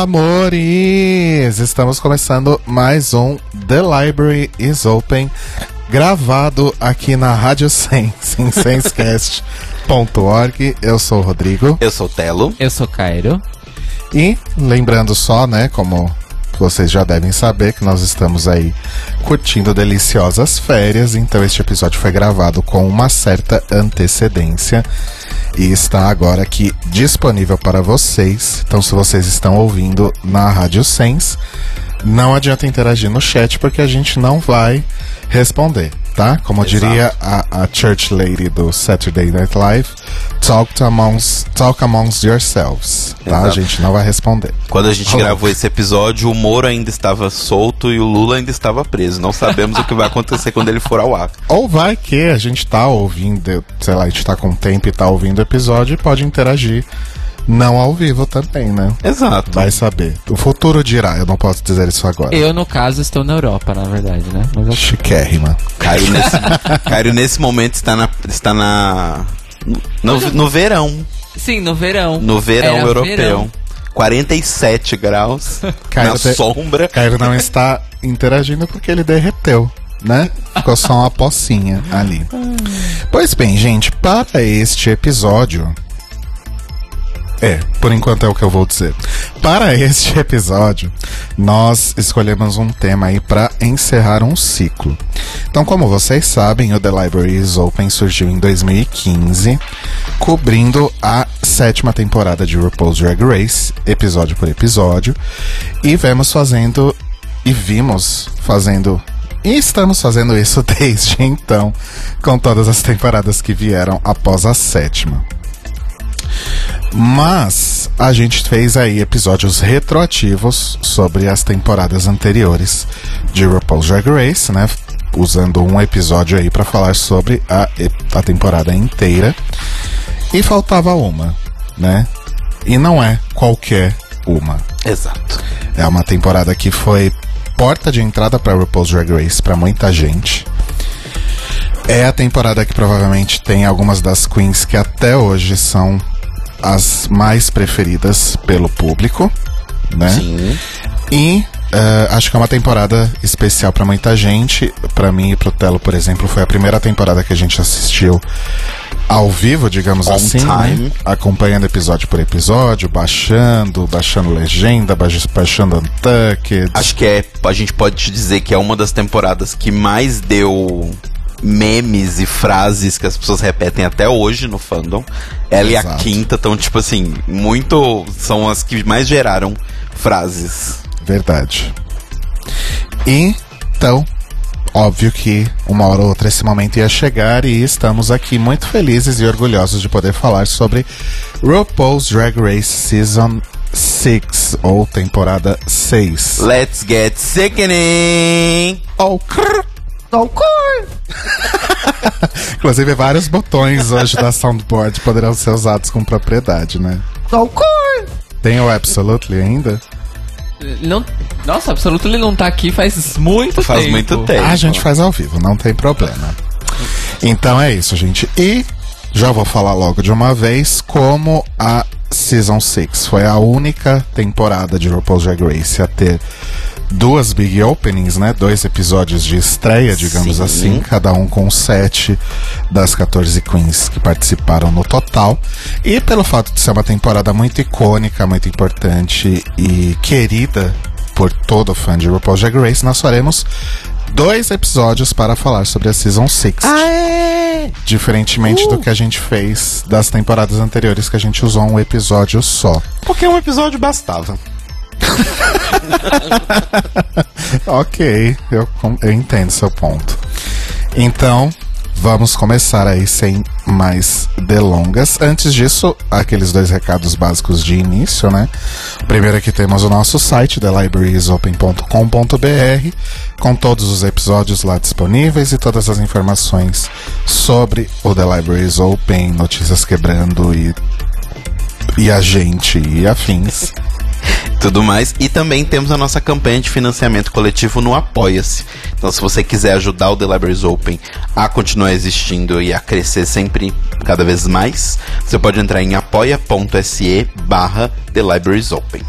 Amores! Estamos começando mais um The Library is Open, gravado aqui na Rádio Sense, em sensecast.org. Eu sou o Rodrigo. Eu sou o Telo. Eu sou Cairo. E lembrando só, né, como vocês já devem saber, que nós estamos aí curtindo deliciosas férias, então este episódio foi gravado com uma certa antecedência e está agora aqui disponível para vocês. Então, se vocês estão ouvindo na Rádio Sense, não adianta interagir no chat porque a gente não vai responder, tá? Como Exato. diria a, a Church Lady do Saturday Night Live, talk, amongst, talk amongst yourselves, tá? A Exato. gente não vai responder. Quando a gente Olá. gravou esse episódio, o Moro ainda estava solto e o Lula ainda estava preso. Não sabemos o que vai acontecer quando ele for ao ar. Ou vai que a gente tá ouvindo, sei lá, a gente tá com tempo e tá ouvindo o episódio e pode interagir. Não ao vivo também, né? Exato. Vai saber. O futuro dirá, eu não posso dizer isso agora. Eu, no caso, estou na Europa, na verdade, né? Mas eu- Chiquérrima. Caio nesse, Caio nesse momento está na. Está na no, no verão. Sim, no verão. No verão Era europeu. verão. 47 graus. Caio na te- sombra. Caio não está interagindo porque ele derreteu, né? Ficou só uma pocinha ali. Pois bem, gente, para este episódio. É, por enquanto é o que eu vou dizer. Para este episódio, nós escolhemos um tema aí para encerrar um ciclo. Então, como vocês sabem, o The Library is Open surgiu em 2015, cobrindo a sétima temporada de RuPaul's Drag Race, episódio por episódio, e vemos fazendo e vimos fazendo e estamos fazendo isso desde então, com todas as temporadas que vieram após a sétima. Mas a gente fez aí episódios retroativos sobre as temporadas anteriores de RuPaul's Drag Race, né? Usando um episódio aí pra falar sobre a, a temporada inteira. E faltava uma, né? E não é qualquer uma. Exato. É uma temporada que foi porta de entrada para RuPaul's Drag Race para muita gente. É a temporada que provavelmente tem algumas das queens que até hoje são as mais preferidas pelo público, né? Sim. E eh, acho que é uma temporada especial pra muita gente. Pra mim e pro Telo, por exemplo, foi a primeira temporada que a gente assistiu ao vivo, digamos On assim, né? acompanhando episódio por episódio, baixando, baixando legenda, baix- baixando Untucked. Acho que é. A gente pode te dizer que é uma das temporadas que mais deu memes e frases que as pessoas repetem até hoje no fandom. Ela e a Exato. quinta estão, tipo assim, muito. São as que mais geraram frases. Verdade. E, então, óbvio que uma hora ou outra esse momento ia chegar e estamos aqui muito felizes e orgulhosos de poder falar sobre RuPaul's Drag Race Season 6, ou temporada 6. Let's get sickening! Oh, crrr. Inclusive, vários botões hoje da soundboard poderão ser usados com propriedade, né? Tem o Absolutely ainda? Não, nossa, Absoluto ele não tá aqui faz muito Faz tempo. muito tempo. A gente faz ao vivo, não tem problema. Então é isso, gente. E já vou falar logo de uma vez como a Season 6 foi a única temporada de RuPaul's Drag Race a ter duas big openings, né? Dois episódios de estreia, digamos Sim. assim, cada um com sete das 14 queens que participaram no total. E pelo fato de ser uma temporada muito icônica, muito importante e querida por todo fã de RuPaul's Drag Race, nós faremos dois episódios para falar sobre a Season 6. Diferentemente do que a gente fez das temporadas anteriores, que a gente usou um episódio só. Porque um episódio bastava. Ok, eu, eu entendo seu ponto. Então, vamos começar aí sem mais delongas. Antes disso, aqueles dois recados básicos de início, né? Primeiro aqui temos o nosso site, thelibrariesopen.com.br, com todos os episódios lá disponíveis e todas as informações sobre o The Libraries Open, notícias quebrando e, e a gente e afins. tudo mais. E também temos a nossa campanha de financiamento coletivo no Apoia-se. Então, se você quiser ajudar o The Libraries Open a continuar existindo e a crescer sempre cada vez mais, você pode entrar em apoia.se barra The Libraries Open.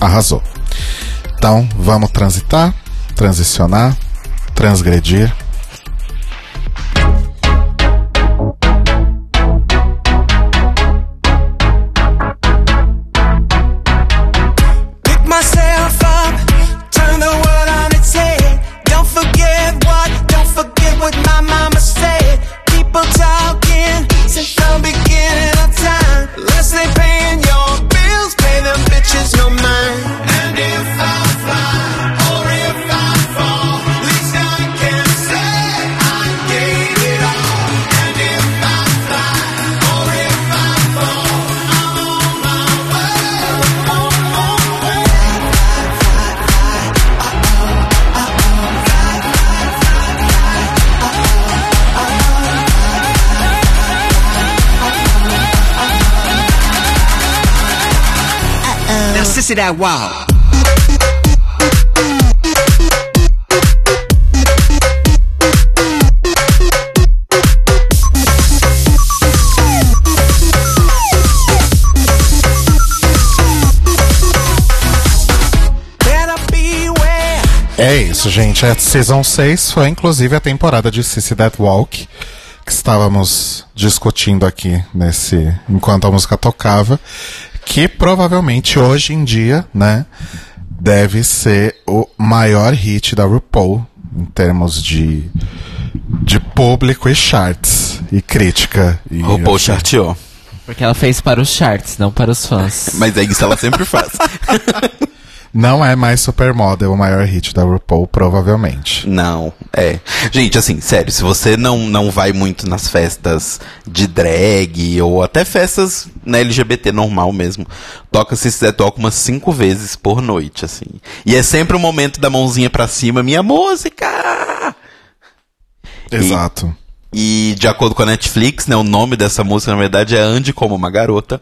Arrasou. Então, vamos transitar, transicionar, transgredir. Sissy that. É isso, gente. A Season 6 foi inclusive a temporada de Sissy That Walk, que estávamos discutindo aqui nesse enquanto a música tocava, que provavelmente hoje em dia, né, deve ser o maior hit da RuPaul em termos de de público e charts e crítica e RuPaul assim. charteou. Porque ela fez para os charts, não para os fãs. Mas é isso ela sempre faz. Não é mais Supermodel o maior hit da RuPaul, provavelmente. Não, é. Gente, assim, sério, se você não, não vai muito nas festas de drag ou até festas na LGBT normal mesmo, toca se quiser toca umas cinco vezes por noite, assim. E é sempre o momento da mãozinha pra cima, minha música! Exato. E de acordo com a Netflix, né, o nome dessa música na verdade é Ande como uma garota.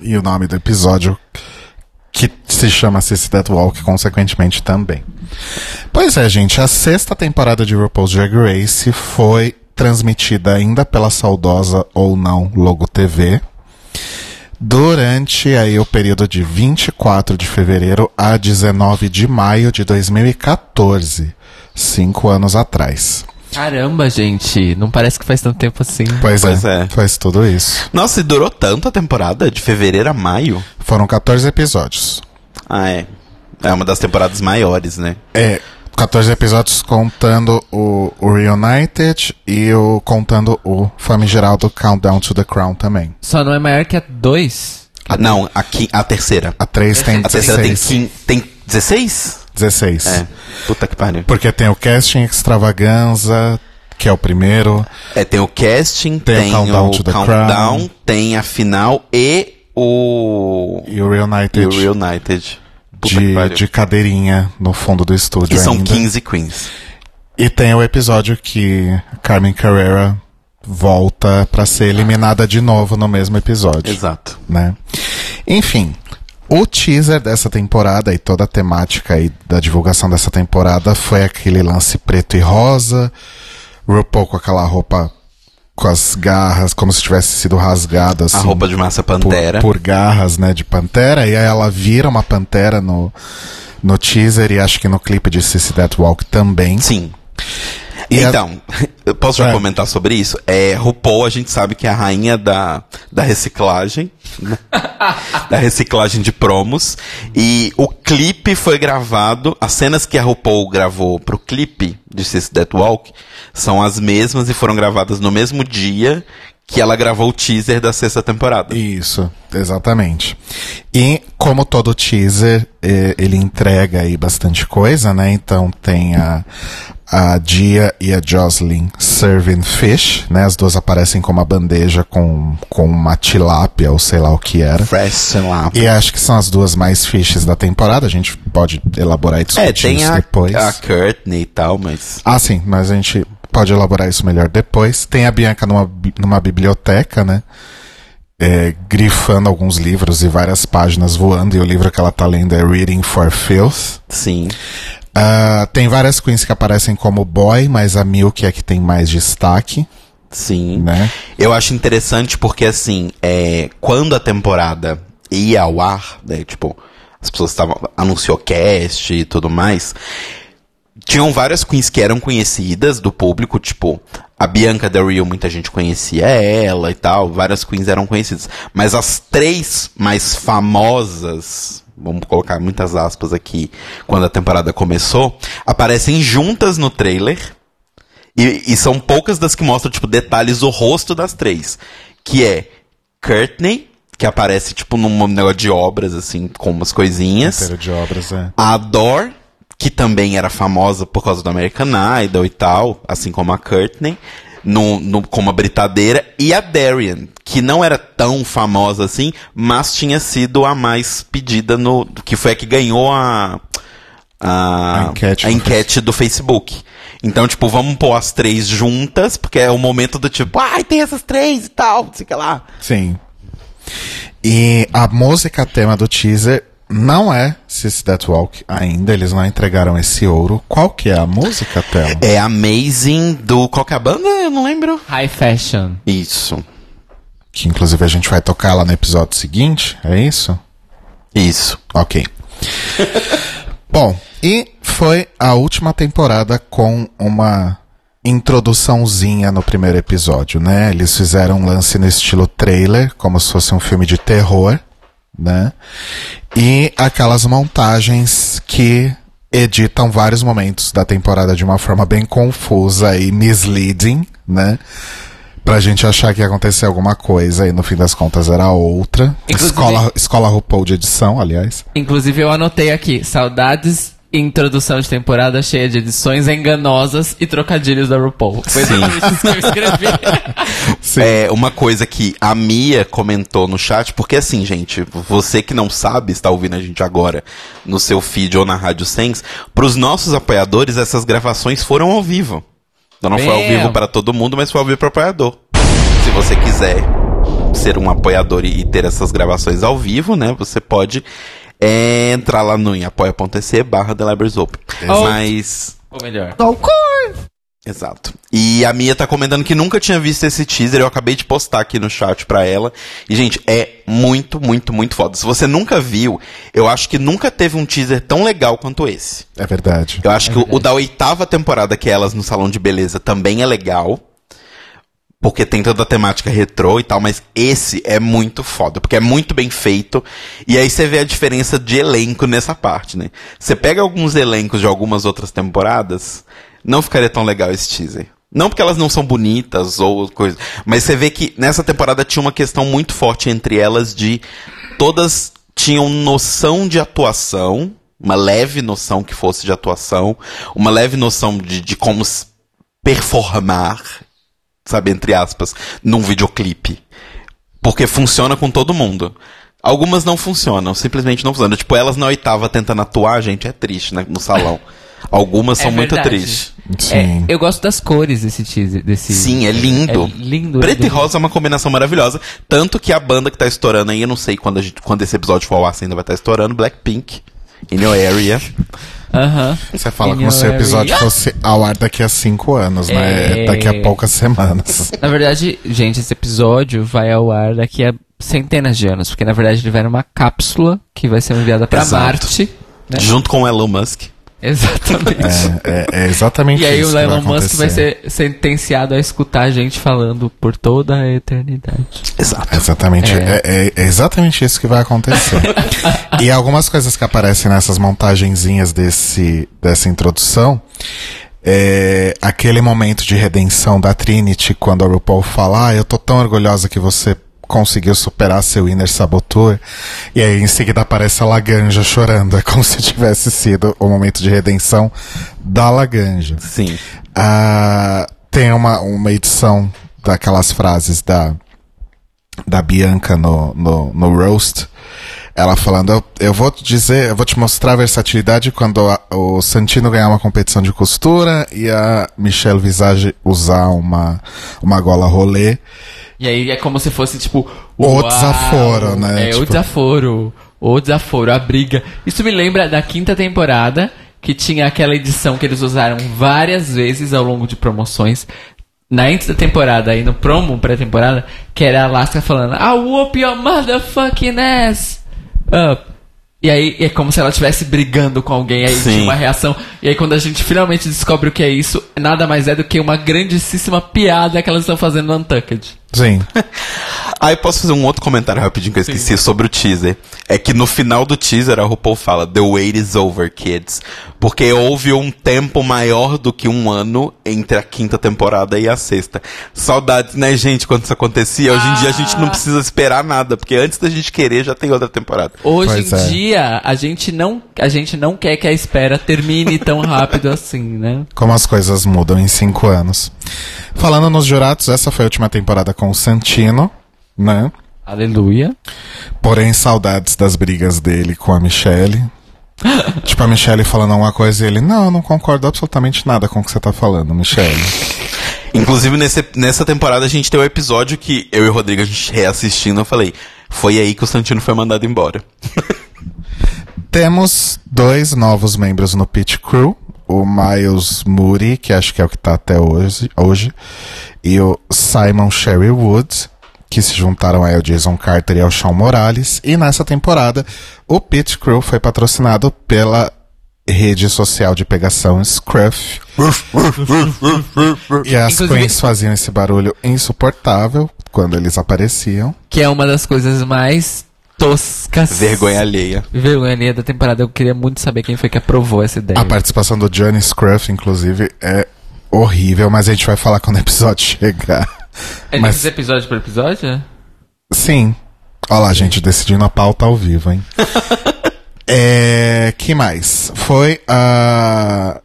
E o nome do episódio que se chama Sissy That consequentemente também. Pois é, gente, a sexta temporada de RuPaul's Drag Race foi transmitida ainda pela saudosa ou não Logo TV durante aí o período de 24 de fevereiro a 19 de maio de 2014, cinco anos atrás. Caramba, gente. Não parece que faz tanto tempo assim. Pois, Pois é, é. faz tudo isso. Nossa, e durou tanto a temporada, de fevereiro a maio? Foram 14 episódios. Ah, é. É uma das temporadas maiores, né? É, 14 episódios contando o, o Reunited e o contando o famigerado Countdown to the Crown também. Só não é maior que a 2. Ah, não, aqui, a terceira. A 3 tem A terceira tem, 16. quin- tem 16? 16. É. Puta que pariu. Porque tem o Casting Extravaganza, que é o primeiro. É, tem o casting, Tem tem, o Countdown o to the countdown, Crown. tem a final e o. E o E Reunited o Reunited. De, de cadeirinha no fundo do estúdio E são ainda. 15 queens. E tem o episódio que Carmen Carrera volta pra ser eliminada de novo no mesmo episódio. Exato. né? Enfim, o teaser dessa temporada e toda a temática aí da divulgação dessa temporada foi aquele lance preto e rosa, RuPaul com aquela roupa com as garras, como se tivesse sido rasgada assim. A roupa de massa por, pantera. por garras, né, de pantera, e aí ela vira uma pantera no, no teaser e acho que no clipe de Sissy That Walk também. Sim. E a- então, eu posso já É. comentar sobre isso? É, RuPaul, a gente sabe que é a rainha da, da reciclagem. né? da reciclagem de promos. E o clipe foi gravado. As cenas que a RuPaul gravou pro clipe de Sissy That Walk são as mesmas e foram gravadas no mesmo dia que ela gravou o teaser da sexta temporada. Isso, exatamente. E como todo teaser, eh, ele entrega aí bastante coisa, né? Então tem a, a Dia e a Jocelyn serving fish, né? As duas aparecem com uma bandeja com, com uma tilápia ou sei lá o que era. Fresh lá. E acho que são as duas mais fishes da temporada. A gente pode elaborar e discutir É, tem isso a, depois. a Courtney e tal, mas. Ah, sim, mas a gente pode elaborar isso melhor depois. Tem a Bianca numa, numa biblioteca, né? É, grifando alguns livros e várias páginas voando, e o livro que ela tá lendo é Reading for Filth. Sim. Ah, tem várias queens que aparecem como boy, mas a Milk é que tem mais destaque, Sim. né? Eu acho interessante porque, assim, é, quando a temporada ia ao ar, né, tipo, as pessoas estavam. anunciou cast e tudo mais. Tinham várias queens que eram conhecidas do público, tipo, a Bianca Del Rio, muita gente conhecia ela e tal, várias queens eram conhecidas. Mas as três mais famosas, vamos colocar muitas aspas aqui, quando a temporada começou, aparecem juntas no trailer. E, e são poucas das que mostram, tipo, detalhes do rosto das três. Que é Courtney, que aparece, tipo, num negócio de obras, assim, com umas coisinhas. De obras, é. A Dor, que também era famosa por causa do American Idol e tal, assim como a Courtney, no, no, como a britadeira. E a Darian, que não era tão famosa assim, mas tinha sido a mais pedida no. que foi a que ganhou a. A, A enquete a enquete do Facebook. Então, tipo, vamos pôr as três juntas, porque é o momento do tipo, ai, tem essas três e tal, não sei o que lá. Sim. E a música tema do teaser não é Sis That Walk ainda, eles não entregaram esse ouro. Qual que é a música tema? É Amazing do. Qual que é a banda? Eu não lembro. High fashion. Isso. Que inclusive a gente vai tocar lá no episódio seguinte, é isso? Isso. Ok. Bom, e foi a última temporada com uma introduçãozinha no primeiro episódio, né? Eles fizeram um lance no estilo trailer, como se fosse um filme de terror, né? E aquelas montagens que editam vários momentos da temporada de uma forma bem confusa e misleading, né? Pra gente achar que ia acontecer alguma coisa e no fim das contas era outra. Inclusive- Escola, escola RuPaul de edição, aliás. Inclusive, eu anotei aqui: saudades. Introdução de temporada cheia de edições enganosas e trocadilhos da RuPaul. Foi exatamente isso que eu escrevi. Sim. É uma coisa que a Mia comentou no chat, porque assim, gente, você que não sabe, está ouvindo a gente agora no seu feed ou na Rádio Sens, para os nossos apoiadores, essas gravações foram ao vivo. Então não foi ao Meu. vivo para todo mundo, mas foi ao vivo para apoiador. Se você quiser ser um apoiador e e ter essas gravações ao vivo, né, você pode é, entrar lá no apoia.se barra The Libraries Open. Mas... Ou melhor. Exato. E a Mia tá comentando que nunca tinha visto esse teaser, eu acabei de postar aqui no chat pra ela. E, gente, é muito, muito, muito foda. Se você nunca viu, eu acho que nunca teve um teaser tão legal quanto esse. É verdade. Eu acho que o- o da oitava temporada, que é elas no Salão de Beleza, também é legal. Porque tem toda a temática retrô e tal, mas esse é muito foda, porque é muito bem feito. E aí você vê a diferença de elenco nessa parte, né? Você pega alguns elencos de algumas outras temporadas, não ficaria tão legal esse teaser. Não porque elas não são bonitas ou coisa, mas você vê que nessa temporada tinha uma questão muito forte entre elas de todas tinham noção de atuação, uma leve noção que fosse de atuação, uma leve noção de, de como performar, sabe, entre aspas, num videoclipe. Porque funciona com todo mundo. Algumas não funcionam, simplesmente não funcionam. Tipo, elas na oitava tentando atuar, gente, é triste, né? No salão. Algumas É são muito verdade. tristes. Sim. É, eu gosto das cores desse teaser. Desse... Sim, é lindo. É lindo. Preto e rosa é uma combinação maravilhosa. Tanto que a banda que tá estourando aí, eu não sei quando, a gente, quando esse episódio for ao ar, se ainda vai estar estourando, Blackpink. In your area. Aham. Você fala como se o episódio fosse ao ar daqui a cinco anos, né? É. Daqui a poucas semanas. Na verdade, gente, esse episódio vai ao ar daqui a centenas de anos. Porque, na verdade, ele vai numa cápsula que vai ser enviada pra Exato. Marte. Né? Junto com o Elon Musk. Exatamente. É, é exatamente E aí isso o que Elon Musk vai ser sentenciado a escutar a gente falando por toda a eternidade. Exato. Exatamente, É. é. é- é exatamente isso que vai acontecer. e algumas coisas que aparecem nessas montagenzinhas desse, dessa introdução é aquele momento de redenção da Trinity, quando a RuPaul fala, ah, eu tô tão orgulhosa que você conseguiu superar seu inner saboteur. E aí em seguida aparece a Laganja chorando. É como se tivesse sido o momento de redenção da Laganja. Sim. Ah, tem uma, uma edição daquelas frases da, da Bianca no, no, no Roast. Ela falando, eu, eu vou te dizer, eu vou te mostrar a versatilidade quando a- o Santino ganhar uma competição de costura e a Michelle Visage usar uma, uma gola rolê. E aí é como se fosse, tipo... O desaforo, né? É, Tipo- o desaforo. O desaforo, a briga. Isso me lembra da quinta temporada, que tinha aquela edição que eles usaram várias vezes ao longo de promoções. Na antes da temporada, aí no promo pré-temporada, que era a Alaska falando I'll whoop your motherfucking ass up. E aí é como se ela estivesse brigando com alguém, aí Sim. tinha uma reação. E aí quando a gente finalmente descobre o que é isso, nada mais é do que uma grandíssima piada que elas estão fazendo no Untucked. Sim. Aí posso fazer um outro comentário rapidinho que eu esqueci sobre o teaser. É que no final do teaser a RuPaul fala The wait is over, kids. Porque houve um tempo maior do que um ano entre a quinta temporada e a sexta. Saudades, né, gente, quando isso acontecia. Hoje em dia a gente não precisa esperar nada, porque antes da gente querer já tem outra temporada. Hoje Pois em é. dia, a gente, não, a gente não quer que a espera termine tão rápido assim, né? Como as coisas mudam em cinco anos. Falando nos jurados, essa foi a última temporada com o Santino, né? Aleluia. Porém, saudades das brigas dele com a Michelle. tipo, a Michelle falando uma coisa e ele, não, eu não concordo absolutamente nada com o que você tá falando, Michelle. Inclusive, nesse, nessa temporada a gente tem um episódio que eu e o Rodrigo, a gente reassistindo, eu falei, foi aí que o Santino foi mandado embora. Temos dois novos membros no Pit Crew. O Miles Moody, que acho que é o que tá até hoje, hoje e o Simon Sherrywood, que se juntaram aí ao Jason Carter e ao Shawn Morales. E nessa temporada, o Pit Crew foi patrocinado pela rede social de pegação Scruff. e as Inclusive- queens faziam esse barulho insuportável quando eles apareciam. Que é uma das coisas mais toscas. Vergonha alheia. Vergonha alheia da temporada. Eu queria muito saber quem foi que aprovou essa ideia. A participação do Johnny Scruff, inclusive, é horrível, mas a gente vai falar quando o episódio chegar. É mas- episódio por episódio? Sim. Olha lá, gente, decidindo a pauta ao vivo, hein? é, que mais? Foi a...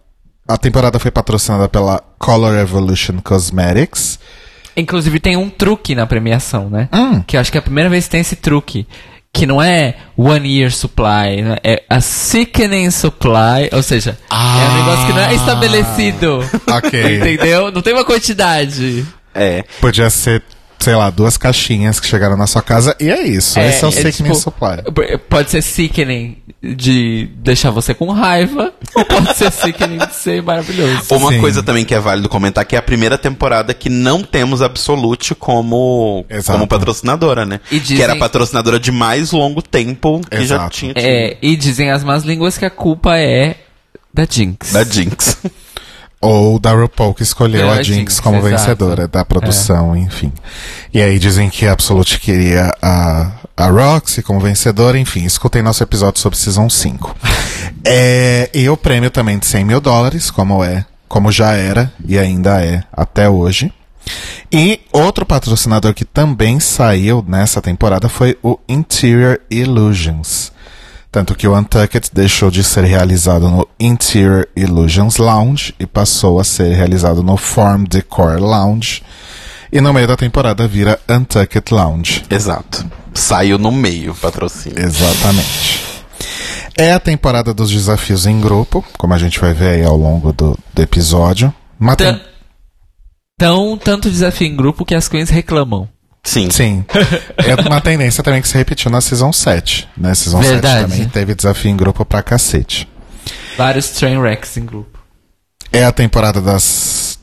A temporada foi patrocinada pela Color Evolution Cosmetics. Inclusive tem um truque na premiação, né? Hum. Que eu acho que é a primeira vez que tem esse truque. Que não é one year supply, né? é a sickening supply, ou seja, é um negócio que não é estabelecido. Ok. Entendeu? Não tem uma quantidade. É. Podia ser, sei lá, duas caixinhas que chegaram na sua casa e é isso. Esse é o Sickening tipo, Supply. Pode ser sickening de deixar você com raiva, ou pode ser sickening de ser maravilhoso. Uma Sim. coisa também que é válido comentar que é a primeira temporada que não temos Absolute como, Exato. como patrocinadora, né? E dizem- Que era a patrocinadora de mais longo tempo que já Exato. tinha tido. É, e dizem as más línguas que a culpa é da Jinx. Da Jinx. Ou da RuPaul, que escolheu É, a Jinx, Jinx, como exato. vencedora da produção, enfim. E aí dizem que a Absolute queria a, a Roxy como vencedora, enfim, escutem nosso episódio sobre Season 5. é, e o prêmio também de 100 mil dólares, como é, como já era e ainda é até hoje. E outro patrocinador que também saiu nessa temporada foi o Interior Illusions. Tanto que o Untucked deixou de ser realizado no Interior Illusions Lounge e passou a ser realizado no Form Decor Lounge. E no meio da temporada vira Untucked Lounge. Exato. Saiu no meio o patrocínio. Exatamente. É a temporada dos desafios em grupo, como a gente vai ver aí ao longo do, do episódio. Tan- Tão, tanto desafio em grupo que as queens reclamam. Sim. Sim. É uma tendência também que se repetiu na Season 7. Né? Season Verdade. 7 também teve desafio em grupo pra cacete. Vários train wrecks em grupo. É a temporada das,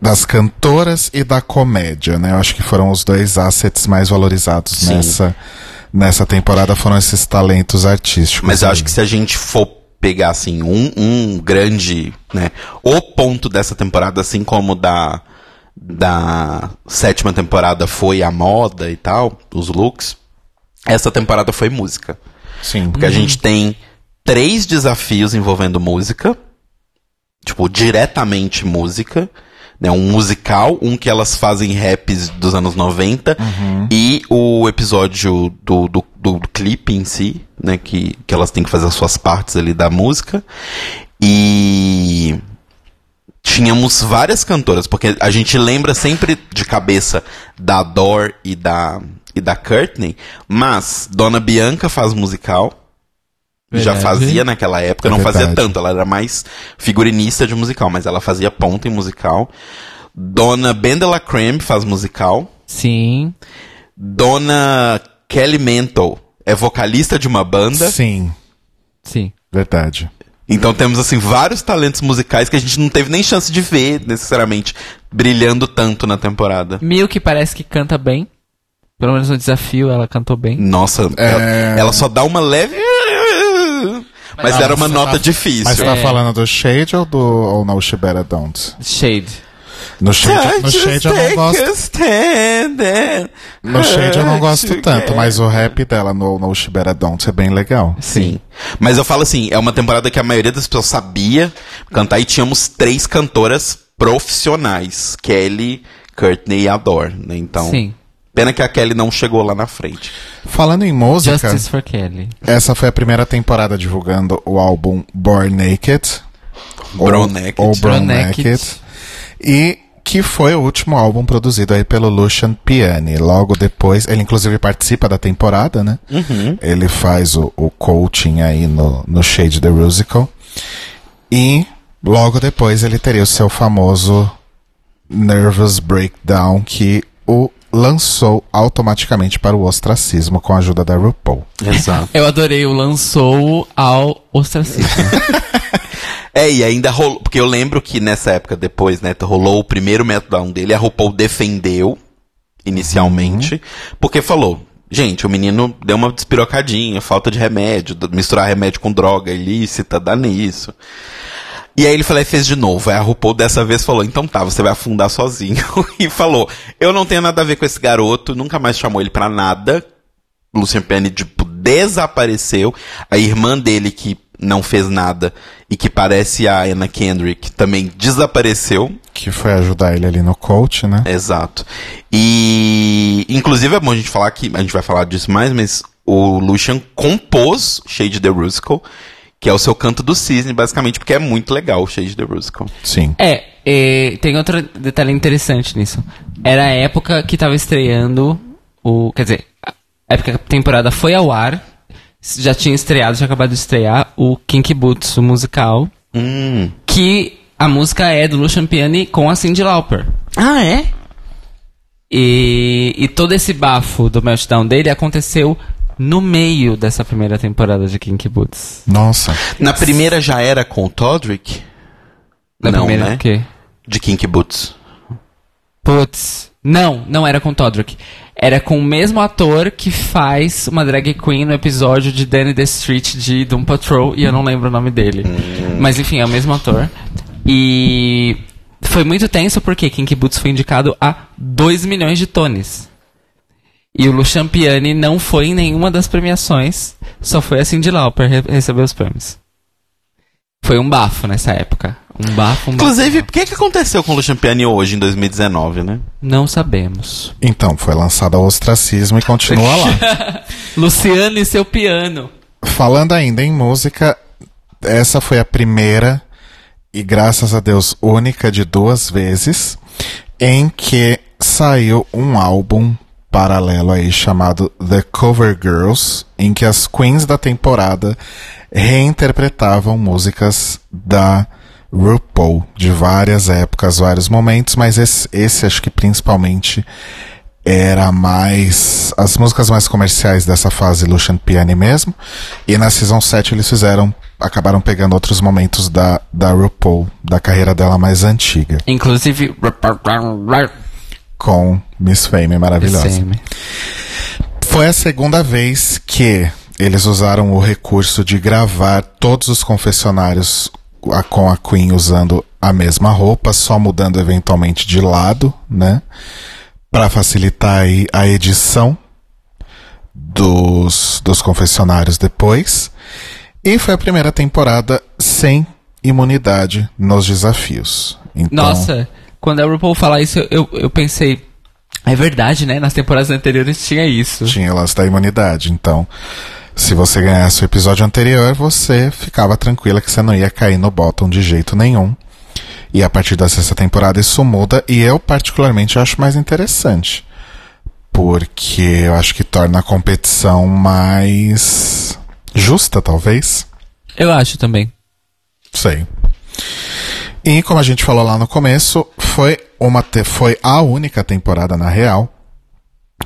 das cantoras e da comédia, né? Eu acho que foram os dois assets mais valorizados Sim. nessa, nessa temporada, foram esses talentos artísticos. Mas eu aí. acho que se a gente for pegar, assim, um, um grande, né? O ponto dessa temporada, assim como da, da sétima temporada foi a moda e tal, os looks, essa temporada foi música. Sim. Porque a gente tem três desafios envolvendo música. Tipo, diretamente música. né, um musical, um que elas fazem raps dos anos 90 e o episódio do, do, do, do clipe em si, né, que, que elas têm que fazer as suas partes ali da música. E tínhamos várias cantoras, porque a gente lembra sempre de cabeça da Dor e da, e da Courtney, mas Dona Bianca faz musical. Já Verdade. fazia naquela época, É não fazia verdade. tanto, ela era mais figurinista de musical, mas ela fazia ponta em musical. Dona Bendela Creme faz musical. Sim. Dona Kelly Mental é vocalista de uma banda. Sim, Sim. verdade. Então temos assim vários talentos musicais que a gente não teve nem chance de ver necessariamente brilhando tanto na temporada. Milk parece que canta bem. Pelo menos no desafio ela cantou bem. Nossa, É. ela, ela só dá uma leve. Mas Ah, era uma nota tá- difícil. Mas você tá É. falando do Shade ou do ou no She Better Don't? Shade. No Shade, no Shade eu não gosto. No Shade eu não gosto tanto, mas o rap dela no No She Better Don't é bem legal. Sim. Mas eu falo assim, é uma temporada que a maioria das pessoas sabia cantar e tínhamos três cantoras profissionais. Kelly, Courtney e Adore, né? Então, Sim. pena que a Kelly não chegou lá na frente. Falando em música, Justice for Kelly. essa foi a primeira temporada divulgando o álbum Born Naked. Brown ou, Naked. Ou Brown Naked. Naked. E que foi o último álbum produzido aí pelo Lucian Piani. Logo depois, ele inclusive participa da temporada, né? Ele faz o, o coaching aí no, no Shade the Musical. E logo depois ele teria o seu famoso Nervous Breakdown que o lançou automaticamente para o ostracismo com a ajuda da RuPaul. Exato. Eu adorei o lançou ao ostracismo. É, e ainda rolou. Porque eu lembro que nessa época depois, né, rolou o primeiro meltdown dele, a RuPaul defendeu inicialmente, porque falou. Gente, o menino deu uma despirocadinha, falta de remédio, misturar remédio com droga ilícita, dá nisso. E aí ele falou, e fez de novo. Aí a RuPaul dessa vez falou, então tá, você vai afundar sozinho. e falou, eu não tenho nada a ver com esse garoto, nunca mais chamou ele pra nada. Lucian Penny, tipo, desapareceu. A irmã dele, que não fez nada e que parece a Anna Kendrick, também desapareceu. Que foi ajudar ele ali no coach, né? Exato. E, inclusive, é bom a gente falar que, a gente vai falar disso mais, mas o Lucian compôs Shade the Rusical, que é o seu canto do cisne, basicamente, porque é muito legal o Shade the Rusical. Sim. É, e tem outro detalhe interessante nisso. Era a época que tava estreando o. Quer dizer, a época que a temporada foi ao ar. Já tinha estreado, já acabado de estrear o Kinky Boots, o musical. Hum. Que a música é do Lucian Piani com a Cyndi Lauper. Ah, é? E, e todo esse bafo do meltdown dele aconteceu no meio dessa primeira temporada de Kinky Boots. Nossa. Na primeira já era com o Todrick? Na não, primeira né? o quê? De Kinky Boots. Putz. Não, não era com Todrick. Era com o mesmo ator que faz uma drag queen no episódio de Danny the Street de Doom Patrol e eu não lembro o nome dele. Mas enfim, é o mesmo ator. E foi muito tenso porque Kinky Boots foi indicado a 2 milhões de tones. E o Lucian Piani não foi em nenhuma das premiações, só foi a Cyndi Lauper re receber os prêmios. Foi um bafo nessa época. Um bafo, um bafo. Inclusive, o que, que aconteceu com o Lucian Piani hoje, em 2019, né? Não sabemos. Então, foi lançado ao ostracismo e continua lá. Luciano e seu piano. Falando ainda em música, essa foi a primeira e graças a Deus única de duas vezes em que saiu um álbum paralelo aí chamado The Cover Girls, em que as queens da temporada reinterpretavam músicas da RuPaul de várias épocas, vários momentos, mas esse, esse acho que principalmente era mais as músicas mais comerciais dessa fase Lucian Piani mesmo. E na Season 7 eles fizeram acabaram pegando outros momentos da da RuPaul, da carreira dela mais antiga, Inclusive. com Miss Fame maravilhosa. SM. Foi a segunda vez que eles usaram o recurso de gravar todos os confessionários a- com a Queen usando a mesma roupa, só mudando eventualmente de lado, né? Para facilitar aí a edição dos, dos confessionários depois. E foi a primeira temporada sem imunidade nos desafios. Então, Nossa, quando a RuPaul fala isso, eu, eu pensei, é verdade, né? Nas temporadas anteriores tinha isso. Tinha o lance da imunidade. Então, se você ganhasse o episódio anterior, você ficava tranquila que você não ia cair no bottom de jeito nenhum. E a partir da sexta temporada isso muda, e eu particularmente acho mais interessante. Porque eu acho que torna a competição mais justa, talvez. Eu acho também. Sei. E como a gente falou lá no começo, foi uma foi a única temporada na real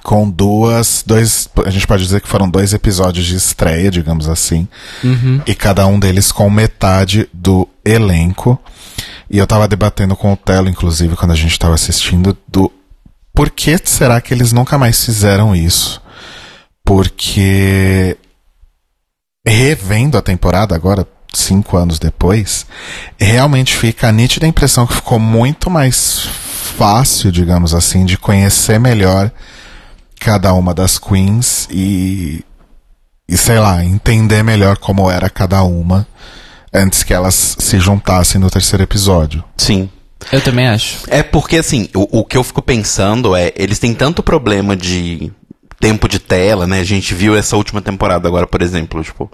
com duas, dois, a gente pode dizer que foram dois episódios de estreia, digamos assim, e cada um deles com metade do elenco. E eu tava debatendo com o Telo, inclusive, quando a gente tava assistindo, do por que será que eles nunca mais fizeram isso? Porque revendo a temporada agora, cinco anos depois, realmente fica a nítida impressão que ficou muito mais fácil, digamos assim, de conhecer melhor cada uma das queens e, e sei lá, entender melhor como era cada uma antes que elas se juntassem no terceiro episódio. Sim. Eu também acho. É porque, assim, o, o que eu fico pensando é, eles têm tanto problema de tempo de tela, né? A gente viu essa última temporada agora, por exemplo, tipo,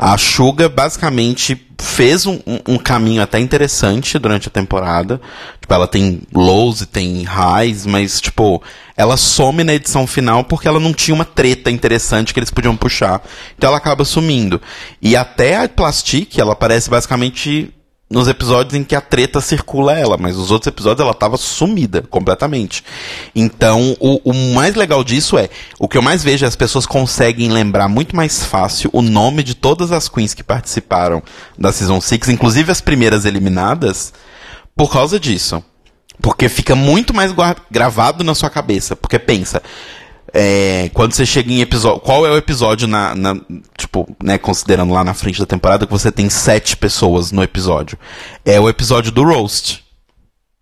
a Suga basicamente fez um, um- caminho até interessante durante a temporada. Tipo, ela tem lows e tem highs, mas, tipo, ela some na edição final porque ela não tinha uma treta interessante que eles podiam puxar. Então ela acaba sumindo. E até a Plastic, ela aparece basicamente nos episódios em que a treta circula ela, mas os outros episódios ela tava sumida completamente. Então, o, o mais legal disso é, o que eu mais vejo é as pessoas conseguem lembrar muito mais fácil o nome de todas as queens que participaram da Season 6, inclusive as primeiras eliminadas, por causa disso. Porque fica muito mais gravado na sua cabeça. Porque pensa, é, quando você chega em episódio. Qual é o episódio na, na- Tipo, né, considerando lá na frente da temporada que você tem sete pessoas no episódio? É o episódio do Roast.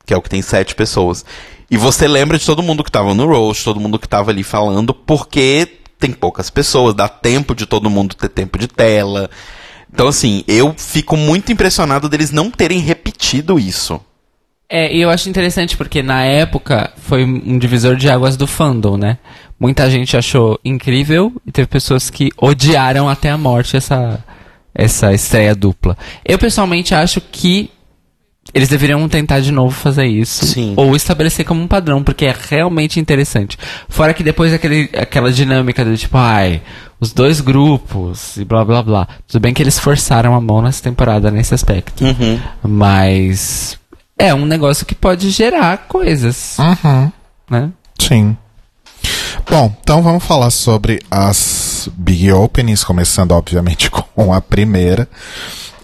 Que é o que tem sete pessoas. E você lembra de todo mundo que tava no Roast, todo mundo que tava ali falando, porque tem poucas pessoas, dá tempo de todo mundo ter tempo de tela. Então, assim, eu fico muito impressionado deles não terem repetido isso. É, e eu acho interessante porque na época foi um divisor de águas do fandom, né? Muita gente achou incrível e teve pessoas que odiaram até a morte essa, essa estreia dupla. Eu pessoalmente acho que eles deveriam tentar de novo fazer isso. Sim. Ou estabelecer como um padrão, porque é realmente interessante. Fora que depois aquele, aquela dinâmica do tipo, ai, os dois grupos e blá blá blá. Tudo bem que eles forçaram a mão nessa temporada nesse aspecto. Uhum. Mas é um negócio que pode gerar coisas, Uhum. né? Sim. Bom, então vamos falar sobre as Big Openings, começando obviamente com a primeira.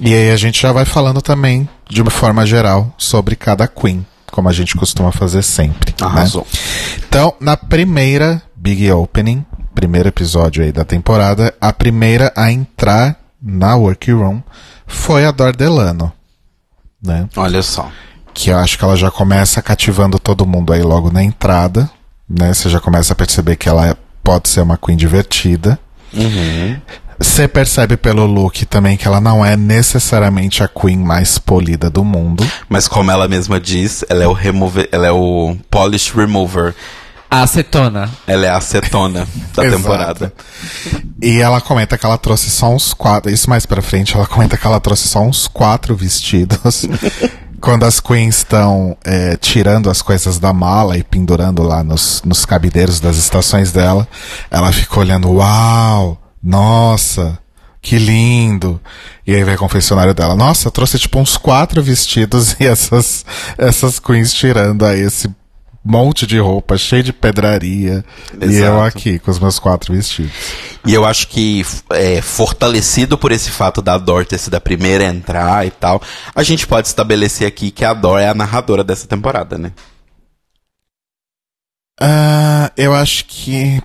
E aí a gente já vai falando também, de uma forma geral, sobre cada Queen, como a gente costuma fazer sempre. né? Arrasou. Então, na primeira Big Opening, primeiro episódio aí da temporada, a primeira a entrar na Workroom foi a Dor Delano, né? Olha só. Que eu acho que ela já começa cativando todo mundo aí logo na entrada, né? Você já começa a perceber que ela pode ser uma queen divertida. Uhum. Você percebe pelo look também que ela não é necessariamente a queen mais polida do mundo. Mas como ela mesma diz, ela é o remover, ela é o polish remover. A acetona. Ela é a acetona da temporada. E ela comenta que ela trouxe só uns quatro. Isso mais pra frente, ela comenta que ela trouxe só uns quatro vestidos. Quando as queens estão é, tirando as coisas da mala e pendurando lá nos, nos cabideiros das estações dela, ela fica olhando, uau, nossa, que lindo. E aí vem o confessionário dela, nossa, trouxe tipo uns quatro vestidos e essas, essas queens tirando aí esse monte de roupa, cheio de pedraria. E eu Exato. aqui com os meus quatro vestidos. E eu acho que, é, fortalecido por esse fato da Dor ter sido a primeira a entrar e tal, a gente pode estabelecer aqui que a Dor é a narradora dessa temporada, né? Ah, eu acho que.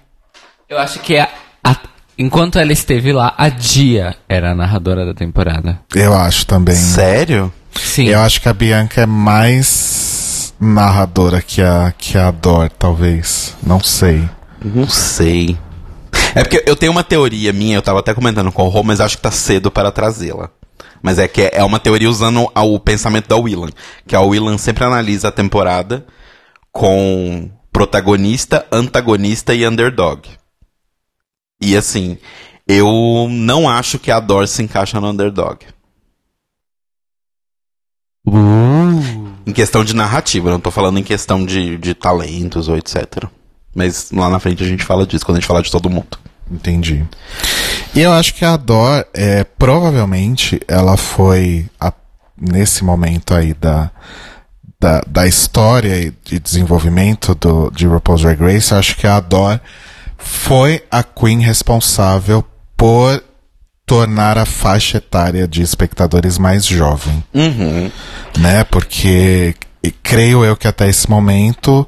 Eu acho que a, a- enquanto ela esteve lá, a Dia era a narradora da temporada. Eu acho também. Sério? Sim. Eu acho que a Bianca é mais narradora que a, que a Dor, talvez. Não sei. Não sei. É porque eu tenho uma teoria minha, eu tava até comentando com o Rô, mas acho que tá cedo para trazê-la. Mas é que é uma teoria usando o pensamento da Willan. Que a Willan sempre analisa a temporada com protagonista, antagonista e underdog. E assim, eu não acho que a Dor se encaixa no underdog. Em questão de narrativa, não tô falando em questão de, de talentos ou etc. Mas lá na frente a gente fala disso, quando a gente falar de todo mundo. Entendi. E eu acho que a Dor, é, provavelmente, ela foi, a- nesse momento aí da, da, da história e de desenvolvimento do, de RuPaul's Drag Race, eu acho que a Dor foi a Queen responsável por tornar a faixa etária de espectadores mais jovem Uhum. né? Porque creio eu que até esse momento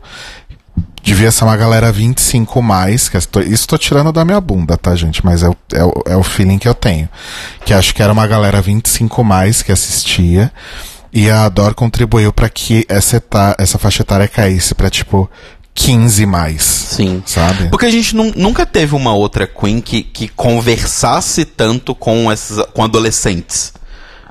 devia ser uma galera 25 mais, que tô- isso tô tirando da minha bunda, tá, gente? Mas é o, é, o, é o feeling que eu tenho. Que acho que era uma galera 25 mais que assistia. E a Dor contribuiu pra que essa, essa faixa etária caísse pra tipo 15 mais. Sim. Sabe? Porque a gente nun- nunca teve uma outra Queen que, que conversasse tanto com, esses, com adolescentes.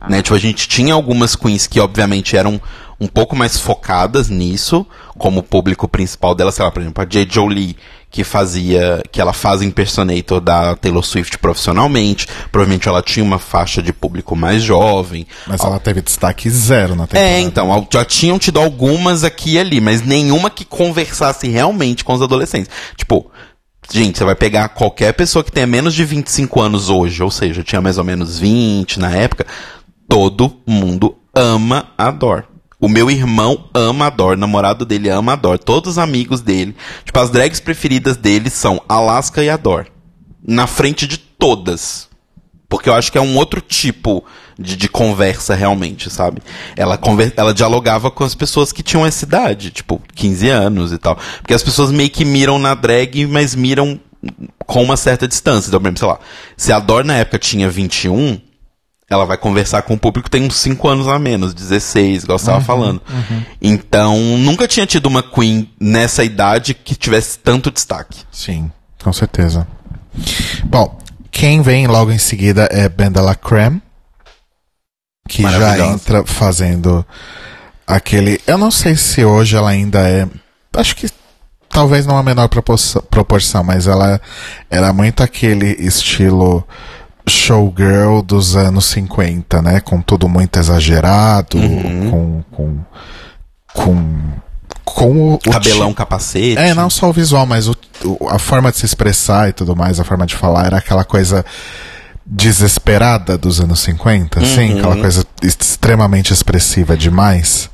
Né? Tipo, a gente tinha algumas Queens que, obviamente, eram um pouco mais focadas nisso, como o público principal dela, sei lá, por exemplo, a J. Jolie, que fazia, que ela faz impersonator da Taylor Swift profissionalmente, provavelmente ela tinha uma faixa de público mais jovem. Mas ela teve destaque zero na temporada. É, então, já tinham tido algumas aqui e ali, mas nenhuma que conversasse realmente com os adolescentes. Tipo, gente, você vai pegar qualquer pessoa que tenha menos de 25 anos hoje, ou seja, tinha mais ou menos 20 na época, todo mundo ama a Dor. O meu irmão ama a Dor, o namorado dele ama a Dor, todos os amigos dele. Tipo, as drags preferidas dele são Alaska e a Dor. Na frente de todas. Porque eu acho que é um outro tipo de, de conversa realmente, sabe? Ela, conver ela dialogava com as pessoas que tinham essa idade, tipo, 15 anos e tal. Porque as pessoas meio que miram na drag, mas miram com uma certa distância. Então, por exemplo, sei lá, se a Dor na época tinha 21, ela vai conversar com o público que tem uns 5 anos a menos, 16, igual você estava falando. Então, nunca tinha tido uma Queen nessa idade que tivesse tanto destaque. Sim, com certeza. Bom, quem vem logo em seguida é Bendela Creme, que já entra fazendo aquele. Eu não sei se hoje ela ainda é. Acho que talvez numa menor proporção, proporção mas ela era muito aquele estilo showgirl dos anos 50, né? Com tudo muito exagerado, com. com. com. com o, Cabelão, capacete. é, não só o visual, mas o, o- a forma de se expressar e tudo mais, a forma de falar, era aquela coisa desesperada dos anos 50, assim, aquela coisa extremamente expressiva demais.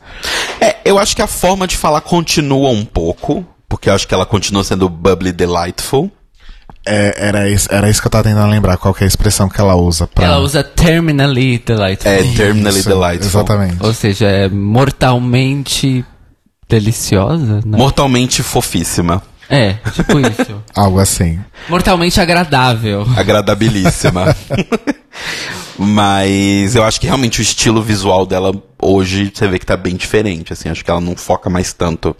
É, eu acho que a forma de falar continua um pouco, porque eu acho que ela continua sendo bubbly delightful. É, era, isso, era isso que eu tava tentando lembrar, qual que é a expressão que ela usa pra. Ela usa terminally delightful. É, terminally Isso, delightful. Exatamente. Ou seja, é mortalmente deliciosa? Não. Mortalmente fofíssima. é, tipo isso. Algo assim. Mortalmente agradável. Agradabilíssima. Mas eu acho que realmente o estilo visual dela hoje você vê que tá bem diferente, assim. Acho que ela não foca mais tanto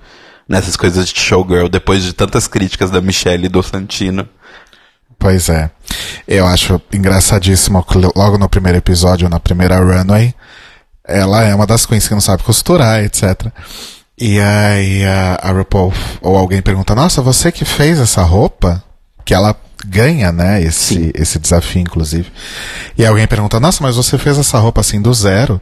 nessas coisas de showgirl depois de tantas críticas da Michelle e do Santino. Pois é. Eu acho engraçadíssimo que logo no primeiro episódio, na primeira runway, ela é uma das queens que não sabe costurar, etc. E aí a, a RuPaul ou alguém pergunta, nossa, você que fez essa roupa? Que ela ganha, né, esse, esse desafio, inclusive. E alguém pergunta, nossa, mas você fez essa roupa assim do zero?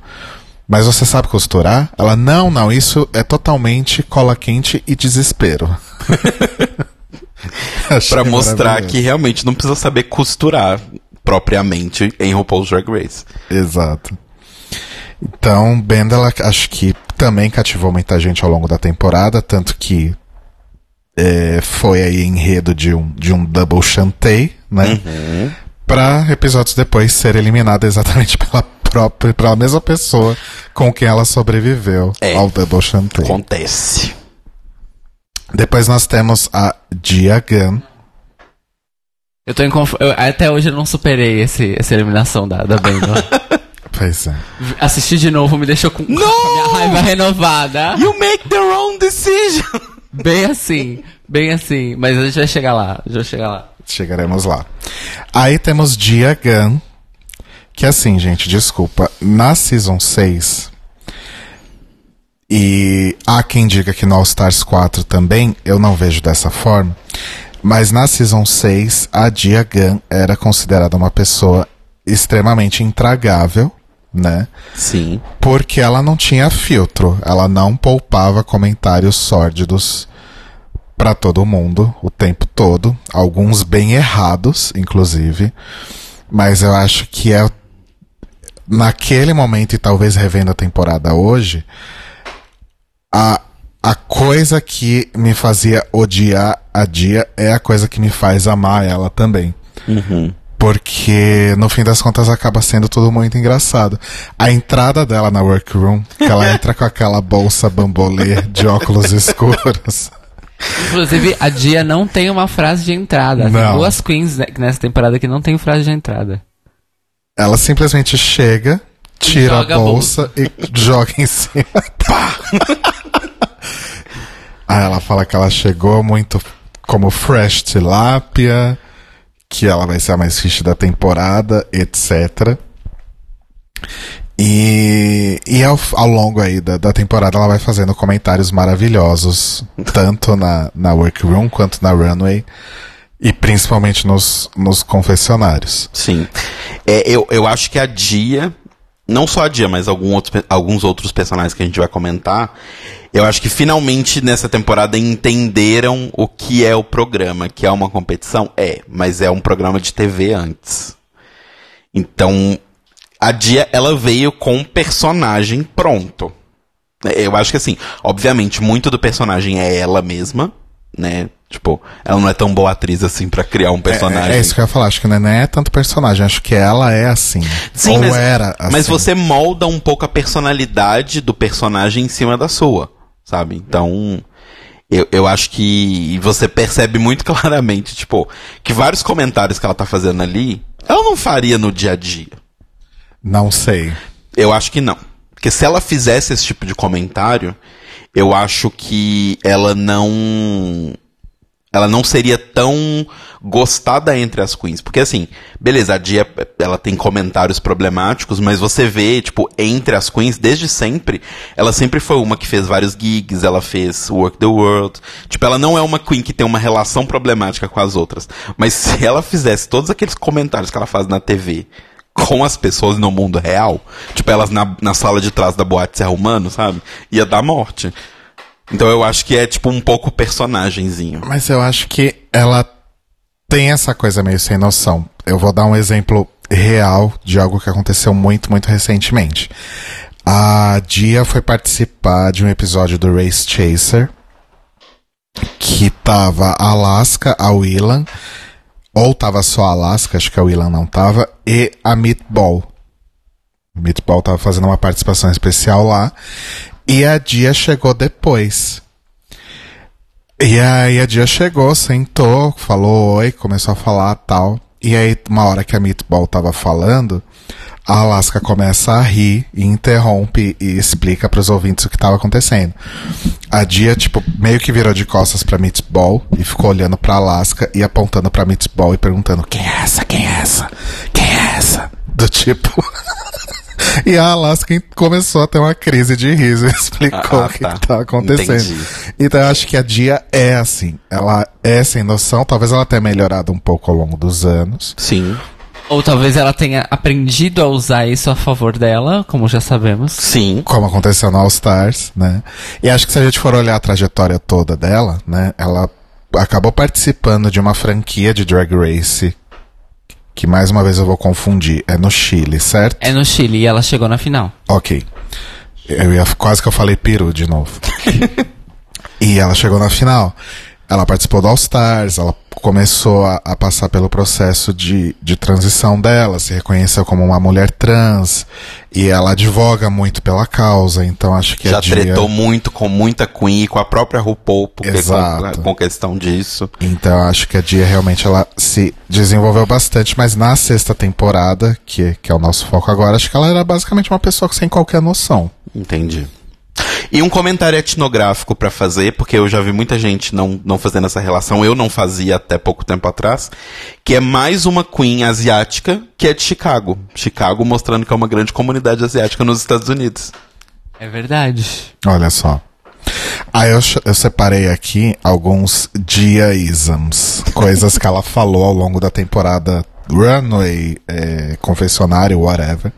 Mas você sabe costurar? Ela, não, não, isso é totalmente cola quente e desespero. Pra mostrar que realmente não precisa saber costurar propriamente em RuPaul's Drag Race. Exato. Então, Bendela acho que também cativou muita gente ao longo da temporada, tanto que é, foi aí enredo de um, de um double chantei, né? Pra episódios depois ser eliminada exatamente pela própria, pela mesma pessoa com quem ela sobreviveu É. ao double chantei. Acontece. Depois nós temos a Dia Gunn. Eu tô em conf... eu- Até hoje eu não superei esse, essa eliminação da, da Bendel. Pois é. Assistir de novo me deixou com, com a minha raiva renovada. You make the wrong decision! Bem assim, bem assim. Mas a gente vai chegar lá, a gente vai chegar lá. Chegaremos lá. Aí temos Dia Gunn, que assim, gente, desculpa. Na Season 6. E há quem diga que no All Stars 4 também, eu não vejo dessa forma. Mas na Season 6, a Dia Gunn era considerada uma pessoa extremamente intragável, né? Sim. Porque ela não tinha filtro. Ela não poupava comentários sórdidos pra todo mundo o tempo todo. Alguns bem errados, inclusive. Mas eu acho que é naquele momento, e talvez revendo a temporada hoje, a, a coisa que me fazia odiar a Dia é a coisa que me faz amar ela também. Uhum. Porque no fim das contas acaba sendo tudo muito engraçado. A entrada dela na workroom, que ela entra com aquela bolsa bambolê de óculos escuros. Inclusive, a Dia não tem uma frase de entrada. Tem Não. duas queens né, nessa temporada que não tem frase de entrada. Ela simplesmente chega, tira a a bolsa e joga em cima. Pá! Aí ela fala que ela chegou muito como fresh tilápia, que ela vai ser a mais fixe da temporada, etc. E, e ao, ao longo aí da, da temporada ela vai fazendo comentários maravilhosos, tanto na, na workroom quanto na runway, e principalmente nos, nos confessionários. Sim. É, eu, eu acho que a Dia, não só a Dia, mas algum outros pe- alguns outros personagens que a gente vai comentar, eu acho que finalmente nessa temporada entenderam o que é o programa, que é uma competição. É, mas é um programa de TV antes. Então, a Dia, ela veio com personagem pronto. Eu acho que assim, obviamente, muito do personagem é ela mesma, né? Tipo, ela não é tão boa atriz assim pra criar um personagem. É, é isso que eu ia falar, acho que não é tanto personagem, acho que ela é assim. Sim, Ou mas, era assim. mas você molda um pouco a personalidade do personagem em cima da sua, sabe? Então, eu, eu acho que você percebe muito claramente, tipo, que vários comentários que ela tá fazendo ali, ela não faria no dia a dia. Não sei. Eu acho que não. Porque se ela fizesse esse tipo de comentário, eu acho que ela não. Ela não seria tão gostada entre as queens. Porque assim, beleza, a Dia ela tem comentários problemáticos, mas você vê, tipo, entre as queens, desde sempre, ela sempre foi uma que fez vários gigs, ela fez Work the World. Tipo, ela não é uma queen que tem uma relação problemática com as outras. Mas se ela fizesse todos aqueles comentários que ela faz na TV com as pessoas no mundo real, tipo elas na, na sala de trás da boate se arrumando, sabe? Ia dar morte. Então eu acho que é tipo um pouco personagemzinho. Mas eu acho que ela tem essa coisa meio sem noção. Eu vou dar um exemplo real de algo que aconteceu muito, muito recentemente. A Dia foi participar de um episódio do Race Chaser que tava a Alaska, a Willan, ou tava só a Alaska, acho que a Willan não tava, e a Meatball. Meatball tava fazendo uma participação especial lá. E a Dia chegou depois. E aí a Dia chegou, sentou, falou oi, começou a falar tal. E aí, uma hora que a Meatball tava falando, a Alaska começa a rir e interrompe e explica pros ouvintes o que tava acontecendo. A Dia, tipo, meio que virou de costas pra Meatball e ficou olhando pra Alaska e apontando pra Meatball e perguntando: Quem é essa? Quem é essa? Quem é essa? Do tipo. E a Alaska começou a ter uma crise de riso e explicou Ah, o que, tá. que tava acontecendo. Entendi. Então eu acho que a Dia é assim. Ela é sem noção. Talvez ela tenha melhorado um pouco ao longo dos anos. Sim. Ou talvez ela tenha aprendido a usar isso a favor dela, como já sabemos. Sim. Como aconteceu no All Stars, né? E acho que se a gente for olhar a trajetória toda dela, né? Ela acabou participando de uma franquia de Drag Race. Que mais uma vez eu vou confundir. É no Chile, certo? É no Chile e ela chegou na final. Ok. Eu ia, quase que eu falei peru de novo. e ela chegou na final. Ela participou do All Stars, ela começou a, a passar pelo processo de, de transição dela, se reconheceu como uma mulher trans, e ela advoga muito pela causa, então acho que Já a Dia... tretou muito com muita Queen e com a própria RuPaul, porque Exato. com, com questão disso. Então acho que a Dia realmente ela se desenvolveu bastante, mas na sexta temporada, que, que é o nosso foco agora, acho que ela era basicamente uma pessoa sem qualquer noção. Entendi. E um comentário etnográfico pra fazer, porque eu já vi muita gente não, não fazendo essa relação, eu não fazia até pouco tempo atrás, que é mais uma Queen asiática que é de Chicago. Chicago mostrando que é uma grande comunidade asiática nos Estados Unidos. É verdade. Olha só. Aí eu, ch- eu separei aqui alguns dia-isms, coisas que ela falou ao longo da temporada Runway, é, confessionário, whatever.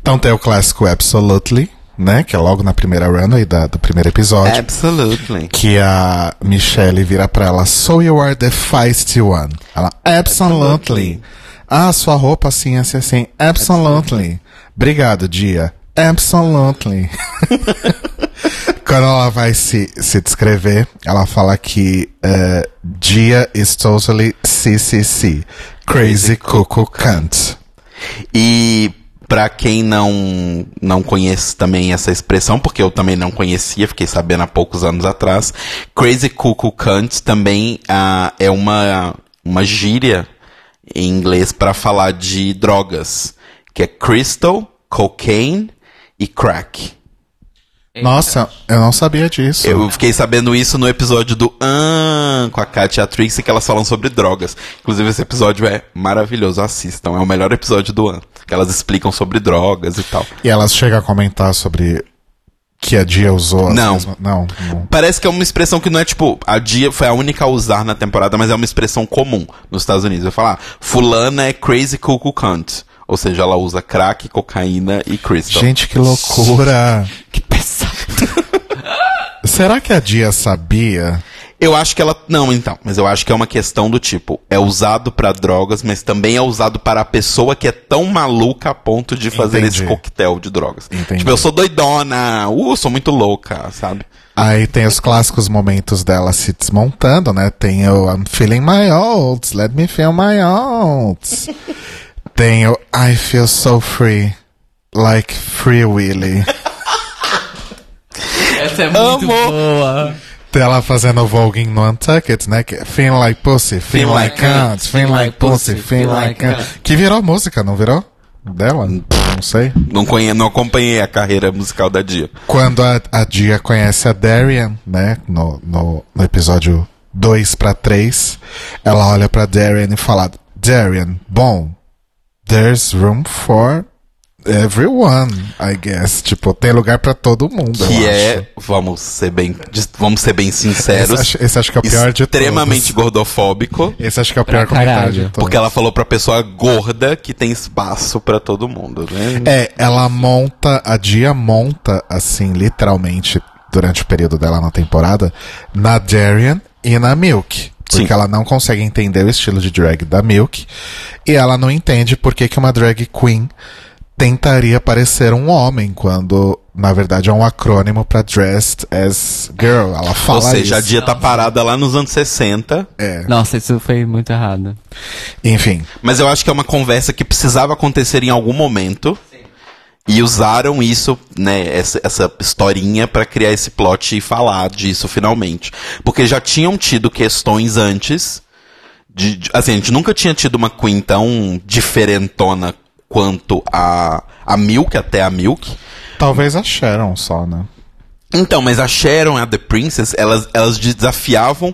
Então tem o clássico Absolutely, né? Que é logo na primeira runway da- do primeiro episódio. Absolutely. Que a Michelle vira pra ela, So you are the feisty one. Ela, Absolutely. Ah, sua roupa assim, assim, assim. Absolutely. Obrigado, Dia. Absolutely. Quando ela vai se, se descrever, ela fala que eh, Dia is totally CCC. Crazy Cuckoo Cunt. E pra quem não não conhece também essa expressão, porque eu também não conhecia, fiquei sabendo há poucos anos atrás, Crazy Cuckoo Cunt também ah, é uma uma gíria em inglês para falar de drogas, que é crystal, cocaine e crack. Nossa, eu não sabia disso. Eu fiquei sabendo isso no episódio do Ahn com a Katia e a Trixie, que elas falam sobre drogas. Inclusive, esse episódio é maravilhoso, assistam. É o melhor episódio do Ahn. Que elas explicam sobre drogas e tal. E elas chegam a comentar sobre que a Dia usou. as Não. mesmas- Não, não. Parece que é uma expressão que não é tipo, a Dia foi a única a usar na temporada, mas é uma expressão comum nos Estados Unidos. Eu falar, fulana é crazy cuckoo cunt. Ou seja, ela usa crack, cocaína e crystal. Gente, que loucura. Que. Será que a Dia sabia? Eu acho que ela. Não, então. Mas eu acho que é uma questão do tipo. É usado pra drogas, mas também é usado para a pessoa que é tão maluca a ponto de fazer Entendi. esse coquetel de drogas. Entendi. Tipo, eu sou doidona. Uh, sou muito louca, sabe? Aí tem os clássicos momentos dela se desmontando, né? Tem o I'm feeling my oats, let me feel my oats. tem o I feel so free, like Free Willy. Essa é muito Amo. boa. Tem ela fazendo o Voguing no Untucked, né? Que é Feel like pussy, feel, Feel like like cunt, feel like pussy, feel like cunt. Que virou música, não virou? Dela? Não sei. Não, conhe... não acompanhei a carreira musical da Dia. Quando a, a Dia conhece a Darian, né, no, no, no episódio 2 pra 3, ela olha pra Darian e fala: Darian, bom, there's room for everyone, I guess. Tipo, tem lugar pra todo mundo. eu Que acho. é, vamos ser bem, vamos ser bem sinceros, Esse acho, esse acho que é o pior de todos. extremamente gordofóbico. Esse acho que é o pior Pra comentário caralho. de todos. Porque ela falou pra pessoa gorda que tem espaço pra todo mundo, né? É, ela monta, a Dia monta, assim, literalmente, durante o período dela na temporada, na Darian e na Milk. Porque Sim. ela não consegue entender o estilo de drag da Milk. E ela não entende por que, que uma drag queen tentaria parecer um homem, quando, na verdade, é um acrônimo pra Dressed as Girl. Ela fala Ou seja, a isso. Dia tá parada lá nos anos 60. É. Nossa, isso foi muito errado. Enfim, Mas eu acho que é uma conversa que precisava acontecer em algum momento. E usaram isso, né, essa, essa historinha pra criar esse plot e falar disso finalmente. Porque já tinham tido questões antes. De, de- assim, a gente nunca tinha tido uma Queen tão diferentona quanto a, a Milk, até a Milk. talvez a Sharon só, né? Então, mas a Sharon e a The Princess, elas, elas desafiavam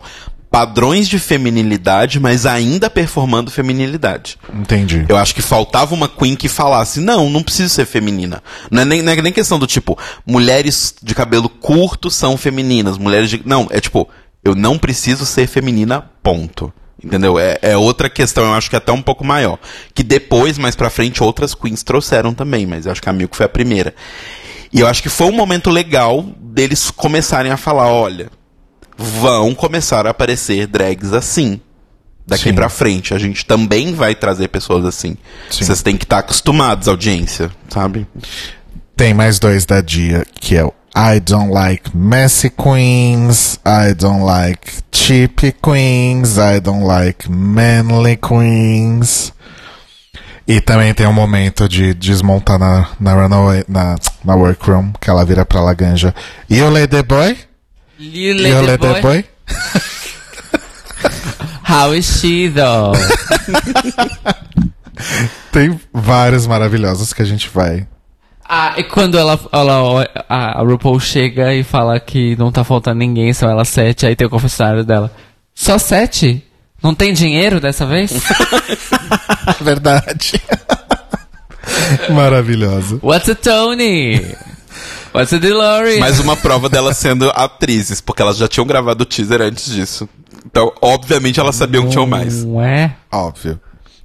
padrões de feminilidade, mas ainda performando feminilidade. Entendi. Eu acho que faltava uma Queen que falasse, não, não preciso ser feminina. Não é nem, não é nem questão do tipo, mulheres de cabelo curto são femininas, mulheres de... Não, é tipo, eu não preciso ser feminina, ponto. Entendeu? É, é outra questão, eu acho que é até um pouco maior. Que depois, mais pra frente, outras queens trouxeram também, mas eu acho que a Milk foi a primeira. E eu acho que foi um momento legal deles começarem a falar, olha, vão começar a aparecer drags assim. Daqui Sim. pra frente. A gente também vai trazer pessoas assim. Sim. Vocês têm que estar acostumados, audiência, sabe? Tem mais dois da Dia, que é o I don't like messy queens, I don't like cheap queens, I don't like manly queens. E também tem um momento de desmontar na, na runaway, na, na workroom, que ela vira pra Laganja. You lady boy? Lil You lady boy? How is she though? Tem vários maravilhosos que a gente vai Ah, e quando ela, ela a, RuPaul chega e fala que não tá faltando ninguém, são elas sete, aí tem o confessionário dela. Só sete? Não tem dinheiro dessa vez? Verdade. Maravilhosa. What's a Tony? What's a DeLorean? Mais uma prova delas sendo atrizes, porque elas já tinham gravado o teaser antes disso. Então, obviamente, elas sabiam que tinham mais. Não é? Óbvio.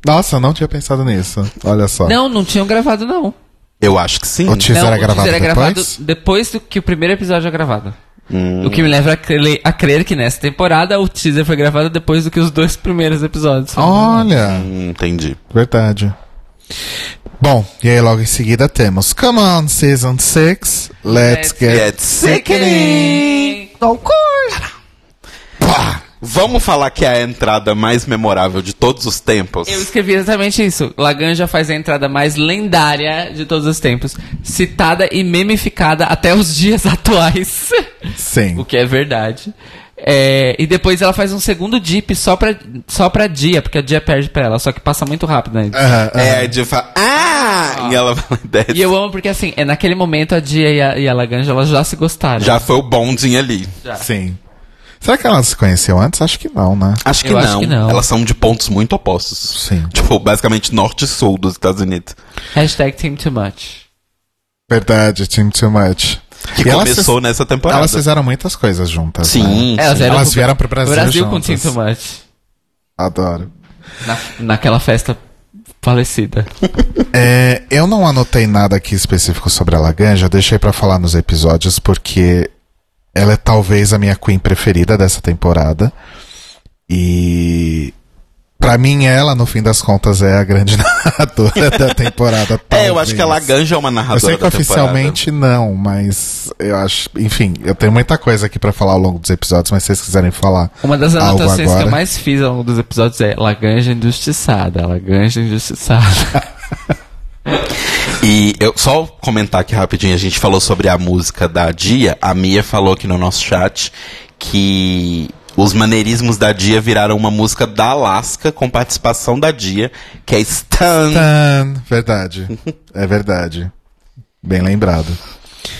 Nossa, eu não tinha pensado nisso. Olha só. Não, não tinham gravado, não. Eu acho que sim. O teaser não, é gravado o teaser é gravado depois? depois do que o primeiro episódio é gravado. Hum. O que me leva a crer, a crer que nessa temporada o teaser foi gravado depois do que os dois primeiros episódios. Olha, Hum, entendi. verdade. Bom, e aí logo em seguida temos Come On Season 6, Let's, Let's Get, Get Sickening. Of course. Pá! Vamos falar que é a entrada mais memorável de todos os tempos? Eu escrevi exatamente isso. Laganja faz a entrada mais lendária de todos os tempos, citada e memificada até os dias atuais. Sim. o que é verdade. É, e depois ela faz um segundo dip só pra, só pra Dia, porque a Dia perde pra ela, só que passa muito rápido, né? Aham, É, aham. a Dia fala, ah! E ela vai desce. E eu amo porque, assim, é naquele momento a Dia e a, e a Laganja, elas já se gostaram. Já foi o bonding ali. Sim. Será que elas se conheciam antes? Acho que não, né? Acho que, Eu não. acho que não. Elas são de pontos muito opostos. Sim. Tipo, basicamente norte e sul dos Estados Unidos. Hashtag Team Too Much. Verdade, Team Too Much. Que E elas começou fiz- nessa temporada. Elas fizeram muitas coisas juntas. Sim, né? Elas, sim. eram Elas vieram pro Brasil com Team juntas. Too Much. Adoro. Na, naquela festa falecida. É, eu não anotei nada aqui específico sobre a Laganja, deixei pra falar nos episódios porque ela é talvez a minha queen preferida dessa temporada. E Pra mim, ela, no fim das contas, é a grande narradora da temporada. É, eu acho que a talvez. Laganja é uma Eu narradora sei que da temporada. oficialmente não, mas eu acho. Enfim, eu tenho muita coisa aqui pra falar ao longo dos episódios, mas se vocês quiserem falar. Uma das algo anotações que agora. eu mais fiz ao longo dos episódios é Laganja injustiçada, Laganja injustiçada. E eu só comentar aqui rapidinho, a gente falou sobre a música da Dia, a Mia falou aqui no nosso chat que os maneirismos da Dia viraram uma música da Alaska com participação da Dia, que é Stan. Tan, verdade. É verdade. Bem lembrado.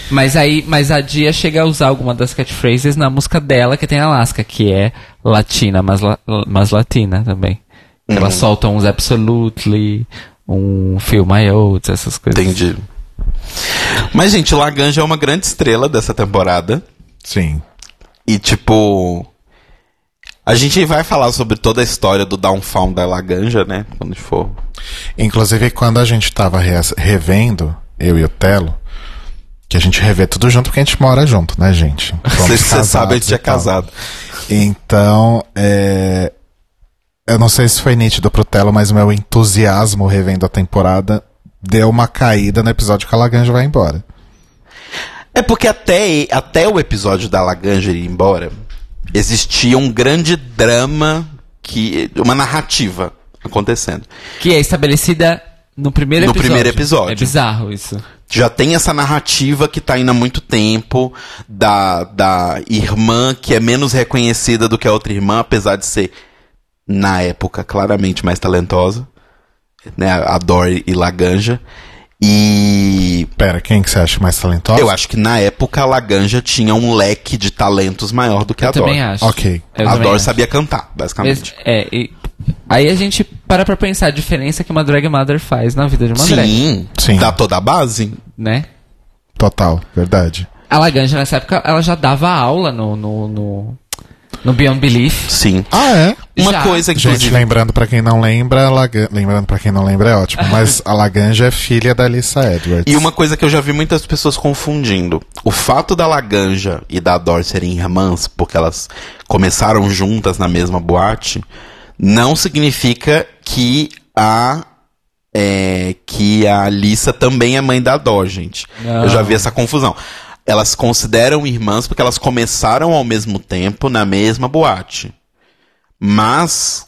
mas aí, mas a Dia chega a usar alguma das catchphrases na música dela que tem Alaska, que é latina, mas, la- mas latina também. Uhum. Elas soltam uns absolutely, um feel my oats, essas coisas. Entendi. Mas, gente, Laganja é uma grande estrela dessa temporada. Sim. E, tipo. A gente vai falar sobre toda a história do downfall da Laganja, né? Quando for. Inclusive, quando a gente tava re- revendo, eu e o Telo, que a gente revê tudo junto porque a gente mora junto, né, gente? Somos Você você sabe, a gente é casado. Então, é... eu não sei se foi nítido pro Telo, mas o meu entusiasmo revendo a temporada deu uma caída no episódio que a Laganja vai embora. É porque até, até o episódio da Laganja ir embora, existia um grande drama, que uma narrativa acontecendo. Que é estabelecida no primeiro No episódio. primeiro episódio. É bizarro isso. Já tem essa narrativa que tá indo há muito tempo, da, da irmã que é menos reconhecida do que a outra irmã, apesar de ser, na época, claramente mais talentosa. Né, a Dory e Laganja. E Pera, quem que você acha mais talentosa? eu acho que na época a Laganja tinha um leque de talentos maior do que a Eu também acho. Ok. Eu a acho. sabia cantar, Mas, basicamente. é, e- aí a gente para pra pensar a diferença que uma drag mother faz na vida de uma drag, Sim, Sim. dá toda a base. né? Total, verdade. A Laganja nessa época ela já dava aula no no, no, no Beyond Belief. Sim. Ah, é? Uma Já. coisa, Gente, inclusive, lembrando pra quem não lembra, Lagan... lembrando para quem não lembra é ótimo, mas a Laganja é filha da Alissa Edwards. E uma coisa que eu já vi muitas pessoas confundindo. O fato da Laganja e da Dor serem irmãs, porque elas começaram juntas na mesma boate, não significa que a. é, que a Alissa também é mãe da Dor, gente. Não. Eu já vi essa confusão. Elas se consideram irmãs porque elas começaram ao mesmo tempo na mesma boate. Mas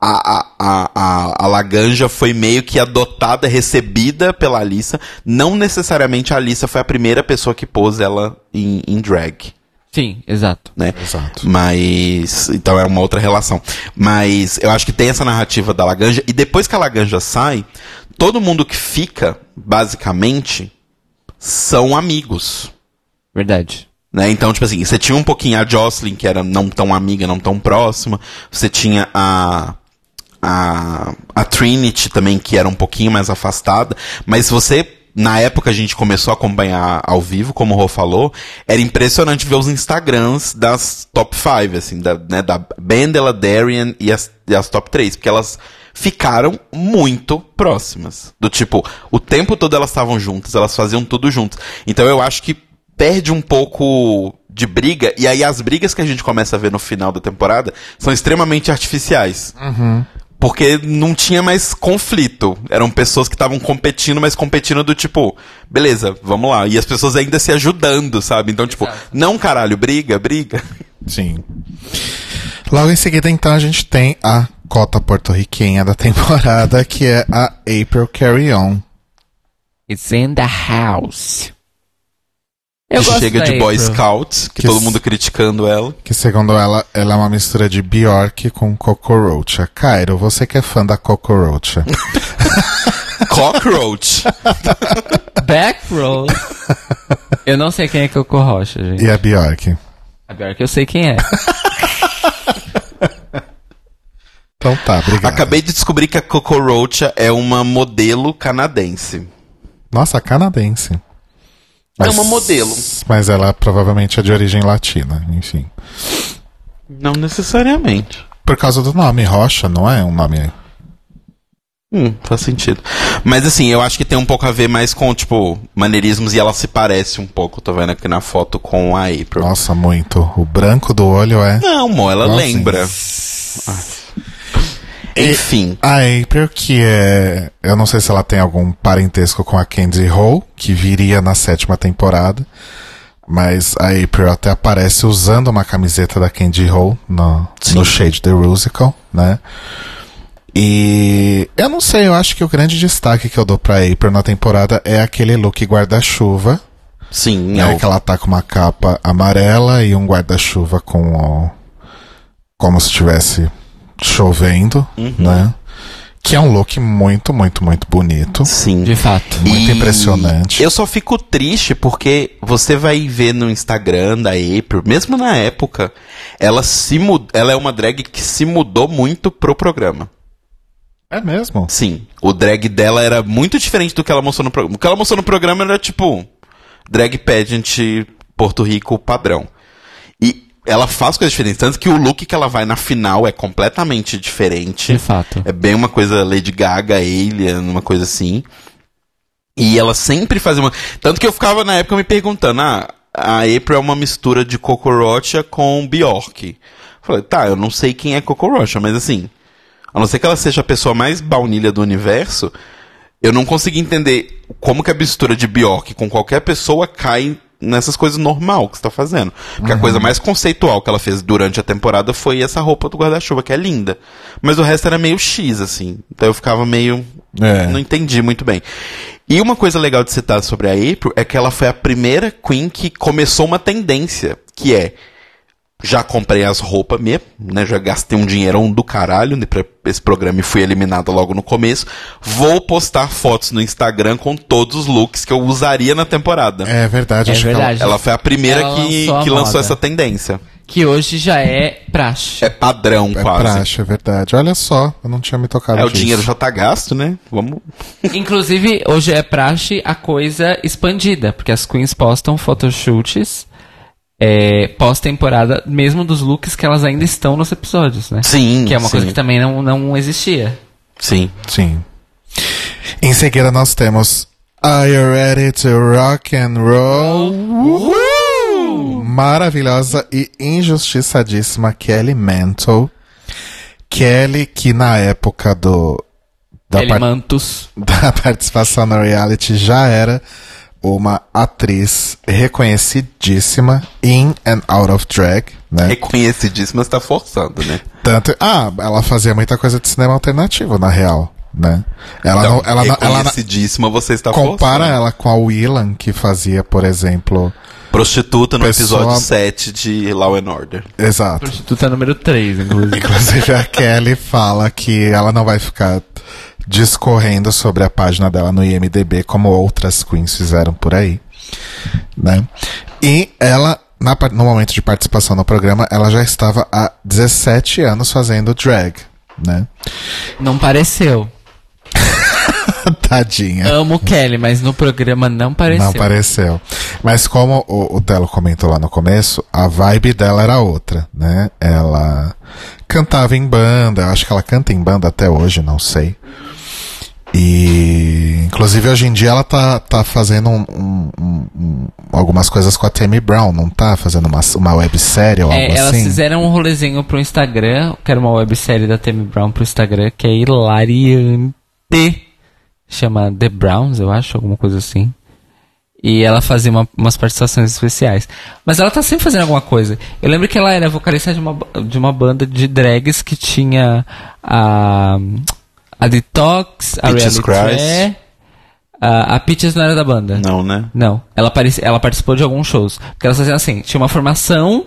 a, a, a, a, a Laganja foi meio que adotada, recebida pela Alissa. Não necessariamente a Alissa foi a primeira pessoa que pôs ela em, em drag, Sim, exato. né? Exato. Mas. Então é uma outra relação. Mas eu acho que tem essa narrativa da Laganja. E depois que a Laganja sai, todo mundo que fica, basicamente, são amigos. Verdade. Né? Então, tipo assim, você tinha um pouquinho a Jocelyn, que era não tão amiga, não tão próxima. Você tinha a. A, a Trinity também, que era um pouquinho mais afastada. Mas você. Na época a gente começou a acompanhar ao vivo, como o Rô falou, era impressionante ver os Instagrams das top 5, assim, da, né, da Bendela, Darian e as, e as top 3, porque elas ficaram muito próximas. Do tipo, o tempo todo elas estavam juntas, elas faziam tudo juntas. Então eu acho que perde um pouco de briga, e aí as brigas que a gente começa a ver no final da temporada são extremamente artificiais. Porque não tinha mais conflito. Eram pessoas que estavam competindo, mas competindo do tipo, beleza, vamos lá. E as pessoas ainda se ajudando, sabe? Então, tipo, Exato. não caralho, briga, briga. Sim. Logo em seguida, então, a gente tem a cota porto-riquenha da temporada, que é a April Carry On. It's in the house. Eu gosto Chega da de Boy April. Scout, que, Que todo mundo criticando ela. Que, segundo ela, ela é uma mistura de Bjork com Cockroach. Cairo, você que é fã da Cockroach. Cockroach. Back row. eu não sei quem é Coco Rocha, gente. e a Bjork? A que eu sei quem é. Então tá, obrigado. Acabei de descobrir que a Coco Rocha é uma modelo canadense. Nossa, canadense. É uma modelo. Mas ela provavelmente é de origem latina, enfim. Não necessariamente. Por causa do nome, Rocha, não é um nome. Hum, faz sentido. Mas assim, eu acho que tem um pouco a ver mais com, tipo, maneirismos e ela se parece um pouco, tô vendo aqui na foto com a April. Nossa, muito. O branco do olho é. Não, mo, ela Igualzinho. lembra. Enfim. A April, que é. Eu não sei se ela tem algum parentesco com a Candy Ho, que viria na sétima temporada. Mas a April até aparece usando uma camiseta da Candy Ho no, no Shade the Rusical, né? E eu não sei, eu acho que o grande destaque que eu dou pra April na temporada é aquele look guarda-chuva, Sim, né? é Que ela tá com uma capa amarela e um guarda-chuva com o, como se estivesse chovendo, Uhum. né? Que é um look muito, muito, muito bonito. Sim. De fato. Muito E impressionante. Eu só fico triste porque você vai ver no Instagram da April, mesmo na época, ela se mud... ela é uma drag que se mudou muito pro programa. É mesmo? Sim, o drag dela era muito diferente do que ela mostrou no programa. O que ela mostrou no programa era tipo drag pageant Porto Rico padrão. Ela faz coisas diferentes, tanto que o look que ela vai na final é completamente diferente. De fato. É bem uma coisa Lady Gaga, Alien, uma coisa assim. E ela sempre fazia uma. Tanto que eu ficava na época me perguntando: ah, a April é uma mistura de Coco Rocha com Bjork. Falei, tá, eu não sei quem é Coco Rocha, mas assim, a não ser que ela seja a pessoa mais baunilha do universo, eu não consegui entender como que a mistura de Bjork com qualquer pessoa cai nessas coisas normal que você tá fazendo. Porque a coisa mais conceitual que ela fez durante a temporada foi essa roupa do guarda-chuva, que é linda. Mas o resto era meio X, assim. Então eu ficava meio. É. Não entendi muito bem. E uma coisa legal de citar sobre a April é que ela foi a primeira Queen que começou uma tendência, que é. Já comprei as roupas mesmo, né? Já gastei um dinheirão do caralho né, pra esse programa e fui eliminado logo no começo. Vou postar fotos no Instagram com todos os looks que eu usaria na temporada. É verdade, É acho verdade. Ela foi a primeira Ela que, lançou que lançou essa tendência. Que hoje já é praxe. É padrão, que é quase. praxe, é verdade. Olha só, eu não tinha me tocado É, o disso. dinheiro já tá gasto, né? Vamos. Inclusive, hoje é praxe a coisa expandida, porque as queens postam photoshoots é, pós-temporada, mesmo dos looks que elas ainda estão nos episódios, né? Sim. Que é uma sim, coisa que também não, não existia. Sim. Sim. Em seguida nós temos Are You Ready to Rock and Roll? Maravilhosa e injustiçadíssima Kelly Mantle. Kelly, que na época do da, Kelly Mantos. da participação no reality já era uma atriz reconhecidíssima in and out of drag, né? Reconhecidíssima, você tá forçando, né? Tanto, ah, ela fazia muita coisa de cinema alternativo, na real, né? Ela Então, não, ela, não- ela reconhecidíssima, você está compara forçando. ela com a Willan, que fazia, por exemplo, Prostituta no Pessoa- episódio 7 de Law and Order. exato. Prostituta número 3, inclusive. Inclusive a Kelly fala que ela não vai ficar discorrendo sobre a página dela no IMDB como outras queens fizeram por aí. Né? E ela, na no momento de participação no programa, ela já estava há 17 anos fazendo drag, né? Não pareceu. Tadinha. Amo Kelly, mas no programa não pareceu. Não pareceu. Mas como o, o Telo comentou lá no começo, a vibe dela era outra, né? Ela cantava em banda, eu acho que ela canta em banda até hoje, não sei. E inclusive hoje em dia ela tá, tá fazendo um- um- um- um- algumas coisas com a Tammy Brown, não tá? Fazendo uma, uma websérie ou É, algo elas assim. fizeram um rolezinho pro Instagram, que era uma websérie da Tammy Brown pro Instagram, que é hilariante. Chama The Browns, eu acho, alguma coisa assim. E ela fazia uma- umas participações especiais. Mas ela tá sempre fazendo alguma coisa. Eu lembro que ela era vocalista de uma, de uma banda de drags que tinha a, a Detox, a Peaches Reality. A, a Peaches não era da banda. Não, né? Não, ela, ela participou de alguns shows. Porque elas faziam assim, tinha uma formação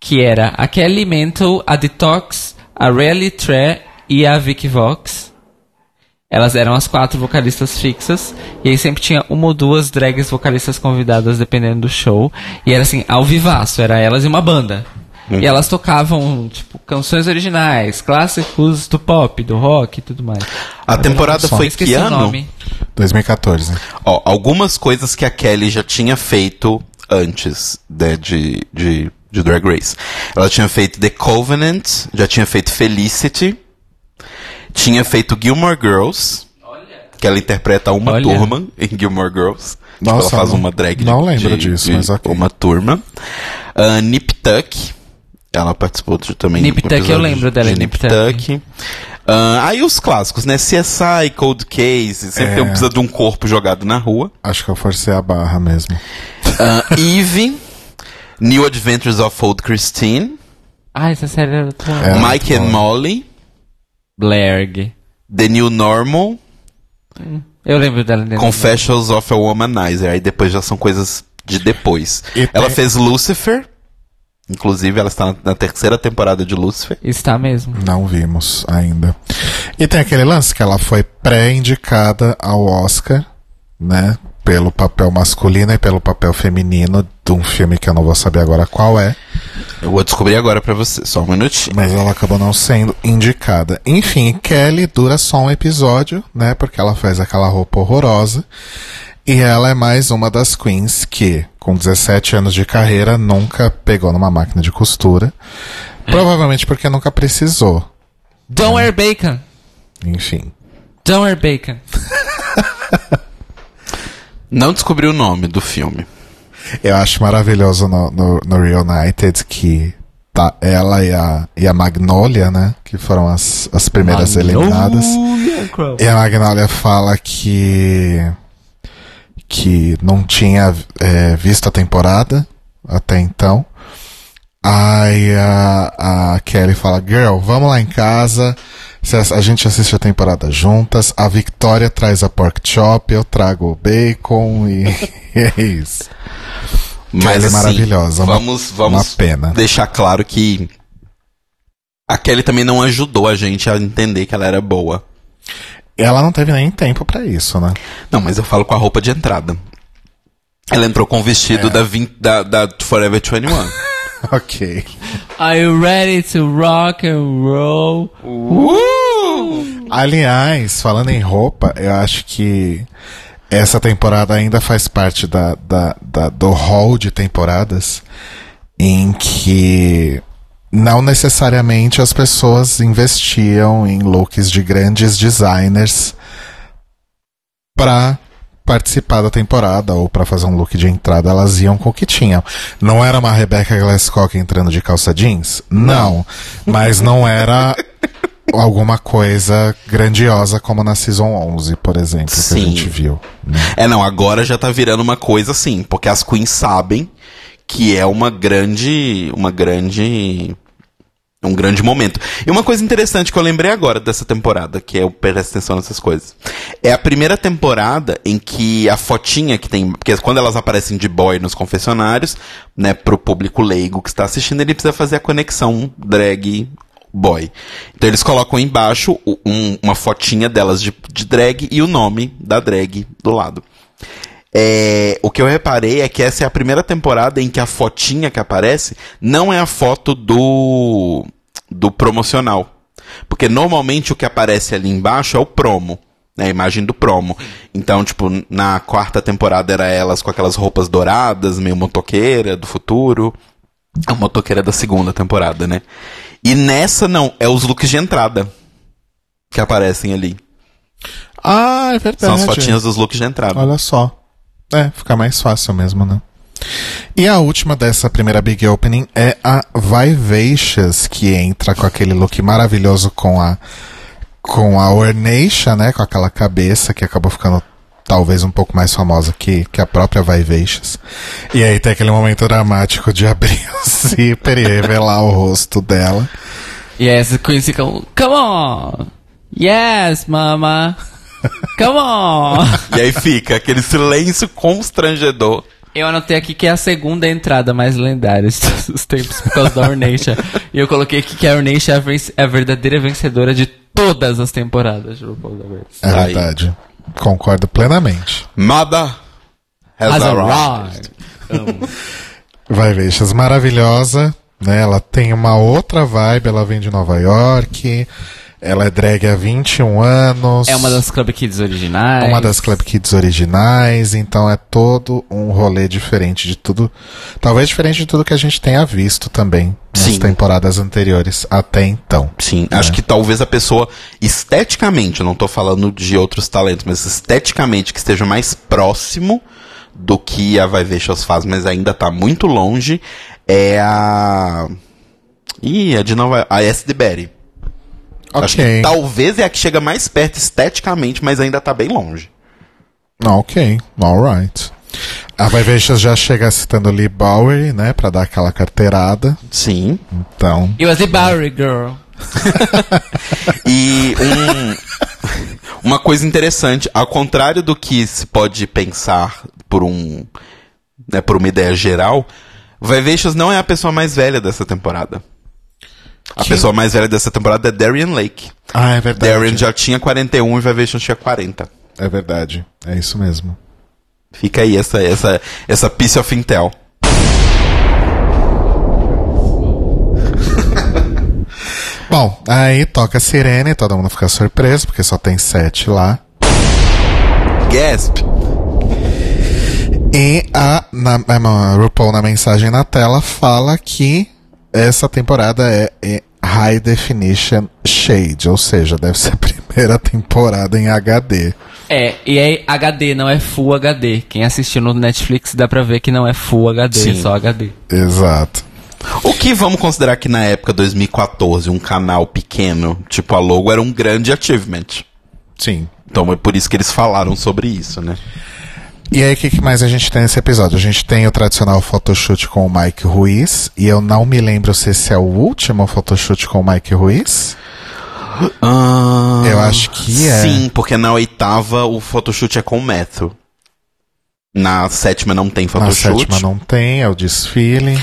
que era a Kelly Mental, a Detox, a Rally Tre e a Vicky Vox. Elas eram as quatro vocalistas fixas. E aí sempre tinha uma ou duas drags vocalistas convidadas, dependendo do show. E era assim, ao vivaço, era elas e uma banda. E elas tocavam, tipo, canções originais, clássicos do pop, do rock e tudo mais. A temporada som. foi que ano? nome. 2014. Ó, algumas coisas que a Kelly já tinha feito antes né, de, de, de Drag Race. Ela tinha feito The Covenant, já tinha feito Felicity, tinha feito Gilmore Girls, que ela interpreta uma Olha. turma em Gilmore Girls. Tipo, Nossa, ela faz não- uma drag não de, lembro de- disso, de mas ok. uma turma. Uh, Nip Tuck, ela participou de, também Nip de um Tuck, eu lembro dela de Nip Nip Tuck. Ah, aí os clássicos, né? CSI, Cold Case, sempre É. tem- precisa de um corpo jogado na rua. Acho que eu forcei a barra mesmo. Ah, Eve, New Adventures of Old Christine, Ah, essa série era tão... É. Mike and bom. Molly, Blerg. The New Normal, Eu lembro dela. Confessions of a Womanizer. Aí depois já são coisas de depois. E Ela tem- fez Lucifer, inclusive ela está na, terceira temporada de Lucifer. Está mesmo. Não vimos ainda. E tem aquele lance que ela foi pré-indicada ao Oscar, né? Pelo papel masculino e pelo papel feminino de um filme que eu não vou saber agora qual é. Eu vou descobrir agora pra você, só um minutinho. Mas ela acabou não sendo indicada. Enfim, Kelly dura só um episódio, né? Porque ela faz aquela roupa horrorosa. E ela é mais uma das queens que, com 17 anos de carreira, nunca pegou numa máquina de costura. Provavelmente porque nunca precisou. Don't wear bacon. Enfim. Don't wear bacon. Não descobri o nome do filme. Eu acho maravilhoso no, no, no Reunited que tá ela e a, e a Magnolia, né? Que foram as, as primeiras eliminadas. E a Magnolia fala que que não tinha é, visto a temporada até então. Aí a, a Kelly fala, girl, vamos lá em casa. a gente assiste a temporada juntas. A Victoria traz a pork chop, eu trago o bacon e é isso. Mas Kelly assim, maravilhosa, uma- Vamos, vamos uma pena. deixar claro que a Kelly também não ajudou a gente a entender que ela era boa. Ela não teve nem tempo pra isso, né? Não, mas eu falo com a roupa de entrada. Ela entrou com o É. vestido da, 20, da, da Forever 21. ok. Are you ready to rock and roll? Aliás, falando em roupa, eu acho que essa temporada ainda faz parte da, da, da- do hall de temporadas em que não necessariamente as pessoas investiam em looks de grandes designers pra participar da temporada ou pra fazer um look de entrada, elas iam com o que tinham. Não era uma Rebecca Glasscock entrando de calça jeans? Não. Mas não era alguma coisa grandiosa como na Season 11, por exemplo, que Sim. a gente viu. né? É, não, agora já tá virando uma coisa assim, porque as queens sabem que é uma grande. Uma grande. Um grande momento. E uma coisa interessante que eu lembrei agora dessa temporada, que eu presto atenção nessas coisas. É a primeira temporada em que a fotinha que tem. Porque quando elas aparecem de boy nos confessionários, né, pro público leigo que está assistindo, ele precisa fazer a conexão drag boy. Então eles colocam embaixo o- um- uma fotinha delas de, de drag e o nome da drag do lado. É, o que eu reparei é que essa é a primeira temporada em que a fotinha que aparece não é a foto do, do promocional. Porque normalmente o que aparece ali embaixo é o promo. Né, a imagem do promo. Então, tipo, na quarta temporada era elas com aquelas roupas douradas, meio motoqueira do futuro. A motoqueira da segunda temporada, né? E nessa não, é os looks de entrada que aparecem ali. Ah, é verdade. São as fotinhas dos looks de entrada. Olha só. É, fica mais fácil mesmo, né? E a última dessa primeira Big Opening é a Vivacious, que entra com aquele look maravilhoso com a com a Ornation, né? Com aquela cabeça que acabou ficando talvez um pouco mais famosa que, que a própria Vivacious. E aí tem aquele momento dramático de abrir o zíper e revelar o rosto dela. E aí come on! Yes, mama! Come on! E aí fica aquele silêncio constrangedor. Eu anotei aqui que é a segunda entrada mais lendária de todos os tempos por causa da Ornation. e eu coloquei aqui que a Ornation é a, é a verdadeira vencedora de todas as temporadas de RuPaul's Drag Race. É Aí. verdade. Concordo plenamente. Mother has, Has arrived. arrived. Vivacious maravilhosa, né? Ela tem uma outra vibe, ela vem de Nova York, ela é drag há 21 anos. É uma das Club Kids originais. uma das Club Kids originais, então é todo um rolê diferente de tudo. Talvez diferente de tudo que a gente tenha visto também nas Sim. temporadas anteriores até então. Sim, acho que talvez a pessoa, esteticamente, eu não tô falando de outros talentos, mas esteticamente que esteja mais próximo do que a Vivacious faz, mas ainda tá muito longe, é a. Ih, a de Nova a S. de Berry. Acho que Ok. talvez é a que chega mais perto esteticamente, mas ainda tá bem longe. Ok, alright. A Vivacious já chega citando Lee Bowery, né, pra dar aquela carteirada. Sim. Então, It was the Bowery Girl. E um, uma coisa interessante, ao contrário do que se pode pensar por um, né, por uma ideia geral, Vivacious não é a pessoa mais velha dessa temporada. A pessoa mais velha dessa temporada é Darian Lake. ah, é verdade. Darian já tinha 41 e Vivacious tinha 40. É verdade. É isso mesmo. Fica aí essa essa essa piece of intel. Bom, aí toca a sirene, todo mundo fica surpreso, porque só tem sete lá. Gasp. E a, na, a RuPaul na mensagem na tela fala que essa temporada é, é High Definition Shade, ou seja, deve ser a primeira temporada em HD. É, e aí HD não é Full HD. Quem assistiu no Netflix dá pra ver que não é Full HD, Sim. é só HD. Exato. O que vamos considerar que na época 2014 um canal pequeno, tipo a Logo, era um grande achievement. Sim. Então é por isso que eles falaram sobre isso, né? E aí, o que, que mais a gente tem nesse episódio? A gente tem o tradicional photoshoot com o Mike Ruiz, e eu não me lembro se esse é o último photoshoot com o Mike Ruiz. Eu acho que é. Sim, porque na oitava o photoshoot é com o Matthew. Na sétima não tem Na photoshoot. sétima não tem, é o desfile.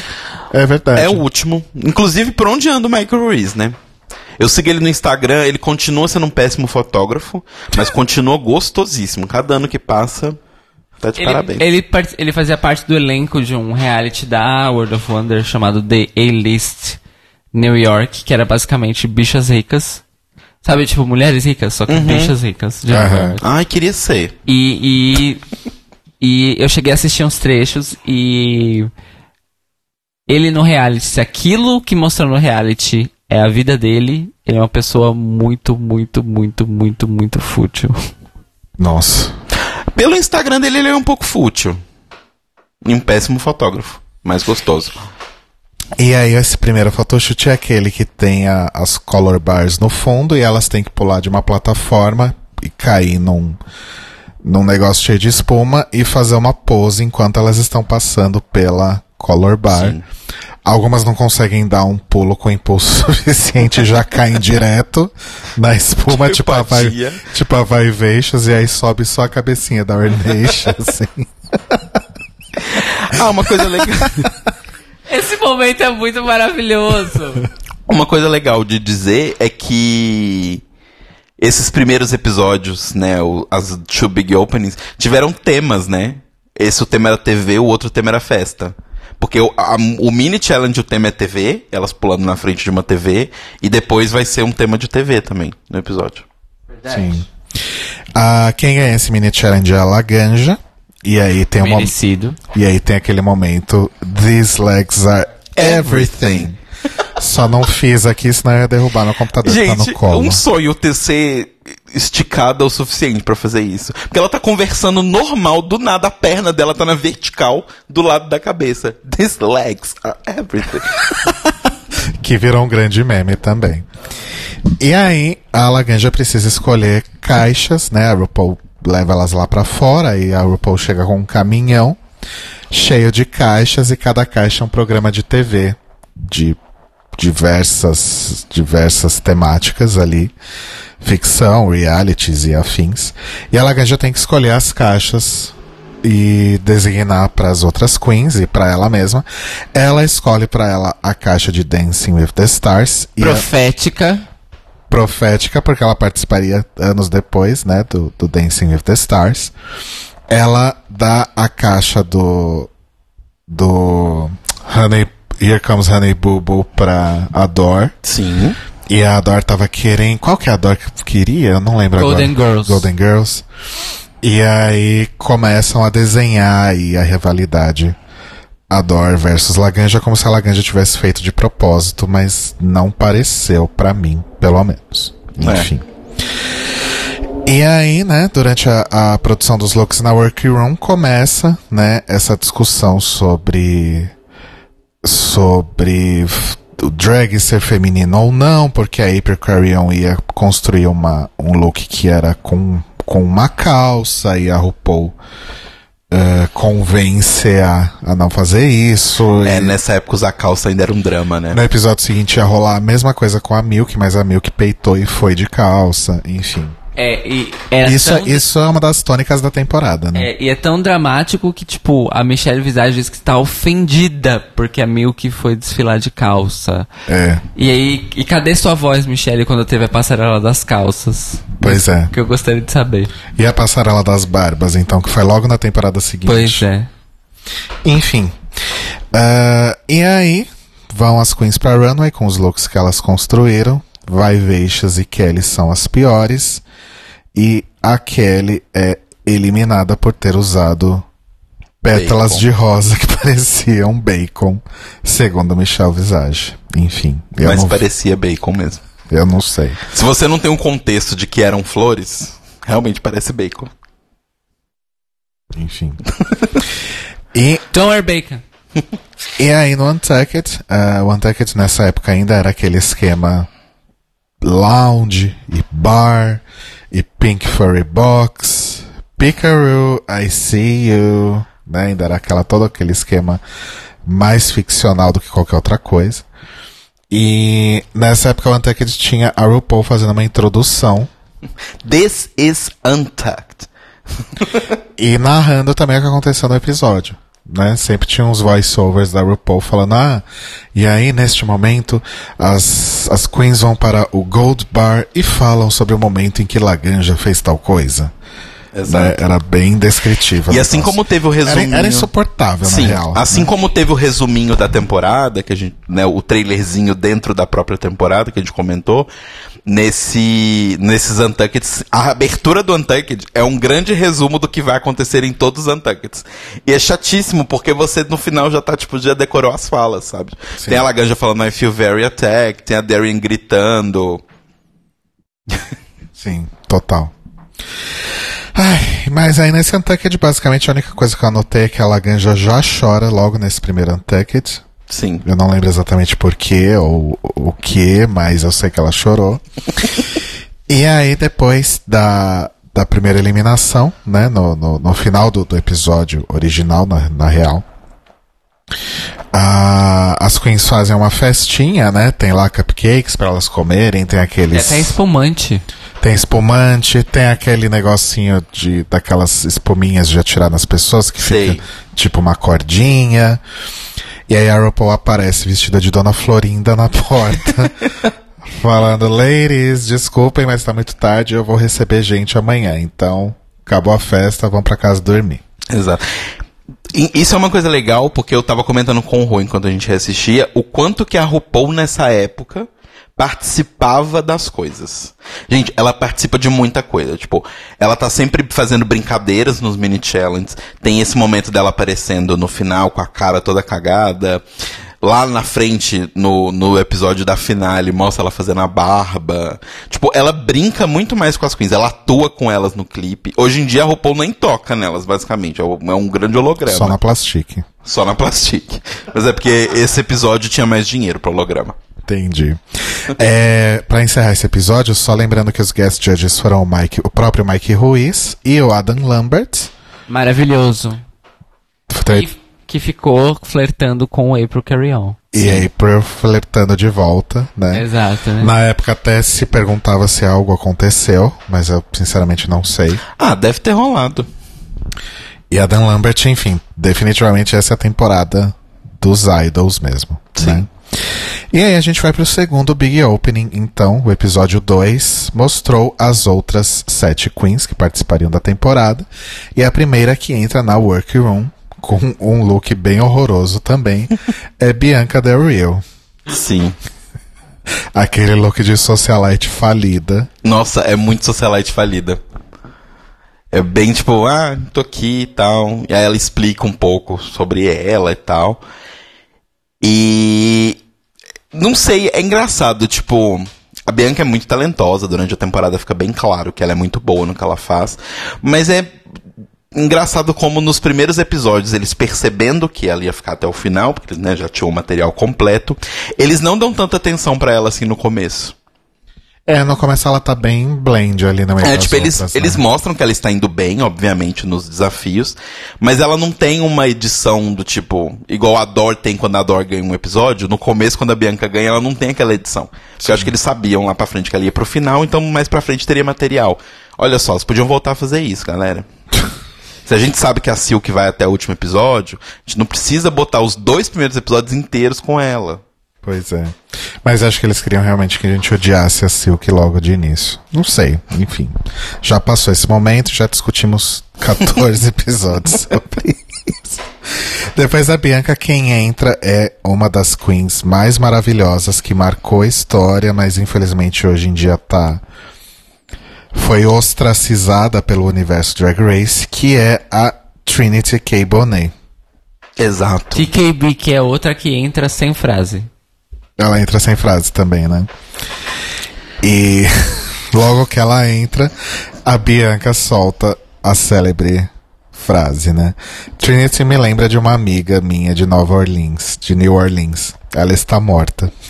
É verdade. É o último. Inclusive, por onde anda o Michael Ruiz, né? Eu sigo ele no Instagram, ele continua sendo um péssimo fotógrafo, mas continua gostosíssimo. Cada ano que passa, tá de Ele, parabéns. ele, part- ele fazia parte do elenco de um reality da World of Wonder chamado The A-List New York, que era basicamente bichas ricas. Sabe, tipo, mulheres ricas, só que bichas ricas. de. York. Ai, queria ser. E, e, e eu cheguei a assistir uns trechos e ele no reality, se aquilo que mostrou no reality é a vida dele, ele é uma pessoa muito, muito, muito, muito, muito fútil. Nossa. Pelo Instagram dele, ele é um pouco fútil. E um péssimo fotógrafo, mas gostoso. E aí, esse primeiro photoshoot é aquele que tem a- as color bars no fundo e elas têm que pular de uma plataforma e cair num, num negócio cheio de espuma e fazer uma pose enquanto elas estão passando pela color bar. Sim. Algumas não conseguem dar um pulo com impulso suficiente e já caem direto na espuma, Tipo a vai, tipo a Vivacious, e aí sobe só a cabecinha da Ornation, assim. Ah, uma coisa legal. Esse momento é muito maravilhoso. Uma coisa legal de dizer é que esses primeiros episódios, né, o- as Two Big Openings, tiveram temas, né? esse o tema era TV, o outro tema era festa. Porque o, a- o mini challenge, o tema é TV, elas pulando na frente de uma TV, e depois vai ser um tema de TV também, no episódio. Sim. Ah, quem ganha esse mini challenge é a Laganja. E aí tem uma, Merecido. E aí tem aquele momento These legs are everything. Só não fiz aqui, senão eu ia derrubar meu computador que tá Gente, no colo. um sonho ter ser esticada o suficiente pra fazer isso. Porque ela tá conversando normal, do nada a perna dela tá na vertical do lado da cabeça. These legs are everything. Que virou um grande meme também. E aí, a Laganja precisa escolher caixas, né? A RuPaul leva elas lá pra fora e a RuPaul chega com um caminhão cheio de caixas e cada caixa é um programa de TV de diversas diversas temáticas ali, ficção, realities e afins. E a Laganja tem que escolher as caixas e designar para as outras queens e para ela mesma. Ela escolhe para ela a caixa de Dancing with the Stars e a Profética. profética porque ela participaria anos depois, né, do, do Dancing with the Stars. Ela dá a caixa do do Honey Here Comes Honey Boo Boo pra Adore. Sim. E a Adore tava querendo. Qual que é a Adore que queria? Eu não lembro Golden agora. Girls. Golden Girls. E aí começam a desenhar aí a rivalidade Adore versus Laganja, como se a Laganja tivesse feito de propósito, mas não pareceu pra mim, pelo menos. É. Enfim. E aí, né, durante a, a produção dos looks na Workroom começa, né, essa discussão sobre sobre o drag ser feminino ou não, porque a April Carrion ia construir uma, um look que era com, com uma calça e a RuPaul eh, convence a, a não fazer isso. É, e nessa época usar calça ainda era um drama, né? no episódio seguinte ia rolar a mesma coisa com a Milk, mas a Milk peitou e foi de calça, enfim. É, e era Isso, tão, isso é uma das tônicas da temporada, né? é, e é tão dramático que, tipo, a Michelle Visage diz que está ofendida porque a Milk foi desfilar de calça. É, E aí, e cadê sua voz, Michelle, quando teve a passarela das calças? pois é. Que eu gostaria de saber. E a passarela das barbas, então, que foi logo na temporada seguinte. Pois é. Enfim. Ah, e aí, vão as queens pra runway com os looks que elas construíram. Vai Veixas e Kelly são as piores. E a Kelly é eliminada por ter usado pétalas Bacon. de rosa que pareciam bacon, segundo Michelle Visage. Enfim, eu, Mas não, parecia bacon mesmo. eu não sei. Se você não tem um contexto de que eram flores, realmente parece bacon. Enfim. e Don't wear bacon. E aí no Untucked, uh, o Untucked nessa época ainda era aquele esquema lounge e bar e pink furry box, Pickaroo, I see you, né? Ainda era aquela, todo aquele esquema mais ficcional do que qualquer outra coisa. E nessa época o Untucked tinha a RuPaul fazendo uma introdução This is untucked. E narrando também o que aconteceu no episódio. Né? Sempre tinha uns voiceovers da RuPaul falando, ah, e aí neste momento as, as queens vão para o Gold Bar e falam sobre o momento em que Laganja fez tal coisa. Né? Era bem descritiva. E assim como teve o resuminho. Era, era insuportável, Sim, na real. assim né? como teve o resuminho da temporada, que a gente, né, o trailerzinho dentro da própria temporada que a gente comentou, nesse nesses Untuckeds, a abertura do Untucked é um grande resumo do que vai acontecer em todos os Untuckeds. E é chatíssimo porque você no final já tá tipo já decorou as falas, sabe? Tem a Laganja falando I feel very attacked, tem a Darien gritando. Sim, total. Ai, mas aí nesse Untucked, basicamente a única coisa que eu anotei é que a Laganja já chora logo nesse primeiro Untucked. Sim. Eu não lembro exatamente porquê ou o que, mas eu sei que ela chorou. e aí, depois da, da primeira eliminação, né, no, no, no final do, do episódio original, na, na real, a- as queens fazem uma festinha, né? Tem lá cupcakes para elas comerem, tem É aqueles. até espumante. Tem espumante, tem aquele negocinho de daquelas espuminhas de atirar nas pessoas que Sei. fica tipo uma cordinha. E aí a RuPaul aparece vestida de Dona Florinda na porta, falando: Ladies, desculpem, mas tá muito tarde, eu vou receber gente amanhã. Então, acabou a festa, vão pra casa dormir. Exato. Isso é uma coisa legal, porque eu tava comentando com o Rô enquanto a gente assistia, o quanto que a RuPaul nessa época participava das coisas. Gente, ela participa de muita coisa. Tipo, ela tá sempre fazendo brincadeiras nos mini challenges. Tem esse momento dela aparecendo no final com a cara toda cagada. Lá na frente, no, no episódio da finale, mostra ela fazendo a barba. Tipo, ela brinca muito mais com as queens. Ela atua com elas no clipe. Hoje em dia a RuPaul nem toca nelas, basicamente. É um é um grande holograma. Só na plastique. Só na plastique. Mas é porque esse episódio tinha mais dinheiro pro holograma. Entendi. É, para encerrar esse episódio, só lembrando que os guest judges foram o, Mike, o próprio Mike Ruiz e o Adam Lambert. Maravilhoso. E que ficou flertando com o April Carry-On. E April flertando de volta, né? Exato, né? Na época até se perguntava se algo aconteceu, mas eu sinceramente não sei. Ah, deve ter rolado. E Adam Lambert, enfim, definitivamente essa é a temporada dos idols mesmo. Sim. né? E aí a gente vai pro segundo Big Opening, então, o episódio 2 mostrou as outras sete queens que participariam da temporada. E a primeira que entra na workroom com um look bem horroroso também é Bianca Del Rio. Sim. Aquele look de socialite falida. Nossa, é muito socialite falida. É bem tipo, ah, tô aqui e tal. E aí ela explica um pouco sobre ela e tal. E. Não sei, é engraçado, tipo. A Bianca é muito talentosa, durante a temporada fica bem claro que ela é muito boa no que ela faz. Mas é engraçado como nos primeiros episódios, eles percebendo que ela ia ficar até o final, porque né, já tinha o material completo, eles não dão tanta atenção pra ela assim no começo. É, no começo ela tá bem blend ali na meio É, tipo, eles, outras, né? eles mostram que ela está indo bem, obviamente, nos desafios, mas ela não tem uma edição do tipo, igual a Dor tem quando a Dor ganha um episódio, no começo, quando a Bianca ganha, ela não tem aquela edição. Porque eu acho que eles sabiam lá pra frente que ela ia pro final, então mais pra frente teria material. Olha só, eles podiam voltar a fazer isso, galera. Se a gente sabe que a Silk vai até o último episódio, a gente não precisa botar os dois primeiros episódios inteiros com ela. Pois é. Mas acho que eles queriam realmente que a gente odiasse a Silk logo de início. Não sei, enfim. Já passou esse momento, já discutimos 14 episódios sobre isso. Depois da Bianca, quem entra é uma das queens mais maravilhosas que marcou a história, mas infelizmente hoje em dia tá. Foi ostracizada pelo universo Drag Race, que é a Trinity K. Bonet. Exato. TKB, que é outra que entra sem frase. Ela entra sem frase também, né? E logo que ela entra, a Bianca solta a célebre frase, né? Trinity me lembra de uma amiga minha de Nova Orleans, de New Orleans. Ela está morta.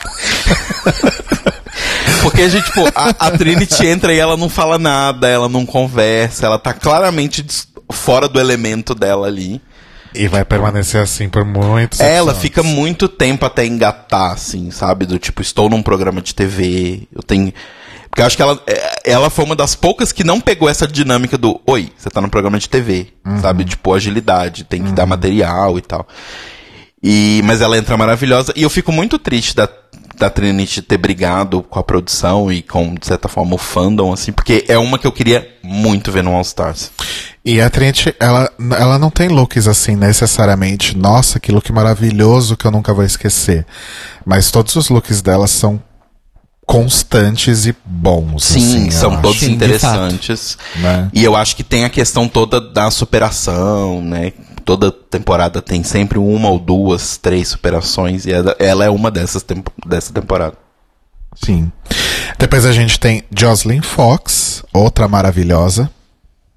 Porque a gente, tipo, a, a Trinity entra e ela não fala nada, ela não conversa, ela tá claramente fora do elemento dela ali. E vai permanecer assim por muitos Ela episódios. fica muito tempo até engatar, assim, sabe? Do tipo, estou num programa de TV, eu tenho. Porque eu acho que ela, é, ela foi uma das poucas que não pegou essa dinâmica do Oi, você tá num programa de TV, sabe? Tipo, agilidade, tem que dar material e tal. E, mas ela entra maravilhosa. E eu fico muito triste da, da Trinity ter brigado com a produção e com, de certa forma, o fandom, assim, porque é uma que eu queria muito ver no All Stars. E a Trinity, ela, ela não tem looks assim necessariamente. Nossa, que look maravilhoso que eu nunca vou esquecer. Mas todos os looks dela são constantes e bons. Sim, assim, são todos de interessantes. Né? E eu acho que tem a questão toda da superação, né? Toda temporada tem sempre uma ou duas, três superações, e ela, é uma dessas tempo, dessa temporada. Sim. Depois a gente tem Jocelyn Fox, outra maravilhosa.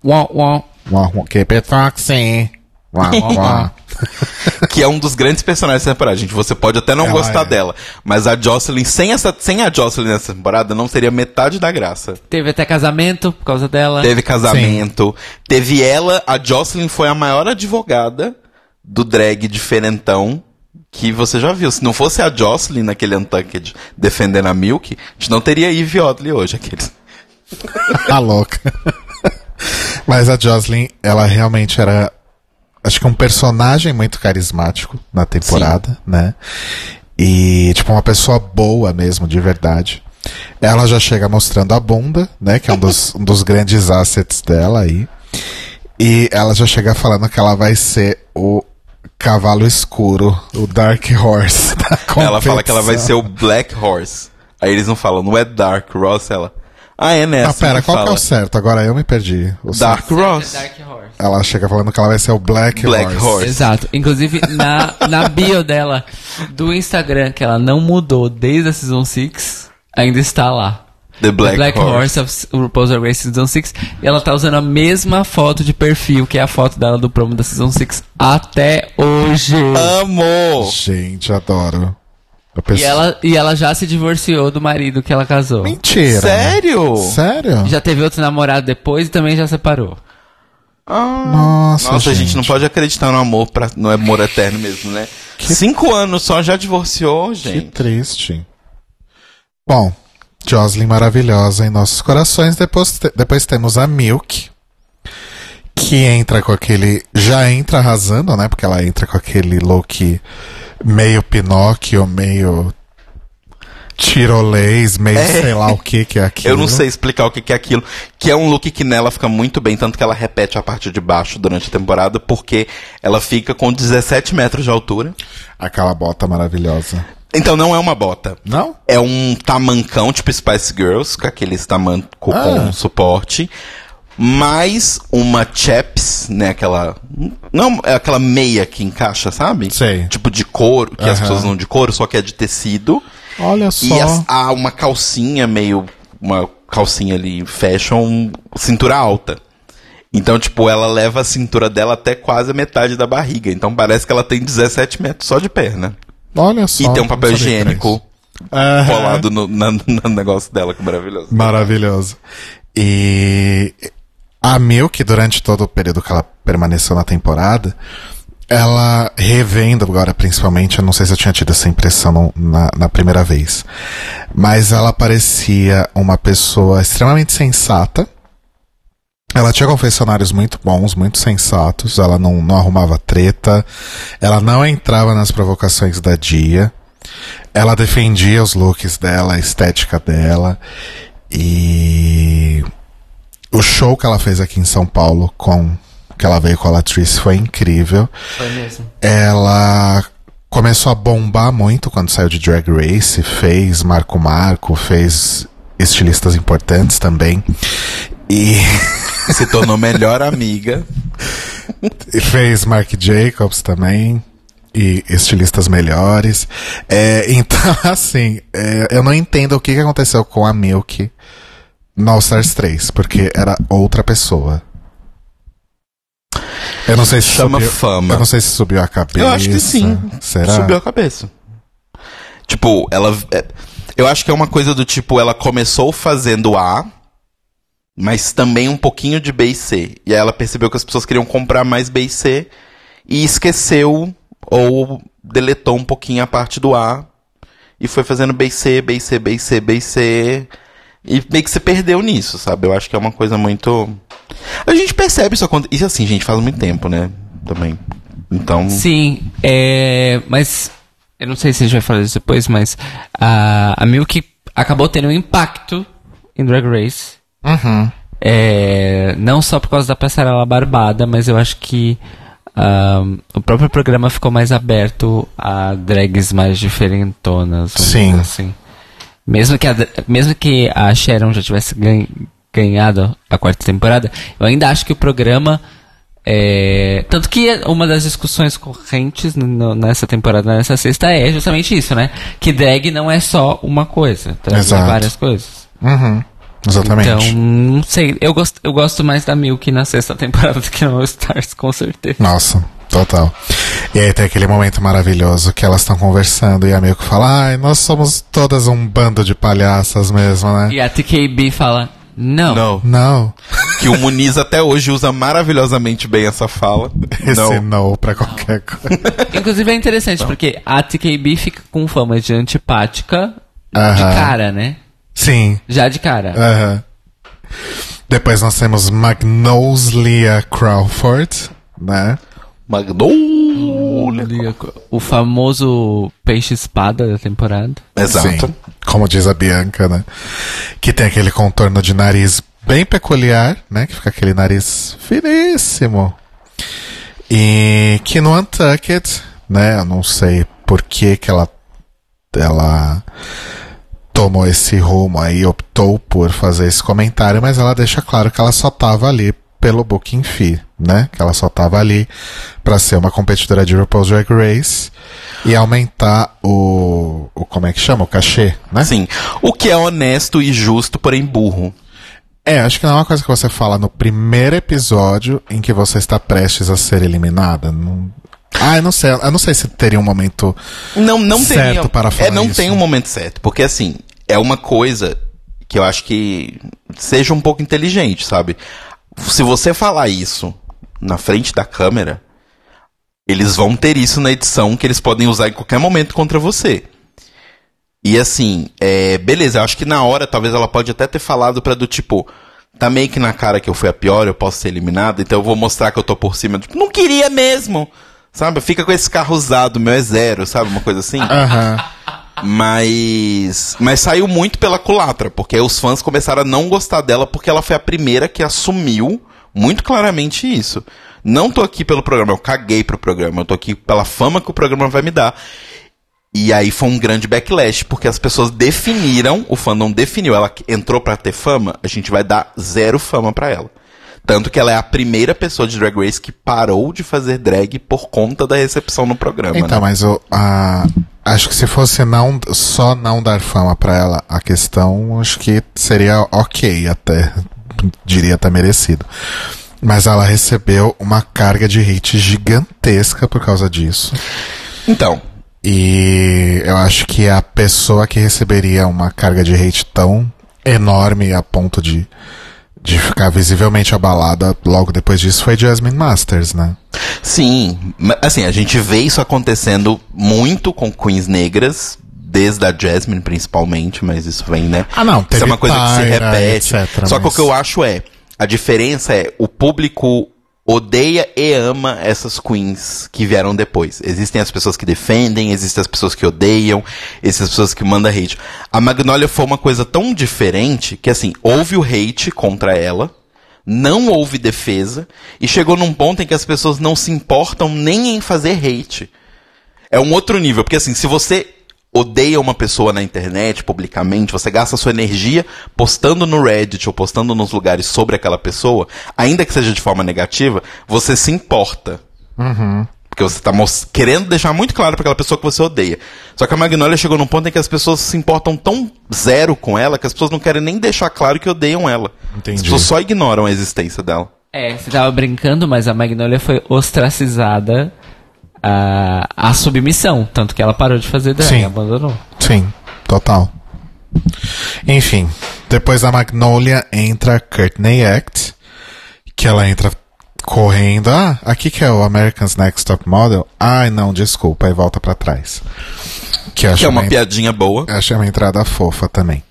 Uau, uau. Uau, uau, Keep it foxy. Uau, uau, uau. que é um dos grandes personagens dessa temporada. Gente, você pode até não Ela gostar é. dela, mas a Jocelyn, sem, essa, sem a Jocelyn nessa temporada, não seria metade da graça. Teve até casamento por causa dela. Teve casamento, teve ela, a Jocelyn foi a maior advogada do drag diferentão que você já viu. Se não fosse a Jocelyn naquele Untucked defendendo a Milk, a gente não teria Eve Oddly hoje, aqueles. Tá louca. Mas a Jocelyn, ela realmente era, acho que um personagem muito carismático na temporada, né? E, tipo, uma pessoa boa mesmo, de verdade. Ela já chega mostrando a bunda, né? Que é um dos, um dos grandes assets dela aí. E ela já chega falando que ela vai ser o cavalo escuro, o Dark Horse. Da Ela fala que ela vai ser o Black Horse. Aí eles não falam, não é Dark Ross, ela. Ah, é nessa. Ah, pera, qual que é fala. o certo? Agora eu me perdi. O Dark certo. Ross. Dark Horse. Ela chega falando que ela vai ser o Black, Black Horse. Horse. Exato. Inclusive, na, na bio dela do Instagram, que ela não mudou desde a Season 6, ainda está lá. The Black, Horse. of RuPaul's Drag Race Season 6. E ela tá usando a mesma foto de perfil, que é a foto dela do promo da Season 6, até hoje. Amor! Gente, adoro. E ela, e ela já se divorciou do marido que ela casou. Mentira. Sério? Sério? Já teve outro namorado depois e também já separou. Ah. Nossa, Nossa, a gente gente não pode acreditar no amor, pra, no amor eterno mesmo, né? Cinco anos só já divorciou, Que gente. triste. Bom, Jocelyn maravilhosa em nossos corações. Depois, te- depois temos a Milk, que entra com aquele. Já entra arrasando, né? Porque ela entra com aquele look meio Pinóquio, meio. Tirolês, meio sei lá o que que é aquilo. Eu não sei explicar o que, que é aquilo. Que é um look que nela fica muito bem, tanto que ela repete a parte de baixo durante a temporada, porque ela fica com 17 metros de altura. Aquela bota maravilhosa. Então não é uma bota. Não? É um tamancão, tipo Spice Girls, com aqueles tamanco Ah. com suporte. Mais uma chaps, né? Aquela. Não, é aquela meia que encaixa, sabe? Sei. Tipo de couro, que as Aham. pessoas não de couro, só que é de tecido. Olha só. E as- há uma calcinha meio. Uma calcinha ali fashion, cintura alta. Então, tipo, ela leva a cintura dela até quase a metade da barriga. Então parece que ela tem 17 metros só de perna. Olha só. E tem um papel higiênico. Aham. colado no, na- no negócio dela, que maravilhoso. Maravilhoso. E a Milk, durante todo o período que ela permaneceu na temporada, ela revendo agora, principalmente, eu não sei se eu tinha tido essa impressão na, na primeira vez, mas ela parecia uma pessoa extremamente sensata. Ela tinha confessionários muito bons, muito sensatos, ela não, não arrumava treta, ela não entrava nas provocações da dia, ela defendia os looks dela, a estética dela, e o show que ela fez aqui em São Paulo com que ela veio com a Latrice foi incrível. Foi mesmo. Ela começou a bombar muito quando saiu de Drag Race, fez Marco Marco, fez estilistas importantes também. E Se tornou melhor amiga. E fez Marc Jacobs também. E estilistas melhores. É, então, assim, é, eu não entendo o que, que aconteceu com a Milk no All Stars 3, porque era outra pessoa. Eu não sei se Chama subiu, fama. Eu não sei se subiu a cabeça. Eu acho que sim. Será? Subiu a cabeça. Tipo, ela. é- eu acho que é uma coisa do tipo, ela começou fazendo A, mas também um pouquinho de B e C. E aí ela percebeu que as pessoas queriam comprar mais B e C e esqueceu ou deletou um pouquinho a parte do A e foi fazendo B e C, B e C, B e C, B e C. E meio que se perdeu nisso, sabe? Eu acho que é uma coisa muito. A gente percebe isso acontecer. Isso assim, gente, faz muito tempo, né? Também. Então. Sim, é, mas eu não sei se a gente vai falar disso depois, mas a, a Milk acabou tendo um impacto em Drag Race. Uhum. É, não só por causa da passarela barbada, mas eu acho que ahm, o próprio programa ficou mais aberto a drags mais diferentonas. Sim. Assim. Mesmo, que a, mesmo que a Sharon já tivesse ganh- ganhado a quarta temporada, eu ainda acho que o programa. é, tanto que uma das discussões correntes no- nessa temporada, nessa sexta, é justamente isso, né? Que drag não é só uma coisa, traz várias coisas. Uhum. Exatamente. Então, não sei. Eu gosto, eu gosto mais da Milk na sexta temporada do que no All Stars, com certeza. Nossa, total. E aí tem aquele momento maravilhoso que elas estão conversando e a Milk fala, ai, nós somos todas um bando de palhaças mesmo, né? E a TKB fala: Não. Não. Não. Que o Muniz até hoje usa maravilhosamente bem essa fala. Esse Não. não pra qualquer coisa. Inclusive é interessante, porque a TKB fica com fama de antipática de Aham. cara, né? Sim. Já de cara. Aham. Depois nós temos Magnolia Crawford, né? Magnolia. O famoso peixe-espada da temporada. Exato. Sim. Como diz a Bianca, né? Que tem aquele contorno de nariz bem peculiar, né? Que fica aquele nariz finíssimo. E que no Untucked, né? Eu não sei por que que ela, ela tomou esse rumo aí, optou por fazer esse comentário, mas ela deixa claro que ela só tava ali pelo booking fee, né? Que ela só tava ali para ser uma competidora de RuPaul's Drag Race e aumentar o, o como é que chama, o cachê, né? Sim. O que é honesto e justo, porém burro. É, acho que não é uma coisa que você fala no primeiro episódio em que você está prestes a ser eliminada. Não... Ah, eu não sei, eu não sei se teria um momento Não, não certo teria, para falar É, não isso. tem um momento certo. Porque, assim, é uma coisa que eu acho que seja um pouco inteligente, sabe? Se você falar isso na frente da câmera, eles vão ter isso na edição que eles podem usar em qualquer momento contra você. E assim, é, beleza, acho que na hora talvez ela pode até ter falado pra do tipo, tá meio que na cara que eu fui a pior, eu posso ser eliminada, então eu vou mostrar que eu tô por cima. Tipo, não queria mesmo! Sabe? Fica com esse carro usado, meu é zero, sabe? Uma coisa assim. Aham. Mas. Mas saiu muito pela culatra, porque os fãs começaram a não gostar dela porque ela foi a primeira que assumiu muito claramente isso. Não tô aqui pelo programa, eu caguei pro programa, eu tô aqui pela fama que o programa vai me dar. E aí foi um grande backlash, porque as pessoas definiram, o fandom definiu, ela entrou pra ter fama, a gente vai dar zero fama pra ela. Tanto que ela é a primeira pessoa de Drag Race que parou de fazer drag por conta da recepção no programa. Então, né? mas a, acho que se fosse não, só não dar fama pra ela, a questão acho que seria ok até. Diria até merecido. Mas ela recebeu uma carga de hate gigantesca por causa disso. Então, E eu acho que a pessoa que receberia uma carga de hate tão enorme a ponto de, de ficar visivelmente abalada logo depois disso foi Jasmine Masters, né? Sim, assim, a gente vê isso acontecendo muito com queens negras, desde a Jasmine principalmente, mas isso vem, né? Ah, não, Isso teve é uma coisa que se repete. etc, Só que o mas- que eu acho é, a diferença é, o público odeia e ama essas queens que vieram depois. Existem as pessoas que defendem, existem as pessoas que odeiam, existem as pessoas que mandam hate. A Magnolia foi uma coisa tão diferente que, assim, houve o hate contra ela, não houve defesa, e chegou num ponto em que as pessoas não se importam nem em fazer hate. É um outro nível, porque assim, se você odeia uma pessoa na internet, publicamente, você gasta sua energia postando no Reddit ou postando nos lugares sobre aquela pessoa, ainda que seja de forma negativa, você se importa. Porque você tá mos- querendo deixar muito claro para aquela pessoa que você odeia. Só que a Magnolia chegou num ponto em que as pessoas se importam tão zero com ela que as pessoas não querem nem deixar claro que odeiam ela. Entendi. As pessoas só ignoram a existência dela. É, você tava brincando, mas a Magnolia foi ostracizada à, à submissão. Tanto que ela parou de fazer drag, Sim. abandonou. Sim, total. Enfim, depois da Magnolia entra a Courtney Act, que ela entra correndo. Ah, aqui que é o American's Next Top Model. Ai, não, desculpa, aí volta pra trás. Que, Que é uma uma, piadinha boa. achei uma entrada fofa também.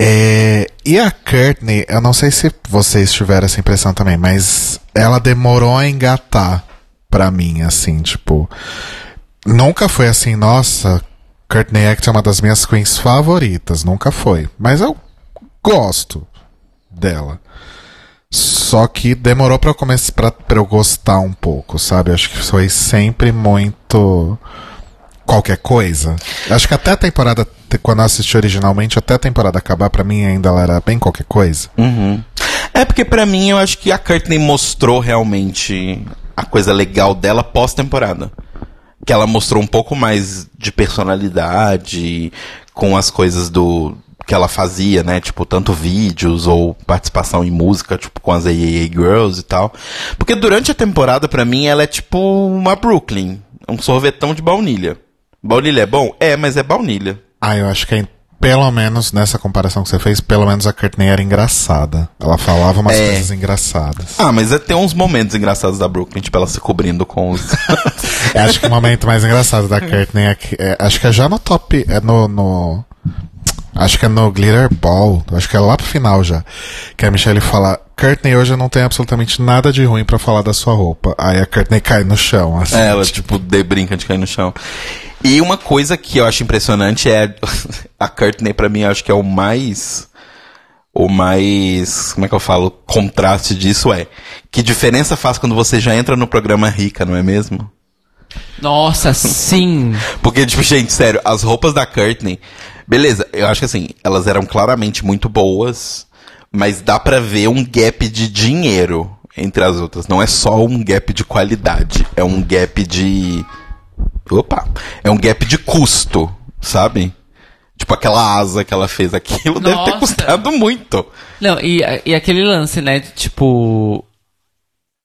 É, e a Courtney, eu não sei se vocês tiveram essa impressão também, mas ela demorou a engatar pra mim, assim, tipo. Nunca foi assim, nossa, Courtney Act é uma das minhas queens favoritas, nunca foi. Mas eu gosto dela. Só que demorou pra eu começar pra, pra eu gostar um pouco, sabe? Acho que foi sempre muito qualquer coisa. Acho que até a temporada, quando eu assisti originalmente, até a temporada acabar, pra mim ainda ela era bem qualquer coisa. Uhum. É porque pra mim eu acho que a Courtney mostrou realmente a coisa legal dela pós-temporada. Que ela mostrou um pouco mais de personalidade com as coisas do que ela fazia, né? Tipo, tanto vídeos ou participação em música, tipo, com as AAA Girls e tal. Porque durante a temporada, pra mim, ela é tipo uma Brooklyn. Um sorvetão de baunilha. Baunilha é bom? É, mas é baunilha. Ah, eu acho que pelo menos nessa comparação que você fez, pelo menos a Courtney era engraçada. Ela falava umas É. coisas engraçadas. Ah, mas é, tem uns momentos engraçados da Brooklyn, tipo, ela se cobrindo com os. Eu acho que o momento mais engraçado da Courtney é, que, é- acho que é já no top, é no, no acho que é no Glitter Ball, acho que é lá pro final já, que a Michelle fala, Courtney hoje eu não tenho absolutamente nada de ruim pra falar da sua roupa. Aí a Courtney cai no chão, assim. É, ela, tipo, de brinca de cair no chão. E uma coisa que eu acho impressionante é a Courtney, pra mim, acho que é o mais. o mais, como é que eu falo, contraste disso é, que diferença faz quando você já entra no programa rica, não é mesmo? Nossa, sim. Porque, tipo, gente, sério, as roupas da Courtney, beleza, eu acho que assim, elas eram claramente muito boas, mas dá pra ver um gap de dinheiro entre as outras. Não é só um gap de qualidade, é um gap de. Opa! É um gap de custo, sabe? Tipo, aquela asa que ela fez, aquilo deve ter Nossa. custado muito. Não, e, e aquele lance, né? de, Tipo.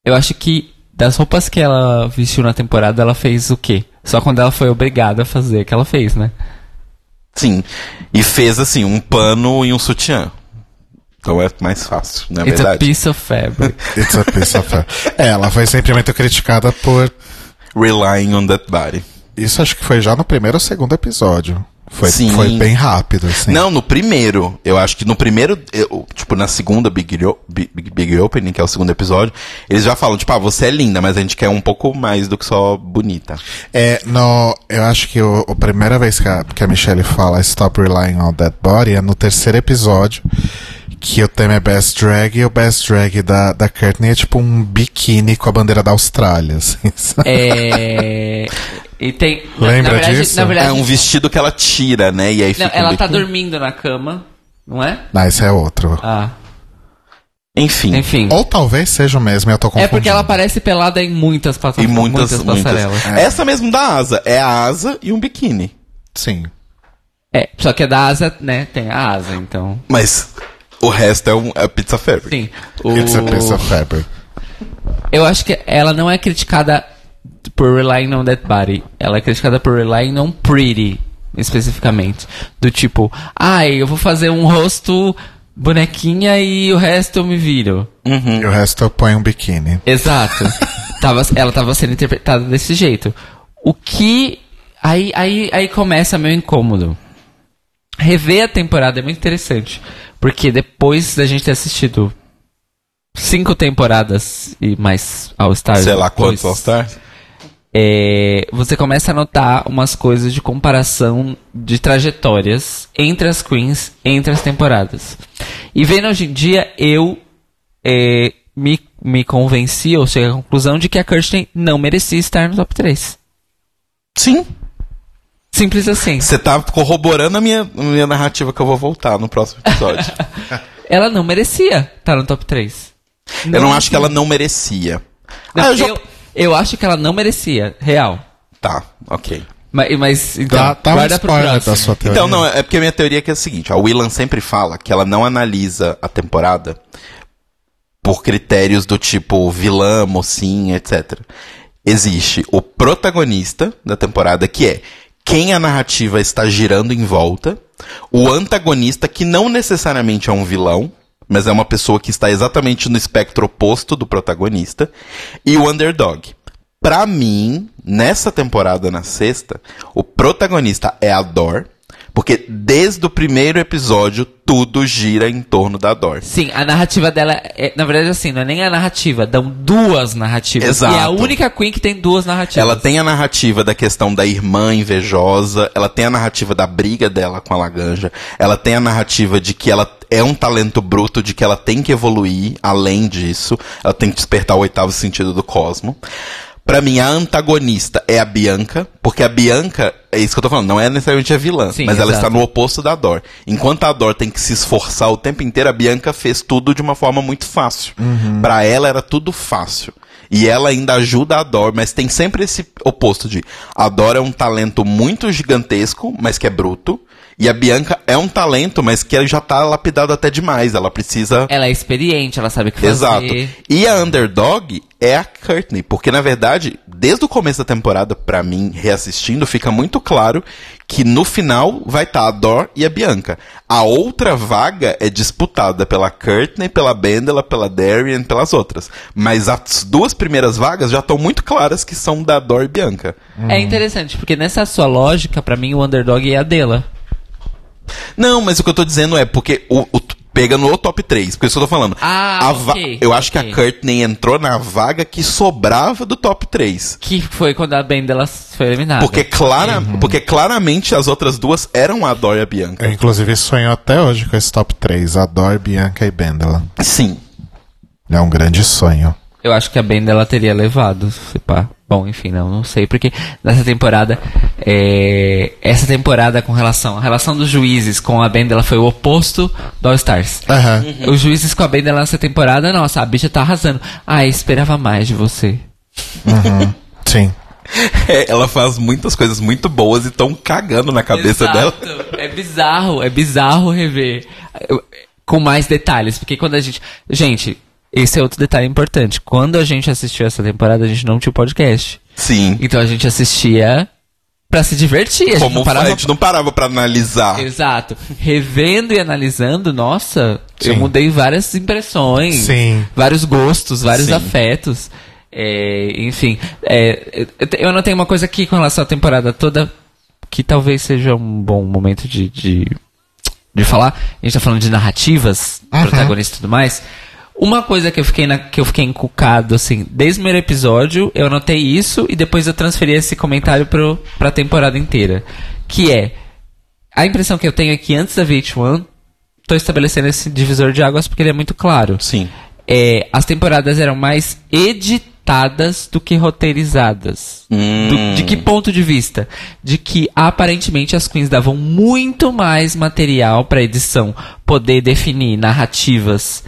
Eu acho que das roupas que ela vestiu na temporada, ela fez o quê? Só quando ela foi obrigada a fazer que ela fez, né? Sim. E fez, assim, um pano e um sutiã. Então é mais fácil, na It's a verdade. piece of fabric. It's a piece of É, ela foi sempre muito criticada por. Relying on that body. Isso acho que foi já no primeiro ou segundo episódio. Foi, Sim. foi bem rápido, assim. Não, no primeiro. Eu acho que no primeiro, eu- tipo, na segunda Big, Big- Big Opening, que é o segundo episódio, eles já falam, tipo, ah, você é linda, mas a gente quer um pouco mais do que só bonita. É, no, eu acho que o, a primeira vez que a, que a Michelle fala Stop Relying on That Body é no terceiro episódio. Que o tema é Best Drag e o Best Drag da, da Courtney é tipo um biquíni com a bandeira da Austrália, assim. sabe? É. E tem. na- Lembra na verdade, disso? Na verdade, É um vestido que ela tira, né? E aí não, fica. um ela tá dormindo na cama, não é? Não, esse é outro. Ah, Enfim. enfim. Ou talvez seja o mesmo, eu tô confundindo. É porque ela aparece pelada em muitas E plataformas, muitas, muitas muitas. passarelas. Essa mesmo da asa. É a asa e um biquíni. Sim. É, só que a da asa, né, tem a asa, então. Mas o resto é, um, é pizza fabric. Sim. O... It's a of fabric. Eu acho que ela não é criticada por relying on that body. Ela é criticada por relying on pretty, especificamente. Do tipo, ai, eu vou fazer um rosto bonequinha e o resto eu me viro. E o resto eu ponho um biquíni. Exato. tava, ela tava sendo interpretada desse jeito. O que. Aí, aí, aí começa meu incômodo. Rever a temporada é muito interessante. Porque depois da gente ter assistido cinco temporadas e mais All Stars. Sei lá depois, quantos All é, você começa a notar umas coisas de comparação de trajetórias entre as queens, entre as temporadas. E vendo hoje em dia, eu é, me, me convenci, ou cheguei à conclusão de que a Kirsten não merecia estar no top 3. Sim. Simples assim. Você tá corroborando a minha, minha narrativa que eu vou voltar no próximo episódio. Ela não merecia estar no top 3. eu não acho que ela não merecia. Não, ah, eu eu, já... eu acho que ela não merecia, real. Tá, ok. Mas, mas então, dá um guarda pro spoiler próximo. da sua teoria. Então, não, é porque a minha teoria é que é a seguinte: a Willan sempre fala que ela não analisa a temporada por critérios do tipo vilã, mocinha, etc. Existe o protagonista da temporada, que é quem a narrativa está girando em volta, o antagonista, que não necessariamente é um vilão, mas é uma pessoa que está exatamente no espectro oposto do protagonista, e o underdog. Pra mim, nessa temporada, na sexta, o protagonista é a Dor, porque desde o primeiro episódio tudo gira em torno da Dor. Sim, a narrativa dela é, na verdade, assim, não é nem a narrativa, dão duas narrativas. Exato. E é a única Queen que tem duas narrativas. Ela tem a narrativa da questão da irmã invejosa, ela tem a narrativa da briga dela com a Laganja, ela tem a narrativa de que ela é um talento bruto, de que ela tem que evoluir além disso, ela tem que despertar o oitavo sentido do cosmo. Pra mim, a antagonista é a Bianca, porque a Bianca, é isso que eu tô falando, não é necessariamente a vilã, Sim, mas ela exato. está no oposto da Dor. Enquanto a Dor tem que se esforçar o tempo inteiro, a Bianca fez tudo de uma forma muito fácil. Pra ela era tudo fácil. E ela ainda ajuda a Dor, mas tem sempre esse oposto de a Dor é um talento muito gigantesco, mas que é bruto. E a Bianca é um talento, mas que já tá lapidado até demais. Ela precisa. Ela é experiente, ela sabe o que fazer. Exato. E a underdog é a Courtney, porque na verdade, desde o começo da temporada, pra mim, reassistindo, fica muito claro que no final vai estar a Dor e a Bianca. A outra vaga é disputada pela Courtney, pela Bendela, pela Darian, pelas outras. Mas as duas primeiras vagas já estão muito claras que são da Dor e Bianca. É interessante, porque nessa sua lógica, pra mim, o underdog é a dela. Não, mas o que eu tô dizendo é porque o, o- pega no top 3, porque isso que eu tô falando. Ah, A va- ok, eu acho que a. Courtney entrou na vaga que sobrava do top 3. Que foi quando a Ben dela foi eliminada. Porque, clara, porque claramente as outras duas eram a Dor e a Bianca. Eu, inclusive, sonho até hoje com esse top 3. Adore, Bianca e Bendela. Sim. É um grande sonho. Eu acho que a Ben dela teria levado, se pá. Bom, enfim, não, não sei, porque nessa temporada, é, essa temporada com relação, a relação dos juízes com a Ben dela foi o oposto do All Stars. Aham. Os juízes com a Ben dela nessa temporada, nossa, a bicha tá arrasando. Ah, esperava mais de você. Sim. É, ela faz muitas coisas muito boas e tão cagando na cabeça Exato. dela. É bizarro, é bizarro rever Eu- com mais detalhes, porque quando a gente, gente, esse é outro detalhe importante. Quando a gente assistiu essa temporada, a gente não tinha o podcast. Sim. Então a gente assistia pra se divertir, a gente Como não parava a gente não parava pra analisar. Exato. Revendo e analisando, nossa, eu Sim. mudei várias impressões, Sim. vários gostos, vários Sim. afetos. É, enfim, é, eu- eu anotei uma coisa aqui com relação à temporada toda que talvez seja um bom momento de, de, de falar. A gente tá falando de narrativas, protagonistas e tudo mais. Uma coisa que eu fiquei na, que eu fiquei encucado, assim, desde o primeiro episódio, eu anotei isso e depois eu transferi esse comentário pro, pra temporada inteira. Que é, a impressão que eu tenho é que antes da VH1, tô estabelecendo esse divisor de águas porque ele é muito claro. Sim. É, as temporadas eram mais editadas do que roteirizadas. Hum. Do- de que ponto de vista? De que aparentemente as queens davam muito mais material para edição poder definir narrativas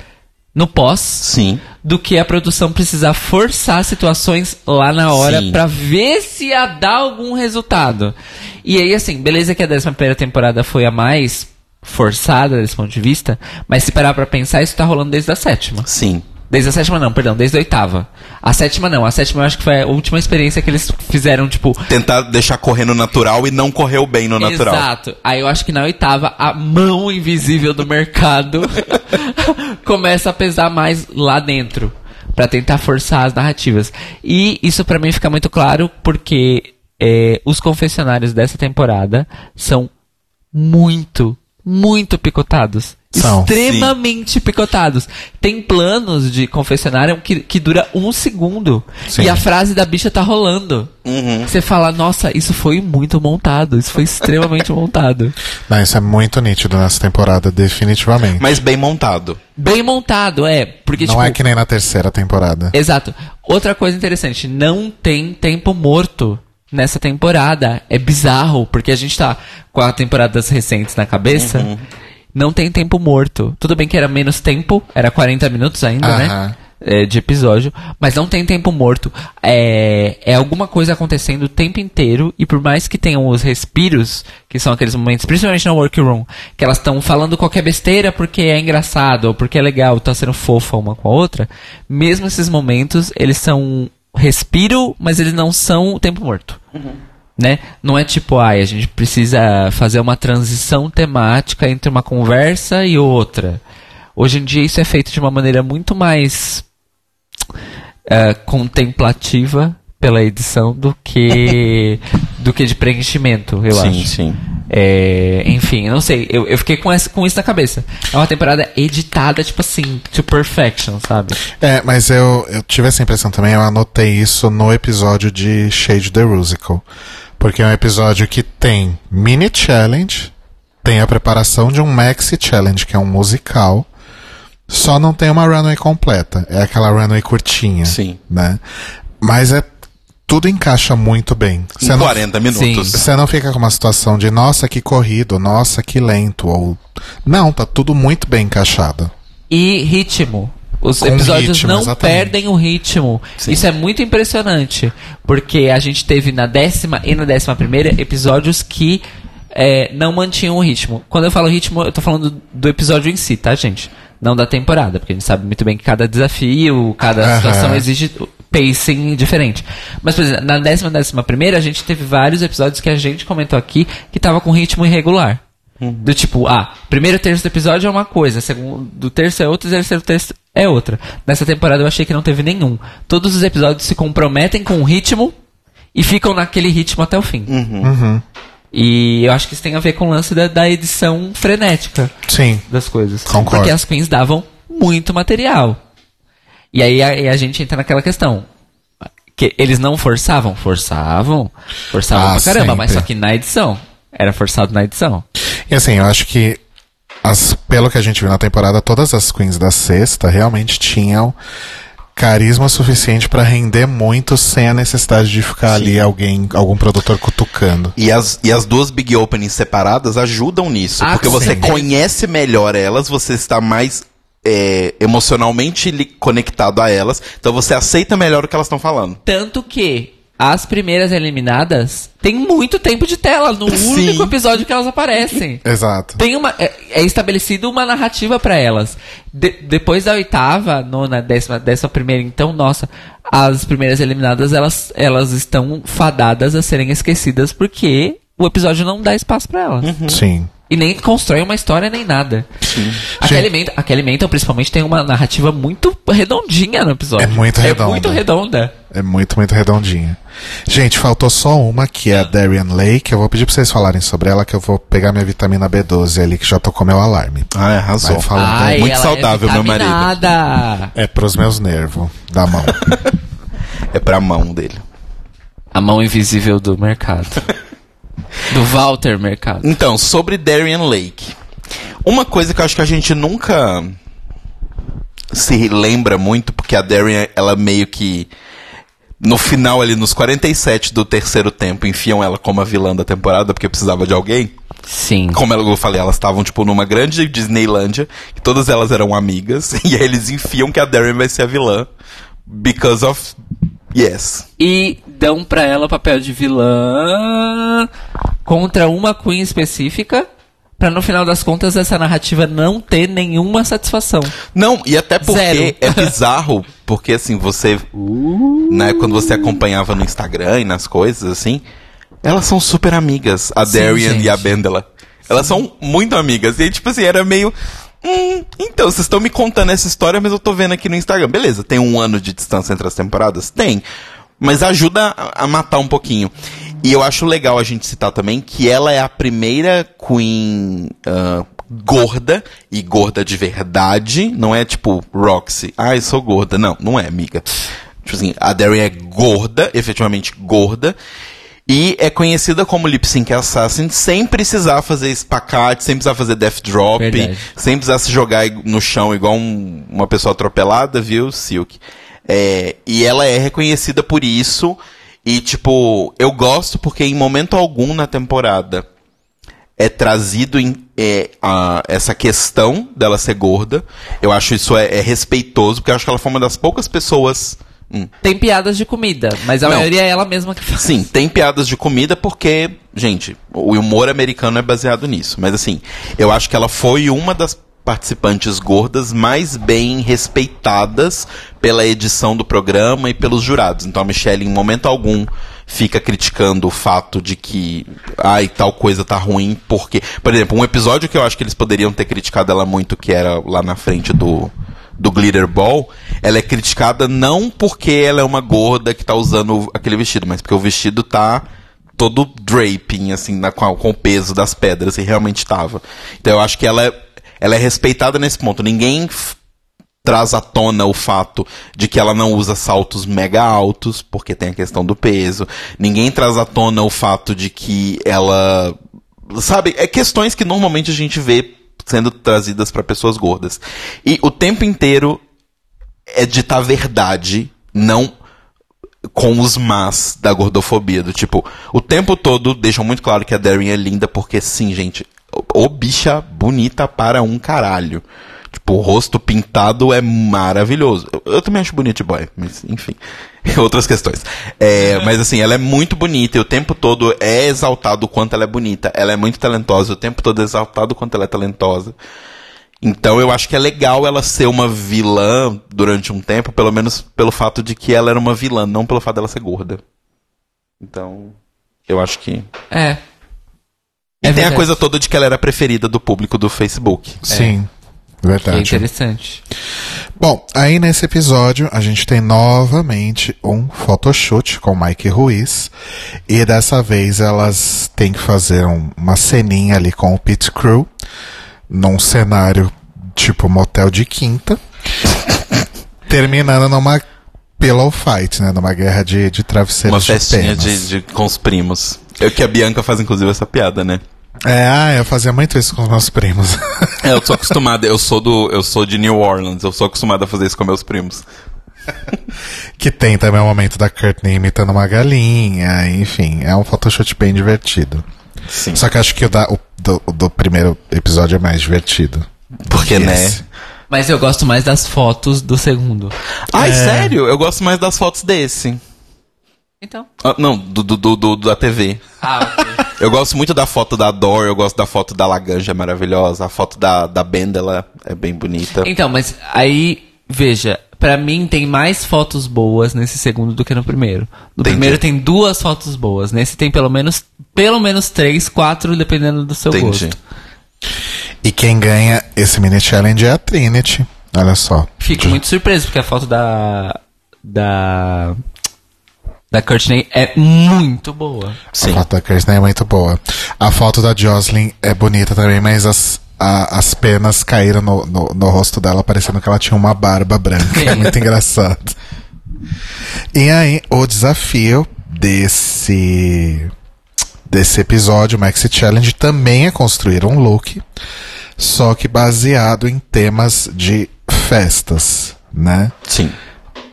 no pós Sim. do que a produção precisar forçar situações lá na hora pra ver se ia dar algum resultado. E aí, assim, beleza que a 11 primeira temporada foi a mais forçada desse ponto de vista, mas se parar pra pensar, isso tá rolando desde a sétima. Sim. Desde a sétima não, perdão, desde a oitava. A sétima não, a sétima eu acho que foi a última experiência que eles fizeram, tipo, Tentar deixar correr no natural e não correu bem no natural. Exato. Aí eu acho que na oitava, a mão invisível do mercado começa a pesar mais lá dentro. Pra tentar forçar as narrativas. E isso pra mim fica muito claro porque é, os confessionários dessa temporada são muito, muito picotados. São. Extremamente picotados. Tem planos de confessionário que, que dura um segundo. Sim. E a frase da bicha tá rolando. Uhum. Você fala, nossa, isso foi muito montado, isso foi extremamente montado. Não, isso é muito nítido nessa temporada, definitivamente. Mas bem montado. Bem montado, é, porque Não tipo, é que nem na terceira temporada. exato. Outra coisa interessante, não tem tempo morto nessa temporada. É bizarro, porque a gente tá com a temporadas recentes na cabeça. Uhum. Não tem tempo morto. Tudo bem que era menos tempo, era 40 minutos ainda, né? É, de episódio, mas não tem tempo morto. É, é alguma coisa acontecendo o tempo inteiro, e por mais que tenham os respiros, que são aqueles momentos, principalmente na workroom, que elas estão falando qualquer besteira porque é engraçado, ou porque é legal, tá sendo fofa uma com a outra, mesmo esses momentos, eles são respiro, mas eles não são tempo morto. Né? Não é tipo, ai, a gente precisa fazer uma transição temática entre uma conversa e outra. Hoje em dia isso é feito de uma maneira muito mais eh, contemplativa pela edição do que do que de preenchimento, eu sim, acho. sim. É, enfim, eu não sei. Eu, eu fiquei com, essa, com isso na cabeça. É uma temporada editada, tipo assim, to perfection, sabe? É, mas eu, eu tive essa impressão também, eu anotei isso no episódio de Shade the Rusical. Porque é um episódio que tem mini challenge, tem a preparação de um maxi challenge, que é um musical, só não tem uma runway completa. É aquela runway curtinha. Sim. Né? Mas é. Tudo encaixa muito bem. Em Você não, 40 minutos. você não fica com uma situação de nossa, que corrido, nossa, que lento. Ou. Não, tá tudo muito bem encaixado. E ritmo. Os Com episódios ritmo, não exatamente. perdem o ritmo. Sim. Isso é muito impressionante. Porque a gente teve na décima e na décima primeira episódios que é, não mantinham o ritmo. Quando eu falo ritmo, eu tô falando do episódio em si, tá, gente? Não da temporada, porque a gente sabe muito bem que cada desafio, cada situação exige pacing diferente. Mas, por exemplo, na décima e décima primeira, a gente teve vários episódios que a gente comentou aqui que tava com ritmo irregular. Do tipo, ah, primeiro terço do episódio é uma coisa, segundo do terço é outra, e terceiro terço é outra. Nessa temporada eu achei que não teve nenhum. Todos os episódios se comprometem com o ritmo e ficam naquele ritmo até o fim. Uhum. E eu acho que isso tem a ver com o lance da, da edição frenética Sim. das coisas. Concordo. Porque as queens davam muito material. E aí a, e a gente entra naquela questão. Que eles não forçavam? Forçavam. Forçavam Ah, pra caramba, mas sempre. só que na edição. Era forçado na edição. E assim, eu acho que, as, pelo que a gente viu na temporada, todas as queens da sexta realmente tinham carisma suficiente pra render muito sem a necessidade de ficar ali alguém, algum produtor cutucando. E as, e as duas Big Openings separadas ajudam nisso. Ah, porque você conhece melhor elas, você está mais é, emocionalmente conectado a elas. Então você aceita melhor o que elas estão falando. Tanto que as primeiras eliminadas têm muito tempo de tela no Sim. único episódio que elas aparecem. Exato. Tem uma, é, é estabelecido uma narrativa pra elas. De- depois da oitava, nona, décima, décima primeira, então, nossa, as primeiras eliminadas, elas, elas estão fadadas a serem esquecidas porque o episódio não dá espaço pra elas. Sim. E nem constrói uma história nem nada. A Gente- Kelly, Mental, a Kelly Mental, principalmente, tem uma narrativa muito redondinha no episódio. É muito redonda. É muito redonda. É muito, muito redondinha. Gente, faltou só uma, que é a Darian Lake. Eu vou pedir pra vocês falarem sobre ela, que eu vou pegar minha vitamina B12 ali, que já tocou meu alarme. Ah, arrasou. Vai falando Ai, muito ela saudável, é meu marido. É pros meus nervos da mão. É pra mão dele. A mão invisível do mercado. do Walter Mercado. Então, sobre Darian Lake. Uma coisa que eu acho que a gente nunca se lembra muito, porque a Darian, ela meio que. No final, ali, nos 47 do terceiro tempo, enfiam ela como a vilã da temporada, porque precisava de alguém. Sim. Como eu falei, elas estavam, tipo, numa grande Disneylândia, que todas elas eram amigas, e aí eles enfiam que a Darian vai ser a vilã. Because of. Yes. E dão pra ela o papel de vilã contra uma Queen específica. Pra no final das contas essa narrativa não ter nenhuma satisfação. Não, e até porque Zero. é bizarro, porque assim, você. Né, quando você acompanhava no Instagram e nas coisas, assim, elas são super amigas, a Sim, Darian gente. e a Bendela. Elas são muito amigas. E tipo assim, era meio. Hum, então, vocês estão me contando essa história, mas eu tô vendo aqui no Instagram. Beleza, tem um ano de distância entre as temporadas? Tem. Mas ajuda a, matar um pouquinho. E eu acho legal a gente citar também que ela é a primeira Queen ah, gorda, e gorda de verdade. Não é tipo Roxy. Ah, eu sou gorda. Não, não é, amiga. Tipo assim, a Darian é gorda, efetivamente gorda. E é conhecida como Lip Sync Assassin sem precisar fazer espacate, sem precisar fazer death drop, Verdade. sem precisar se jogar no chão igual um- uma pessoa atropelada, viu, Silk? É, e ela é reconhecida por isso. E, tipo, eu gosto porque em momento algum na temporada é trazido em, é, a- essa questão dela ser gorda. Eu acho isso é, é respeitoso, porque eu acho que ela foi uma das poucas pessoas. Hum, Tem piadas de comida, mas a Não. maioria é ela mesma que faz. Sim, tem piadas de comida porque, gente, o humor americano é baseado nisso. Mas assim, eu acho que ela foi uma das participantes gordas mais bem respeitadas pela edição do programa e pelos jurados. Então a Michelle, em momento algum, fica criticando o fato de que, ai, tal coisa tá ruim, porque. Por exemplo, um episódio que eu acho que eles poderiam ter criticado ela muito, que era lá na frente do do Glitter Ball, ela é criticada não porque ela é uma gorda que tá usando aquele vestido, mas porque o vestido tá todo draping, assim, na, com, com o peso das pedras, e realmente tava. Então eu acho que ela é, ela é respeitada nesse ponto. Ninguém traz à tona o fato de que ela não usa saltos mega altos, porque tem a questão do peso. Ninguém traz à tona o fato de que ela. Sabe, é questões que normalmente a gente vê sendo trazidas para pessoas gordas. E o tempo inteiro é ditar verdade, não com os mas da gordofobia. Do tipo, o tempo todo deixam muito claro que a Darren é linda, porque sim, gente, ô bicha bonita para um caralho. Tipo, o rosto pintado é maravilhoso. Eu, eu também acho bonito de boy, mas enfim. Outras questões. É, mas assim, ela é muito bonita e o tempo todo é exaltado o quanto ela é bonita. Ela é muito talentosa, o tempo todo é exaltado o quanto ela é talentosa. Então eu acho que é legal ela ser uma vilã durante um tempo, pelo menos pelo fato de que ela era uma vilã, não pelo fato dela ser gorda. Então, eu acho que. É. E É tem a verdade. coisa toda de que ela era a preferida do público do Facebook. Sim. Que é Verdade. interessante. Bom, aí nesse episódio a gente tem novamente um photoshoot com Mike Ruiz. E dessa vez elas têm que fazer um- uma ceninha ali com o Pit Crew. Num cenário tipo motel de quinta. terminando numa pillow fight, né? Numa guerra de, de travesseiros Uma de festinha penas. de, de- com os primos. Eu que a Bianca faz, inclusive, essa piada, né? É, ah, eu fazia muito isso com os meus primos. É, eu sou acostumado, eu sou do. Eu sou de New Orleans, eu sou acostumado a fazer isso com meus primos. que tem também o momento da Courtney imitando uma galinha, enfim, é um photoshoot bem divertido. Sim. Só que acho que o, da, o do, do primeiro episódio é mais divertido. Porque, que né? esse. Mas eu gosto mais das fotos do segundo. Ai, sério? Eu gosto mais das fotos desse. Então. Ah, não, do, do, do, do- da TV. Ah, ok. Eu gosto muito da foto da Dor, eu gosto da foto da Laganja maravilhosa, a foto da, da Benda, ela é bem bonita. Então, mas aí, veja, pra mim tem mais fotos boas nesse segundo do que no primeiro. No Entendi. primeiro tem duas fotos boas, nesse tem pelo menos pelo menos três, quatro, dependendo do seu Entendi. gosto. E quem ganha esse mini challenge é a Trinity. Olha só. Fico muito surpreso porque a foto da da da Courtney é muito boa. Sim. A foto da Kirsten é muito boa. A foto da Jocelyn é bonita também, mas as, a- as penas caíram no, no, no rosto dela, parecendo que ela tinha uma barba branca. É muito engraçado. E aí, o desafio desse desse episódio, Maxi Challenge, também é construir um look, só que baseado em temas de festas, né? Sim.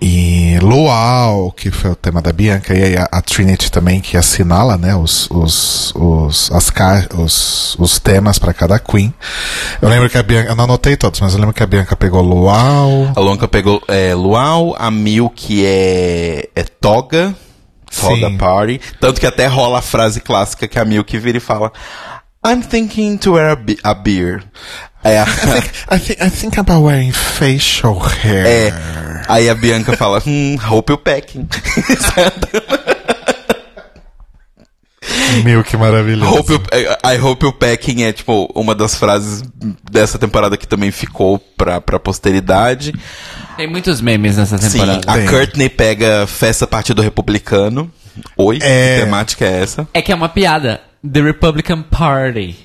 E Luau, que foi o tema da Bianca, e aí a, a Trinity também, que assinala, né, os, os, os, as os, os temas para cada Queen. Eu lembro que a Bianca, eu não anotei todos, mas eu lembro que a Bianca pegou Luau. A Lonca pegou é, Luau, a Milk é, é Toga, Toga Sim. Party. Tanto que até rola a frase clássica que a Milk vira e fala: I'm thinking to wear a, be- a beer. É, a- I think, I think about wearing facial hair. é, aí a Bianca fala: hum, Hope you packing. Milk maravilhoso. hope you, I hope you packing é tipo uma das frases dessa temporada que também ficou pra, pra posteridade. Tem muitos memes nessa Sim, temporada. a Tem. Courtney pega Festa Partido Republicano. Oi, É. que temática é essa? É que é uma piada. The Republican Party.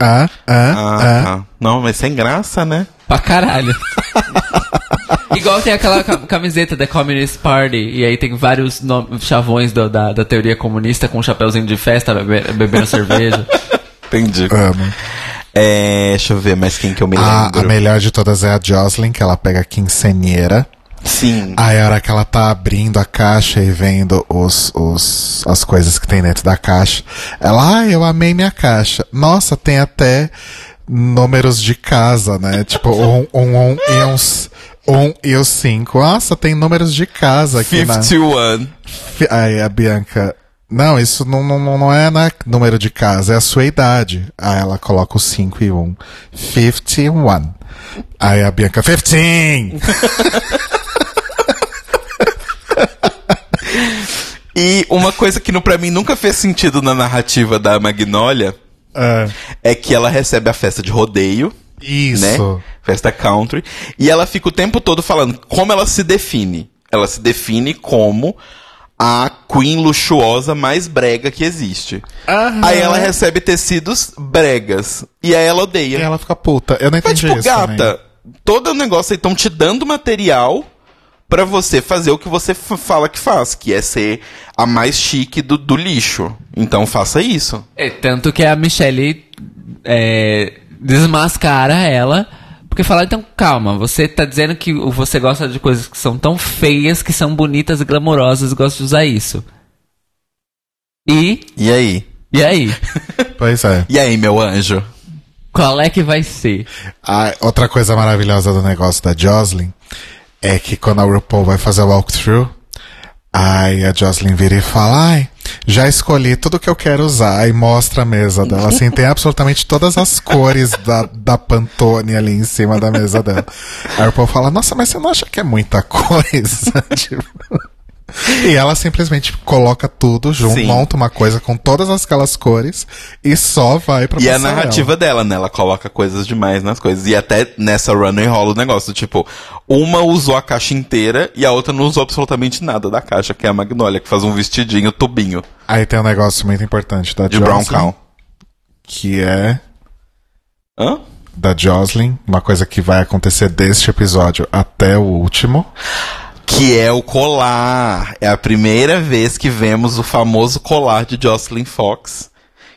Ah, ah, Ah, ah. tá. Não, mas sem graça, né? Pra caralho. Igual tem aquela ca- camiseta da Communist Party, e aí tem vários chavões do- da, da teoria comunista com um chapeuzinho de festa, bebe- bebendo cerveja. Entendi. Amo. É, deixa eu ver mais quem que eu me A, lembro. a melhor de todas é a Jocelyn, que ela pega a. Sim. Aí a hora que ela tá abrindo a caixa e vendo os, os, as coisas que tem dentro da caixa, ela, ah, eu amei minha caixa. Nossa, tem até números de casa, né? tipo, um, um, um e uns. Um e os cinco. Nossa, tem números de casa aqui na. 51. Fi- Aí a Bianca. Não, isso não, não, não é na número de casa, é a sua idade. Aí ela coloca o 5 e 1. Um. 51. Aí a Bianca, 15! E uma coisa que pra mim nunca fez sentido na narrativa da Magnolia Ah, é que ela recebe a festa de rodeio, isso. né? Festa country. E ela fica o tempo todo falando como ela se define. Ela se define como a queen luxuosa mais brega que existe. Aham. Aí ela recebe tecidos bregas. E aí ela E odeia. ela fica puta. Eu não Mas, entendi tipo, isso. gata, também. todo o negócio aí estão te dando material pra você fazer o que você fala que faz, que é ser a mais chique do, do lixo. Então faça isso. É, tanto que a Michelle é, desmascara ela, porque fala, então calma, você tá dizendo que você gosta de coisas que são tão feias, que são bonitas e glamourosas e gosta de usar isso. E, E aí? e aí? Pois é. E aí, meu anjo? Qual é que vai ser? A outra coisa maravilhosa do negócio da Jocelyn é que quando a RuPaul vai fazer o walkthrough, aí a Jocelyn vira e fala, ai, já escolhi tudo que eu quero usar e mostra a mesa dela. Assim, tem absolutamente todas as cores da, da Pantone ali em cima da mesa dela. A RuPaul fala, nossa, mas você não acha que é muita coisa? tipo, E ela simplesmente coloca tudo junto, Sim. monta uma coisa com todas aquelas cores e só vai pra E a passarela. narrativa dela, né? Ela coloca coisas demais nas coisas. E até nessa runway rola o negócio, tipo, uma usou a caixa inteira e a outra não usou absolutamente nada da caixa, que é a Magnolia, que faz um vestidinho tubinho Aí tem um negócio muito importante da de Brown Jocelyn, Cow. que é Hã? da Jocelyn, uma coisa que vai acontecer deste episódio até o último. Que é o colar. É a primeira vez que vemos o famoso colar de Jocelyn Fox,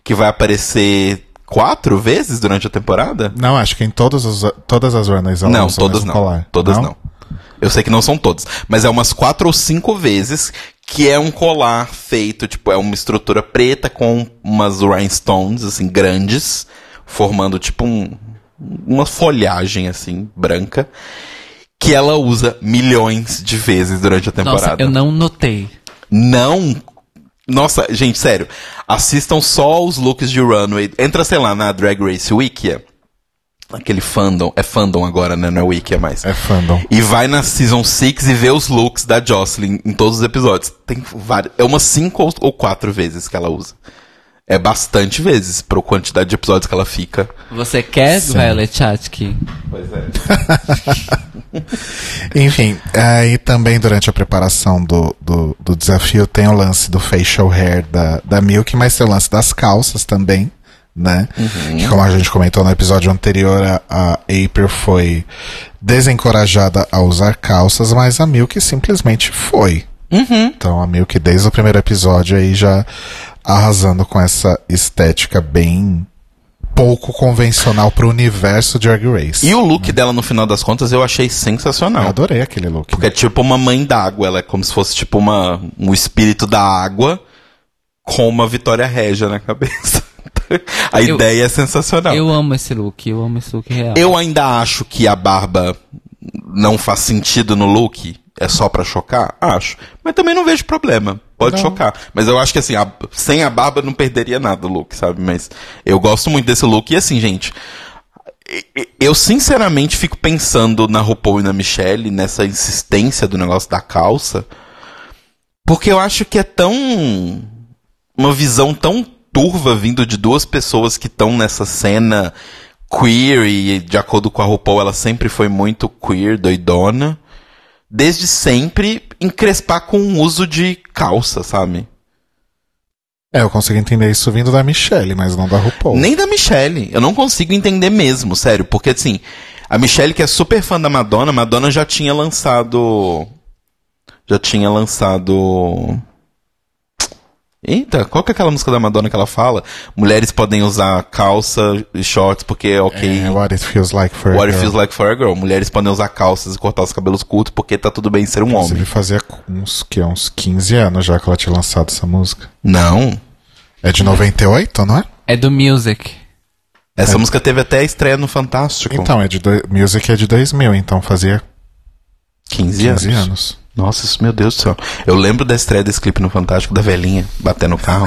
que vai aparecer quatro vezes durante a temporada? Não, acho que em todas as, todas as runners ela não, usa todas não. colar. Todas não? Eu sei que não são todas, mas é umas quatro ou cinco vezes que é um colar feito, tipo, é uma estrutura preta com umas rhinestones, assim, grandes, formando, tipo, um, uma folhagem, assim, branca, que ela usa milhões de vezes durante a temporada. Nossa, eu não notei. Não. Nossa, gente, sério. Assistam só os looks de runway. Entra, sei lá, na Drag Race Wikia. Aquele fandom. É fandom agora, né? Não é Wikia mais. É fandom. E vai na Season 6 e vê os looks da Jocelyn em todos os episódios. Tem várias. É umas 5 ou- ou 4 vezes que ela usa. É bastante vezes pro quantidade de episódios que ela fica. Você quer, Sim. Violet Chachki? Pois é. Enfim, aí também durante a preparação do, do, do desafio tem o lance do facial hair da, da Milk, mas tem o lance das calças também, né? Que como a gente comentou no episódio anterior, a, a April foi desencorajada a usar calças, mas a Milk simplesmente foi. Então a Milk desde o primeiro episódio aí já arrasando com essa estética bem pouco convencional pro universo de Drag Race. E o look dela, no final das contas, eu achei sensacional. Eu adorei aquele look. Porque é tipo uma mãe d'água. Ela é como se fosse tipo uma, um espírito da água com uma Vitória Régia na cabeça. A Eu- ideia é sensacional. Eu amo esse look, eu amo esse look real. Eu ainda acho que a barba não faz sentido no look. É só pra chocar? Acho. Mas também não vejo problema. Pode Não. chocar. Mas eu acho que assim, a- sem a barba não perderia nada o look, sabe? Mas eu gosto muito desse look. E assim, gente. Eu sinceramente fico pensando na RuPaul e na Michelle, nessa insistência do negócio da calça. Porque eu acho que é tão. Uma visão tão turva vindo de duas pessoas que estão nessa cena queer e de acordo com a RuPaul ela sempre foi muito queer, doidona. Desde sempre encrespar com o uso de calça, sabe? É, eu consigo entender isso vindo da Michelle, mas não da RuPaul. Nem da Michelle. Eu não consigo entender mesmo, sério. Porque assim, a Michelle que é super fã da Madonna, Madonna já tinha lançado. Já tinha lançado. Eita, qual que é aquela música da Madonna que ela fala? Mulheres podem usar calça e shorts porque é ok. É, what it feels like for a What it girl. feels like for a girl. Mulheres podem usar calças e cortar os cabelos curtos porque tá tudo bem ser um Inclusive homem. fazia uns, que, uns 15 anos já que ela tinha lançado essa música. Não. É de 98, não é? É do Music. Essa música teve até estreia no Fantástico. Então, é de do... Music é de 2000, então fazia 15, 15 anos. anos. Nossa, isso, meu Deus do céu. Eu lembro da estreia desse clipe no Fantástico, da velhinha batendo o carro.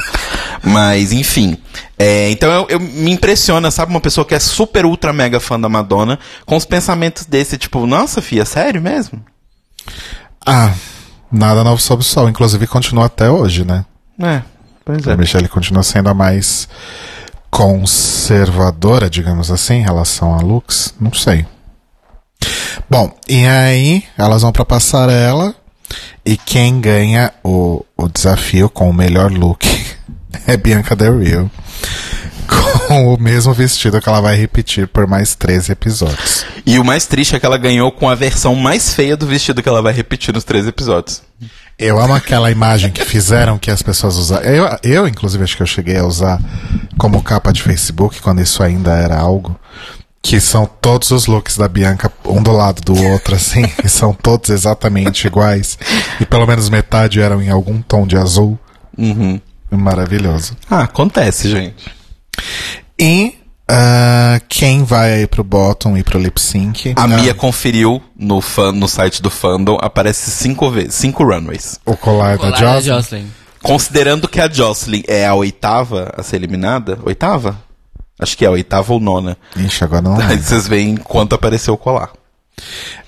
Mas, enfim. É, então eu, eu- me impressiona, sabe? Uma pessoa que é super, ultra, mega fã da Madonna, com os pensamentos desse, tipo, nossa, filha, sério mesmo? Ah, nada novo sob o sol. Inclusive continua até hoje, né? É, pois A é. Michelle continua sendo a mais conservadora, digamos assim, em relação a looks. Não sei. Bom, e aí elas vão pra passarela e quem ganha o, o desafio com o melhor look é Bianca Del Rio. Com o mesmo vestido que ela vai repetir por mais 13 episódios. E o mais triste é que ela ganhou com a versão mais feia do vestido que ela vai repetir nos três episódios. Eu amo aquela imagem que fizeram que as pessoas usaram. Eu, eu, inclusive, acho que eu cheguei a usar como capa de Facebook quando isso ainda era algo. Que são todos os looks da Bianca, um do lado do outro, assim, e são todos exatamente iguais. E pelo menos metade eram em algum tom de azul. Uhum. Maravilhoso. Ah, acontece, gente. E ah, quem vai aí pro bottom e pro lip sync? A Ah, Mia conferiu no, fan, no site do fandom, aparece cinco vezes, cinco runways. O colar da Olá, da Jocelyn. Jocelyn. Considerando que a Jocelyn é a oitava a ser eliminada, oitava? Acho que é a oitava ou nona. Ixi, agora não Aí vocês veem quanto apareceu o colar.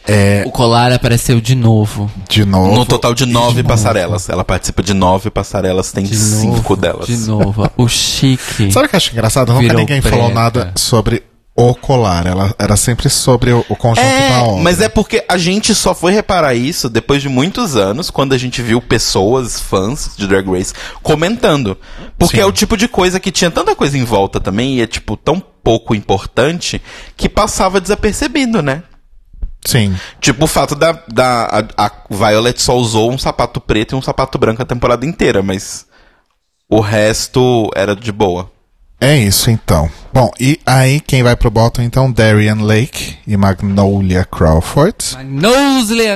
É, O colar apareceu de novo. de novo. No total de nove novo. passarelas. Ela participa de nove passarelas, tem De cinco novo, delas. De novo. O chique. Sabe o que eu acho engraçado? Nunca ninguém falou preta. nada sobre o colar. Ela era sempre sobre o, o conjunto da É, obra. mas é porque a gente só foi reparar isso depois de muitos anos, quando a gente viu pessoas, fãs de Drag Race, comentando. Porque Sim. é o tipo de coisa que tinha tanta coisa em volta também, e é tipo tão pouco importante, que passava desapercebido, né? Sim. Tipo o fato da, da a, a Violet só usou um sapato preto e um sapato branco a temporada inteira, mas o resto era de boa. É isso então. Bom, e aí quem vai pro bottom então? Darian Lake e Magnolia Crawford. Nosley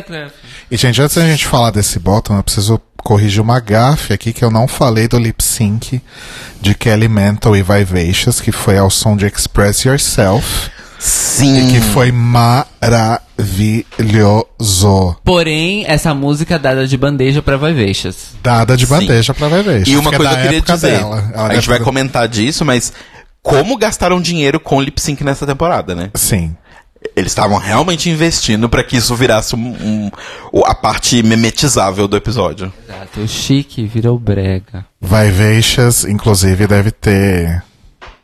E gente, antes da gente falar desse bottom, eu preciso corrigir uma gafe aqui que eu não falei do lip sync de Kelly Mental e Vivacious, que foi ao som de Express Yourself, Sim. e que foi maravilhoso. Porém, essa música dada de bandeja pra Vivacious. Dada de Sim. bandeja pra Vivacious. E uma que é coisa da eu queria dizer, Dela. Ela a gente vai época- comentar disso, mas como gastaram dinheiro com lip sync nessa temporada, né? Sim. Eles estavam realmente investindo pra que isso virasse um, um- a parte memetizável do episódio. Exato. O chique virou brega. Vivacious, inclusive, deve ter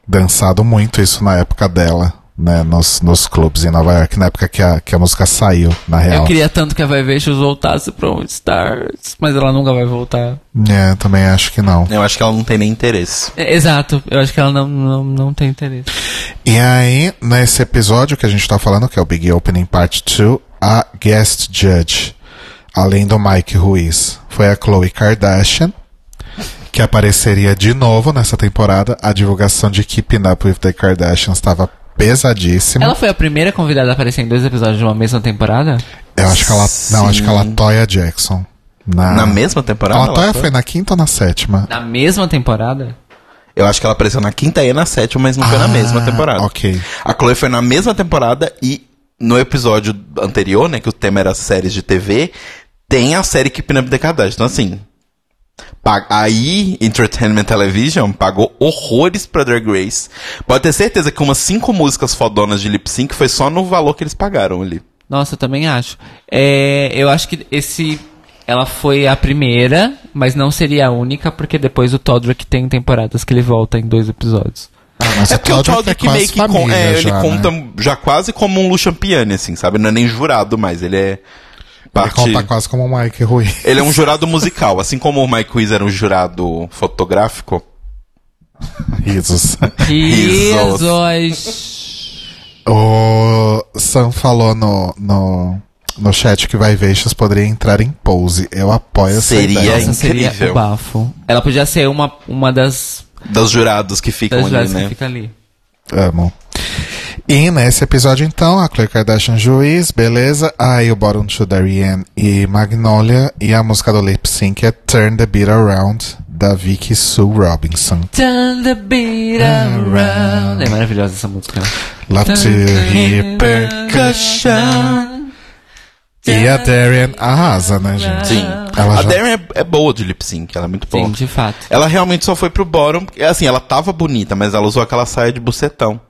dançado muito isso na época dela, né? Nos, nos clubes em Nova York, na época que a, que a música saiu, na real. Eu queria tanto que a Vivacious voltasse pra um Stars, mas ela nunca vai voltar. É, também acho que não. Eu acho que ela não tem nem interesse. É, exato. Eu acho que ela não, não, não tem interesse. E aí, nesse episódio que a gente tá falando, que é o Big Opening Part 2, a guest judge, além do Mike Ruiz, foi a Khloe Kardashian, que apareceria de novo nessa temporada. A divulgação de Keeping Up with the Kardashians estava pesadíssima. Ela foi a primeira convidada a aparecer em dois episódios de uma mesma temporada? Eu acho que ela. Não, acho que ela Sim. Toya Jackson. Na, Na mesma temporada? A ela Latoya foi? foi na quinta ou na sétima? Na mesma temporada? Eu acho que ela apareceu na quinta e na sétima, mas não foi na Ah, mesma temporada. ok. A Chloe foi na mesma temporada e no episódio anterior, né, que o tema era séries de TV, tem a série Keeping Up the Kardashians. Então, assim, aí Entertainment Television pagou horrores pra Drag Race. Pode ter certeza que umas cinco músicas fodonas de lip sync foi só no valor que eles pagaram ali. Nossa, eu também acho. É, eu acho que esse. Ela foi a primeira, mas não seria a única, porque depois o Todrick tem temporadas que ele volta em dois episódios. Mas é porque o Todrick é meio que família é, ele já, conta né? já quase como um Lucian Piani, assim, sabe? Não é nem jurado mais, ele é Ele parte... conta quase como o Mike Ruiz. Ele é um jurado musical, assim como o Mike Wiz era um jurado fotográfico. Risos. Risos. Risos. o Sam falou no, no, no chat que Vivacious poderia entrar em pose. Eu apoio essa Seria ideia. Nossa, seria incrível. o bafo. Ela podia ser uma, uma das, Dos jurados que ficam das ali, né? que fica ali. Amo. E nesse episódio, então, a Khloe Kardashian juiz, beleza. Aí o Bottom to Darienne e Magnolia. E a música do lip sync é Turn the Beat Around, da Vicky Sue Robinson. Turn the beat around. É maravilhosa essa música. Love to hear percussion. E a Darian arrasa, né, gente? Sim. Ela a já- Darren é, é boa de lip sync, ela é muito boa. Sim, de fato. Ela realmente só foi pro bottom, porque, assim, ela tava bonita, mas ela usou aquela saia de bucetão.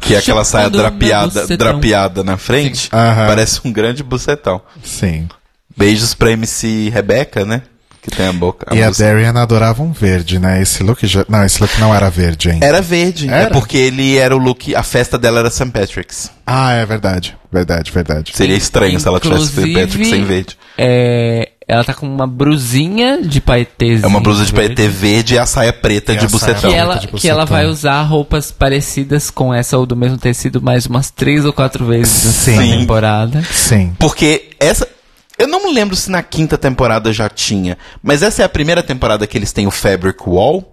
Que é aquela saia drapeada, drapeada na frente. Aham. Parece um grande bucetão. Sim. Beijos pra MC Rebeca, né? Que tem a boca. E a música. Darian adorava um verde, né? Esse look já... Não, esse look não era verde ainda. Era verde. Era? É porque ele era o look. A festa dela era St. Patrick's. Ah, é verdade. Verdade, verdade. Seria estranho se ela tivesse St. Inclusive, Patrick's sem verde. É, ela tá com uma brusinha de paetês. É uma blusa de paetê verde e a saia preta E de a saia bucetão. Que ela, de que ela bucetão. vai usar roupas parecidas com essa ou do mesmo tecido mais umas três ou quatro vezes Sim. temporada. Sim. Porque essa. Eu não me lembro se na quinta temporada já tinha, mas essa é a primeira temporada que eles têm o Fabric Wall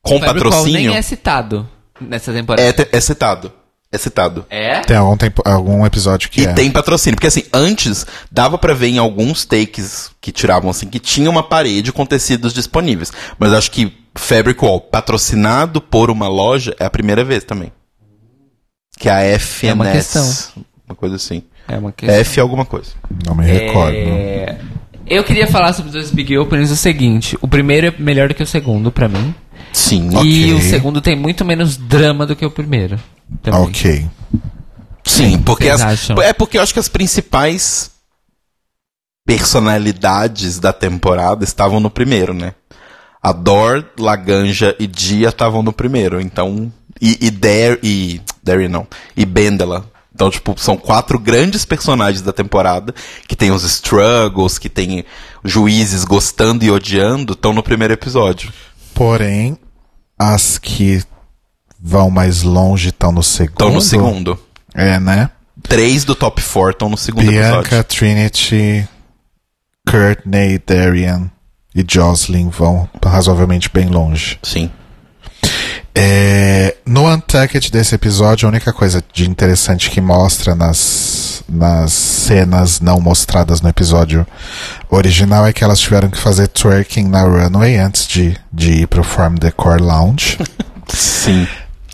com Fabric Wall patrocínio. nem é citado nessa temporada. É, é citado. É citado. É? Tem algum, tempo, algum episódio que E é. tem patrocínio. Porque assim, antes dava pra ver em alguns takes que tiravam assim, que tinha uma parede com tecidos disponíveis. Mas acho que Fabric Wall, patrocinado por uma loja, é a primeira vez também. Que é a FNS. É uma questão. Uma coisa assim. É uma questão. F alguma coisa. Não me recordo. É, Eu queria falar sobre os dois Big Openings o seguinte: o primeiro é melhor do que o segundo, pra mim. Sim. E Ok. o segundo tem muito menos drama do que o primeiro. Também. Ok. Sim, porque vocês as, acham? é porque eu acho que as principais personalidades da temporada estavam no primeiro, né? A Dor, Laganja e Dia estavam no primeiro, então e e Dar e Darry não, e Bendela. Então, tipo, são quatro grandes personagens da temporada, que tem os struggles, que tem juízes gostando e odiando, estão no primeiro episódio. Porém, as que vão mais longe estão no segundo. Estão no segundo. É, né? Três do top four estão no segundo Bianca, episódio. Trinity, Courtney, Darian e Jocelyn vão razoavelmente bem longe. Sim. É, no Untucked desse episódio, a única coisa de interessante que mostra nas, nas cenas não mostradas no episódio original é que elas tiveram que fazer twerking na runway antes de, de ir pro Farm Decor Lounge. Sim.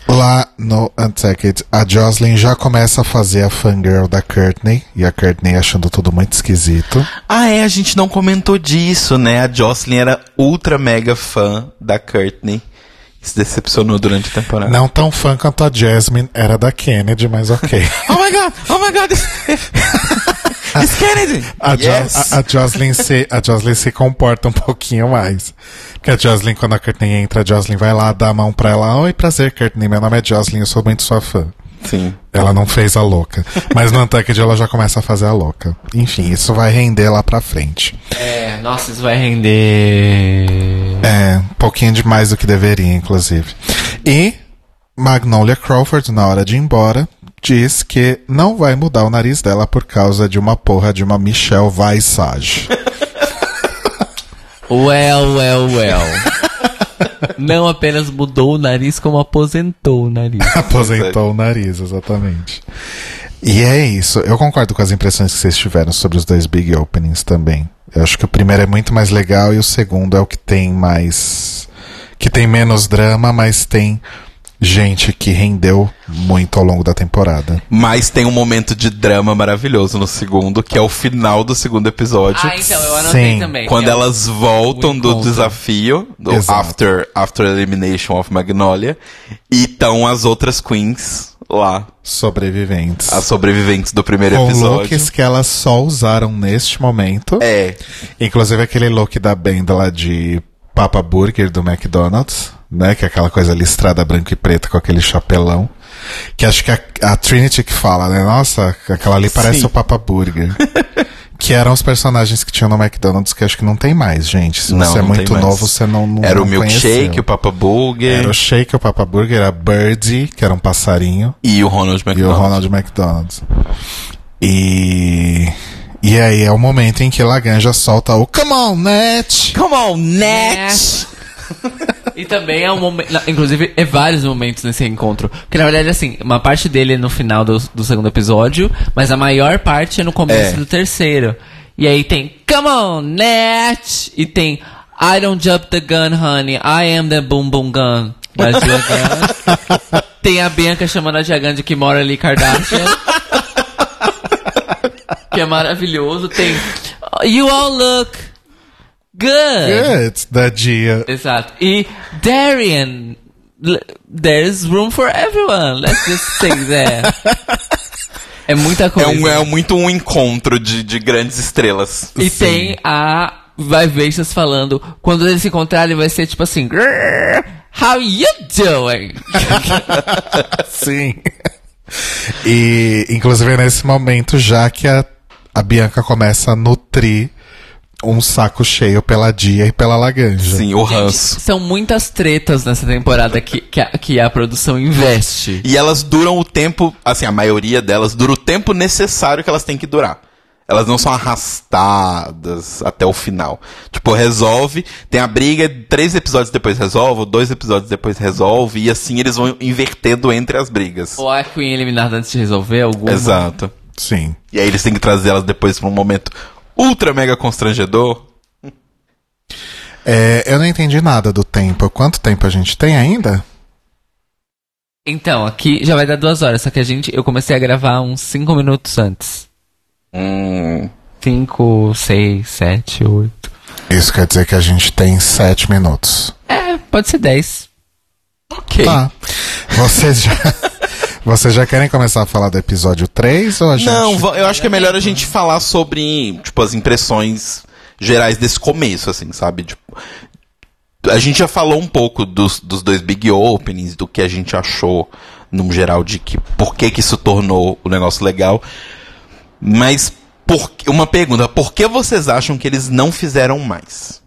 Lá no Untucked, a Jocelyn já começa a fazer a fangirl da Courtney, e a Courtney achando tudo muito esquisito. Ah, é, a gente não comentou disso, né? A Jocelyn era ultra mega fã da Courtney. Se decepcionou durante a temporada. Não tão fã quanto a Jasmine era da Kennedy, mas ok. Oh my god! Oh my god! It's, Kennedy! A, Jo- yes! a, a Jocelyn se, a Jocelyn se comporta um pouquinho mais. Porque a Jocelyn, quando a Courtney entra, a Jocelyn vai lá dar a mão pra ela. Oi, prazer, Courtney. Meu nome é Jocelyn, eu sou muito sua fã. Sim. Ela não fez a louca. Mas no Untucked ela já começa a fazer a louca. Enfim, isso vai render lá pra frente. É, nossa, isso vai render. É, um pouquinho demais do que deveria, inclusive. E Magnolia Crawford, na hora de ir embora, diz que não vai mudar o nariz dela por causa de uma porra de uma Michelle Visage. Well, well, well. Não apenas mudou o nariz, como aposentou o nariz. Aposentou o nariz, exatamente. E é isso. Eu concordo com as impressões que vocês tiveram sobre os dois big openings também. Eu acho que o primeiro é muito mais legal e o segundo é o que tem mais. que tem menos drama, mas tem gente que rendeu muito ao longo da temporada. Mas tem um momento de drama maravilhoso no segundo, que é o final do segundo episódio. Ah, então, eu anotei Sim. também. Quando é elas voltam do desafio, do Exato. after, after Elimination of Magnolia, e estão as outras queens lá, Sobreviventes. as sobreviventes do primeiro com episódio. looks que elas só usaram neste momento. É, Inclusive aquele look da banda lá de Papa Burger do McDonald's, né? Que é aquela coisa listrada branco e preto com aquele chapelão. Que acho que a, a Trinity que fala, né? Nossa, aquela ali parece Sim. o Papa Burger. que eram os personagens que tinham no McDonald's que acho que não tem mais, gente. Se Não, você é muito novo, você não, não era o não milkshake, conheceu. o Papa Burger Era o Shake, o Papa Burger, a Birdie, que era um passarinho. e o Ronald E o. Ronald McDonald's. E. E aí é o momento em que Laganja solta o Come on, Net! Come on, Net! E também é um momento. Inclusive, é vários momentos nesse encontro. Porque na verdade, assim, uma parte dele é no final do, do segundo episódio, mas a maior parte é no começo É. do terceiro. E aí tem Come on, Net! E tem I don't jump the gun, honey. I am the boom boom gun. Da tem a Bianca chamando a Jagan de Kimora Lee Kardashian. Que é maravilhoso. Tem You all look good. Good, da dia. Exato. E Darian, there's room for everyone. Let's just say that. é muita É, coisa. um, é muito um encontro de, de grandes estrelas. E tem a Vivacious falando, quando eles se encontrarem vai ser tipo assim, "Grrr, how you doing? Sim. E, inclusive, é nesse momento, já que a, a Bianca começa a nutrir um saco cheio pela Dia e pela Laganja. Sim, o ranço. São muitas tretas nessa temporada que, que, a, que a produção investe. E elas duram o tempo, assim, a maioria delas dura o tempo necessário que elas têm que durar. Elas não são arrastadas até o final. Tipo, resolve, tem a briga, três episódios depois resolve, dois episódios depois resolve, e assim eles vão invertendo entre as brigas. Ou a Queen eliminada antes de resolver alguma. Exato. Sim. E aí eles têm que trazer elas depois pra um momento ultra mega constrangedor. É, eu não entendi nada do tempo. Quanto tempo a gente tem ainda? Então, aqui já vai dar duas horas, só que a gente, eu comecei a gravar uns cinco minutos antes. Hum. Cinco, seis, sete, oito. Isso quer dizer que a gente tem sete minutos. É, pode ser dez. Ok. Tá. Vocês já, vocês já querem começar a falar do episódio 3 ou a gente... Não, eu acho que é melhor a gente falar sobre, tipo, as impressões gerais desse começo, assim, sabe? Tipo, a gente já falou um pouco dos, dos dois big openings, do que a gente achou, num geral, de que por que que isso tornou o negócio legal. Mas, por, uma pergunta, por que vocês acham que eles não fizeram mais?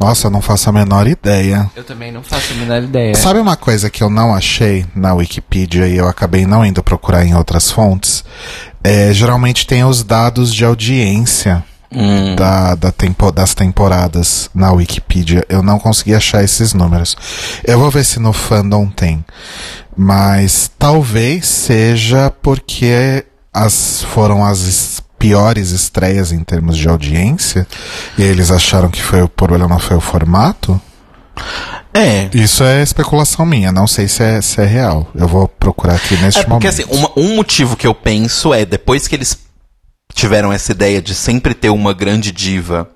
Nossa, eu não faço a menor ideia. Eu também não faço a menor ideia. Sabe uma coisa que eu não achei na Wikipedia e eu acabei não indo procurar em outras fontes? É, geralmente tem os dados de audiência Hum, da, da tempo, das temporadas na Wikipedia. Eu não consegui achar esses números. Eu vou ver se no fandom tem. Mas talvez seja porque as foram as piores estreias em termos de audiência e eles acharam que foi o problema foi o formato. é. Isso é especulação minha, não sei se é, se é real. Eu vou procurar aqui neste É porque momento. assim, uma- um motivo que eu penso é depois que eles tiveram essa ideia de sempre ter uma grande diva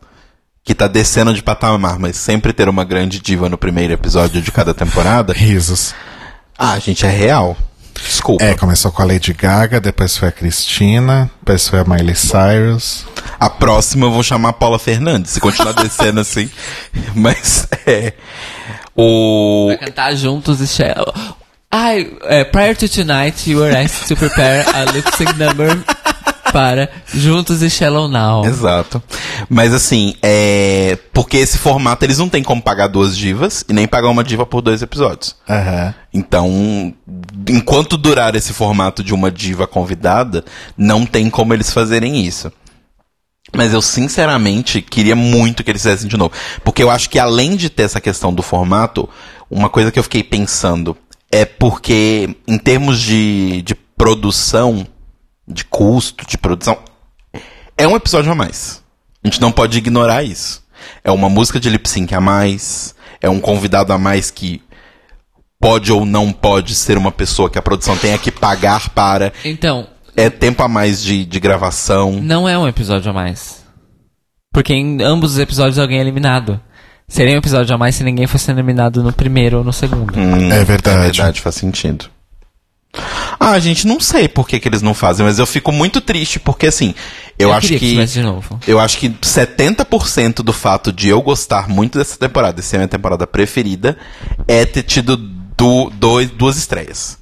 que tá descendo de patamar, mas sempre ter uma grande diva no primeiro episódio de cada temporada. Risos. Ah, gente, é real. Desculpa. É, começou com a Lady Gaga, depois foi a Cristina, depois foi a Miley Cyrus. A próxima eu vou chamar a Paula Fernandes, se continuar descendo assim. Mas é. O. Vai cantar juntos e Shell. Ai, é, prior to tonight, you were asked to prepare a lip sync number para Juntos e Shallow Now. Exato. Mas assim, é. Porque esse formato eles não têm como pagar duas divas e nem pagar uma diva por dois episódios. Aham. Então, enquanto durar esse formato de uma diva convidada, não tem como eles fazerem isso. Mas eu sinceramente queria muito que eles fizessem de novo. Porque eu acho que além de ter essa questão do formato, uma coisa que eu fiquei pensando é porque, em termos de, de produção, de custo de produção, é um episódio a mais. A gente não pode ignorar isso. É uma música de lip sync a mais, é um convidado a mais que pode ou não pode ser uma pessoa que a produção tenha que pagar para. Então, É tempo a mais de, de gravação. não é um episódio a mais. Porque em ambos os episódios alguém é eliminado. Seria um episódio a mais se ninguém fosse eliminado no primeiro ou no segundo. Hum, É verdade. É verdade, faz sentido. Ah, gente, não sei por que, que eles não fazem, mas eu fico muito triste, porque assim, eu, acho queria que. tivesse de novo. Eu acho que 70% do fato de eu gostar muito dessa temporada, é a minha temporada preferida, é ter tido du dois, duas estreias.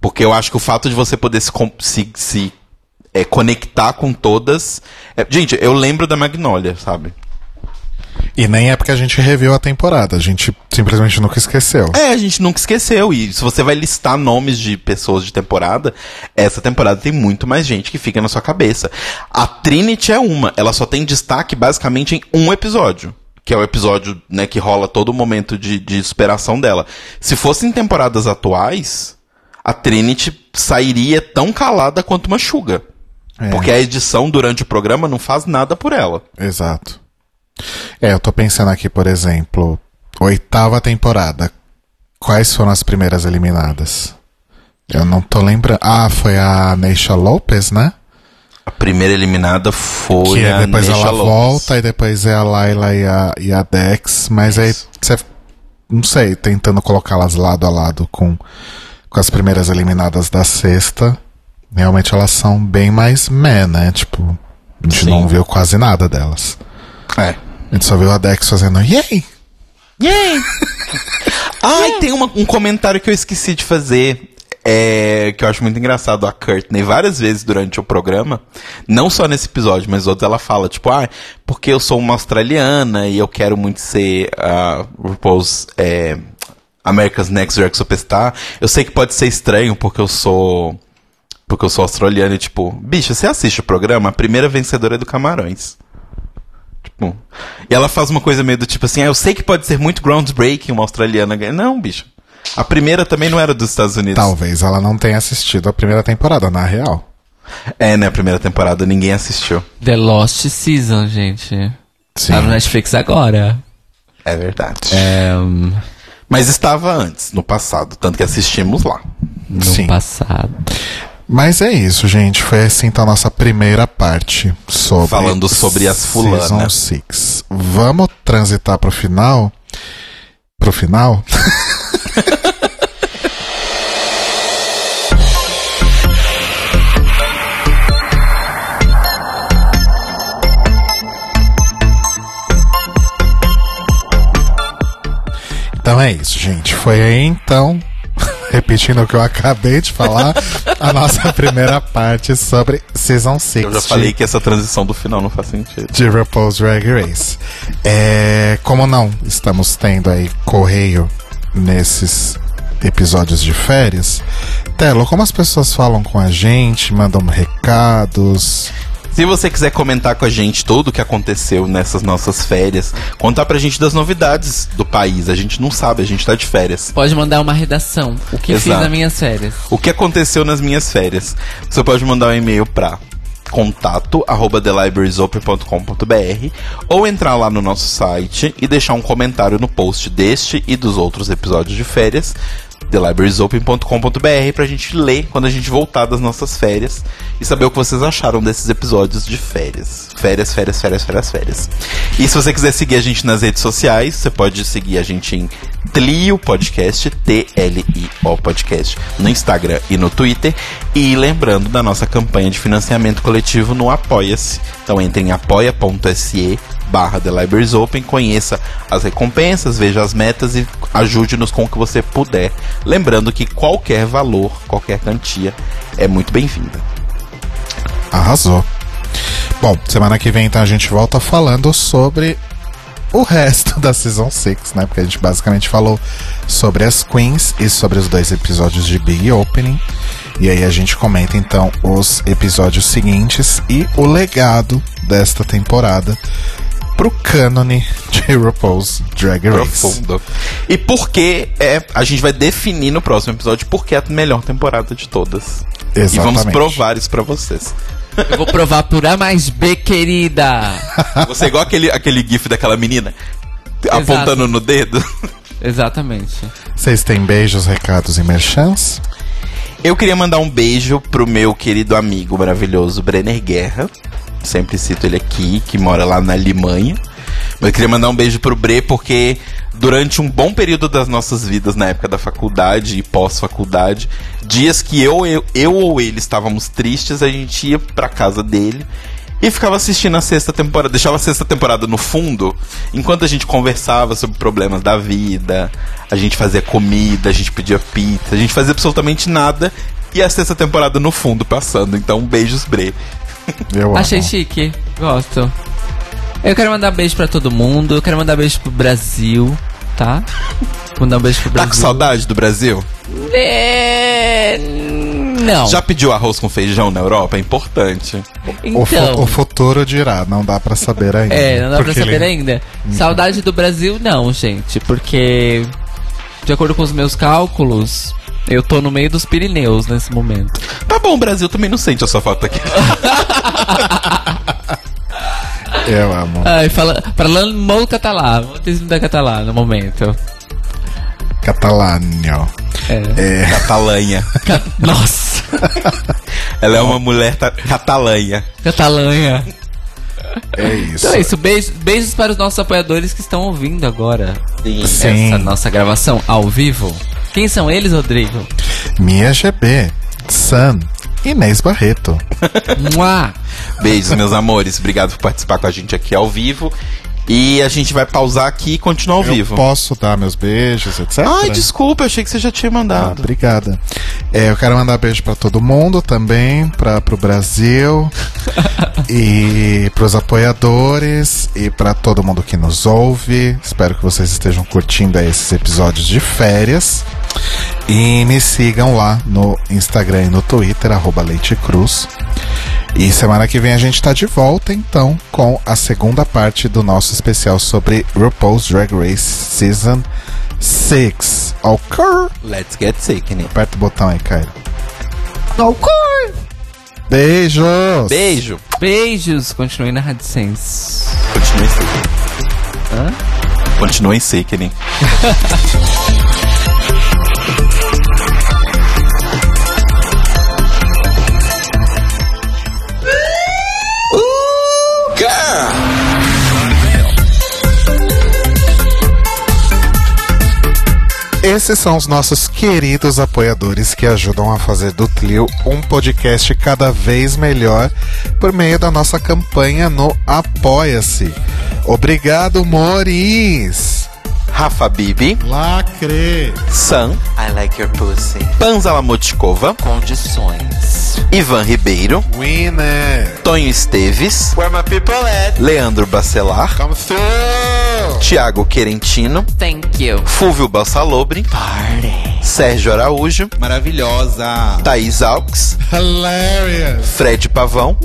Porque eu acho que o fato de você poder se, se, se, é, conectar com todas. é- gente, eu lembro da Magnolia, sabe? E nem é porque a gente reviu a temporada, a gente simplesmente nunca esqueceu. É, a gente nunca esqueceu. E se você vai listar nomes de pessoas de temporada, essa temporada tem muito mais gente que fica na sua cabeça. A Trinity é uma, ela só tem destaque basicamente em um episódio. Que é o episódio né, que rola todo o momento de, de superação dela. Se fosse em temporadas atuais, a Trinity sairia tão calada quanto uma chuga. É. Porque a edição durante o programa não faz nada por ela. Exato. É, eu tô pensando aqui, por exemplo, oitava temporada. Quais foram as primeiras eliminadas? Eu não tô lembrando. Ah, foi a Neisha Lopez, né? A primeira eliminada foi que a depois Neisha ela Lopez. volta e depois é a Layla e a, e a Dex. Mas aí você, não sei, tentando colocá-las lado a lado com, com as primeiras eliminadas da sexta. Realmente elas são bem mais meh, né? Tipo, a gente Sim. não viu quase nada delas. É. A gente só viu a Dex fazendo yay! Yay! Ai, tem uma- um comentário que eu esqueci de fazer. É, que eu acho muito engraçado a Courtney várias vezes durante o programa, não só nesse episódio, mas outros ela fala, tipo, ah, porque eu sou uma australiana e eu quero muito ser a RuPaul's é, America's Next Drag Superstar. Eu sei que pode ser estranho porque eu sou porque eu sou australiana e tipo, bicho, você assiste o programa, a primeira vencedora é do Camarões. Tipo, e ela faz uma coisa meio do tipo assim, ah, eu sei que pode ser muito groundbreaking uma australiana ganhar. Não, bicho. A primeira também não era dos Estados Unidos. Talvez ela não tenha assistido a primeira temporada, na real. É, né? A primeira temporada ninguém assistiu. The Lost Season, gente. Sim. Tá no Netflix agora. É verdade. É, Mas estava antes, no passado, tanto que assistimos lá. no Sim. passado. Mas é isso, gente. Foi assim então, a nossa primeira parte sobre falando sobre as fulanas. Season 6. Vamos transitar pro final? Pro final? então é isso, gente. Foi aí então repetindo o que eu acabei de falar, a nossa primeira parte sobre Season 6. Eu já falei que essa transição do final não faz sentido. de RuPaul's Drag Race. É, como não estamos tendo aí correio nesses episódios de férias, Telo, como as pessoas falam com a gente, mandam recados. Se você quiser comentar com a gente tudo o que aconteceu nessas nossas férias, contar pra gente das novidades do país. A gente não sabe, a gente tá de férias. Pode mandar uma redação. O que fiz Exato. nas minhas férias. O que aconteceu nas minhas férias? Você pode mandar um e-mail pra contato arroba thelibrariesopen.com.br ou entrar lá no nosso site e deixar um comentário no post deste e dos outros episódios de férias thelibrariesopen.com.br pra gente ler quando a gente voltar das nossas férias e saber o que vocês acharam desses episódios de férias. Férias, férias, férias, férias, férias. E se você quiser seguir a gente nas redes sociais, você pode seguir a gente em Tlio Podcast, T-L-I-O Podcast, no Instagram e no Twitter. E lembrando da nossa campanha de financiamento coletivo no Apoia-se. Então entre em apoia.se barra The Libraries Open, conheça as recompensas, veja as metas e ajude-nos com o que você puder. Lembrando que qualquer valor, qualquer quantia é muito bem-vinda. Arrasou. Bom, semana que vem então a gente volta falando sobre o resto da Season 6, né? Porque a gente basicamente falou sobre as Queens e sobre os dois episódios de Big Opening. E aí a gente comenta então os episódios seguintes e o legado desta temporada pro cânone de RuPaul's Drag Race. Profundo. E por que é, a gente vai definir no próximo episódio porque é a melhor temporada de todas. E Exatamente. vamos provar isso pra vocês. Eu vou provar por A mais B, querida. Você é igual aquele, aquele gif daquela menina apontando no dedo. Exatamente. Vocês têm beijos, recados e merchants? Eu queria mandar um beijo pro meu querido amigo maravilhoso Brenner Guerra. Sempre cito ele aqui, que mora lá na Alemanha. Mas eu queria mandar um beijo pro Bre porque durante um bom período das nossas vidas, na época da faculdade e pós-faculdade, dias que eu, eu, eu ou ele estávamos tristes, a gente ia pra casa dele e ficava assistindo a sexta temporada, deixava a sexta temporada no fundo, enquanto a gente conversava sobre problemas da vida, a gente fazia comida, a gente pedia pizza, a gente fazia absolutamente nada e a sexta temporada no fundo passando. Então, beijos, Bre. Eu Achei amo. chique. Gosto. Eu quero mandar beijo pra todo mundo. Eu quero mandar beijo pro Brasil, tá? Mandar um beijo pro Tá Brasil. com saudade do Brasil? É... Não. Já pediu arroz com feijão na Europa? É importante. O, fu- Então. o futuro dirá, não dá pra saber ainda. É, não dá pra saber ele- ainda. Saudade do Brasil, não, gente. Porque, de acordo com os meus cálculos, eu tô no meio dos Pirineus nesse momento. Tá bom, o Brasil também não sente a sua falta aqui. Eu amo. Ai, fala, falando molt catalá, muitíssimo da catalá no momento. Catalânio. É. Catalanha. Ca- Nossa, Ela é uma mulher ta- catalanha. Catalanha. É isso. Então é isso, beijos, beijos para os nossos apoiadores que estão ouvindo agora Sim. essa nossa gravação ao vivo. Quem são eles, Rodrigo? Mia GB, Sam, Inês Barreto. Mua! Beijos, meus amores. Obrigado por participar com a gente aqui ao vivo. E a gente vai pausar aqui e continuar ao Eu vivo. posso dar meus beijos, etc? Ai, desculpa, eu achei que você já tinha Ah, mandado. obrigada. É, eu quero mandar beijo pra todo mundo também, para pro Brasil e pros apoiadores e pra todo mundo que nos ouve. Espero que vocês estejam curtindo aí esses episódios de férias. E me sigam lá no Instagram e no Twitter, arroba Leite Cruz. E semana que vem a gente tá de volta, então, com a segunda parte do nosso especial sobre RuPaul's Drag Race Season 6. Ok? Let's get sick, né? Aperta o botão aí, Caio. Beijos! Beijo. Beijos, continuem na Rádio Sense. Continue sick. Hã? Continue sick, né? Esses são os nossos queridos apoiadores que ajudam a fazer do Tlio um podcast cada vez melhor por meio da nossa campanha no Apoia-se. Obrigado, Moris! Rafa Bibi, Lacre. Sam, I like your pussy. Panza Lamotkova, Condições. Ivan Ribeiro, Winner. Tonho Esteves, Where my people at? Leandro Bacelar, Come through. Tiago Querentino, Thank you. Fúvio Balsalobre, Sérgio Araújo, Maravilhosa. Thaís Alves, Hilarious. Fred Pavão,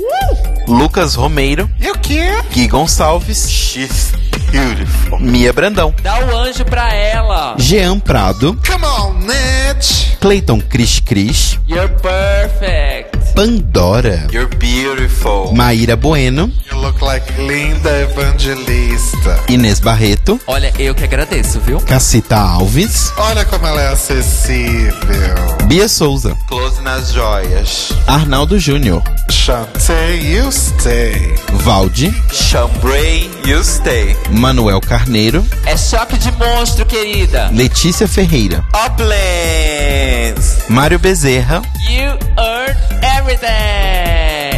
Lucas Romeiro, E o quê? Gui Gonçalves, She's beautiful. Mia Brandão, Dá o anjo pra ela. Jean Prado, Come on, Ned. Cleiton Cris Cris, You're perfect. Pandora, You're beautiful. Maíra Bueno, You look like Linda Evangelista. Inês Barreto, Olha, eu que agradeço, viu? Cacita Alves, Olha como ela é acessível. Bia Souza, Close nas joias. Arnaldo Júnior, Chantei, you stay. Valde, Chambray, you stay. Manuel Carneiro, É choque de monstro, querida. Letícia Ferreira, Uplands. Mário Bezerra, You earn everything.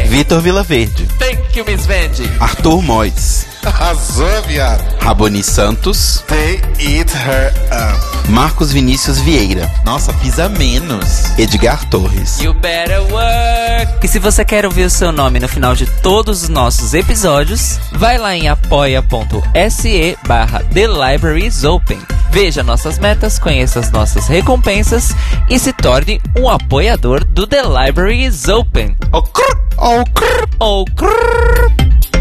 Vitor Vilaverde, Thank you, Miss Vendi. Arthur Mois, Arrasou, viado. Raboni Santos, They eat her up. Marcos Vinícius Vieira, Nossa, pisa menos. Edgar Torres. You better work. E se você quer ouvir o seu nome no final de todos os nossos episódios, vai lá em apoia.se barra The Libraries Open. Veja nossas metas, conheça as nossas recompensas e se torne um apoiador do The Libraries Open. Oh, crrr, oh, crrr. Oh, crrr.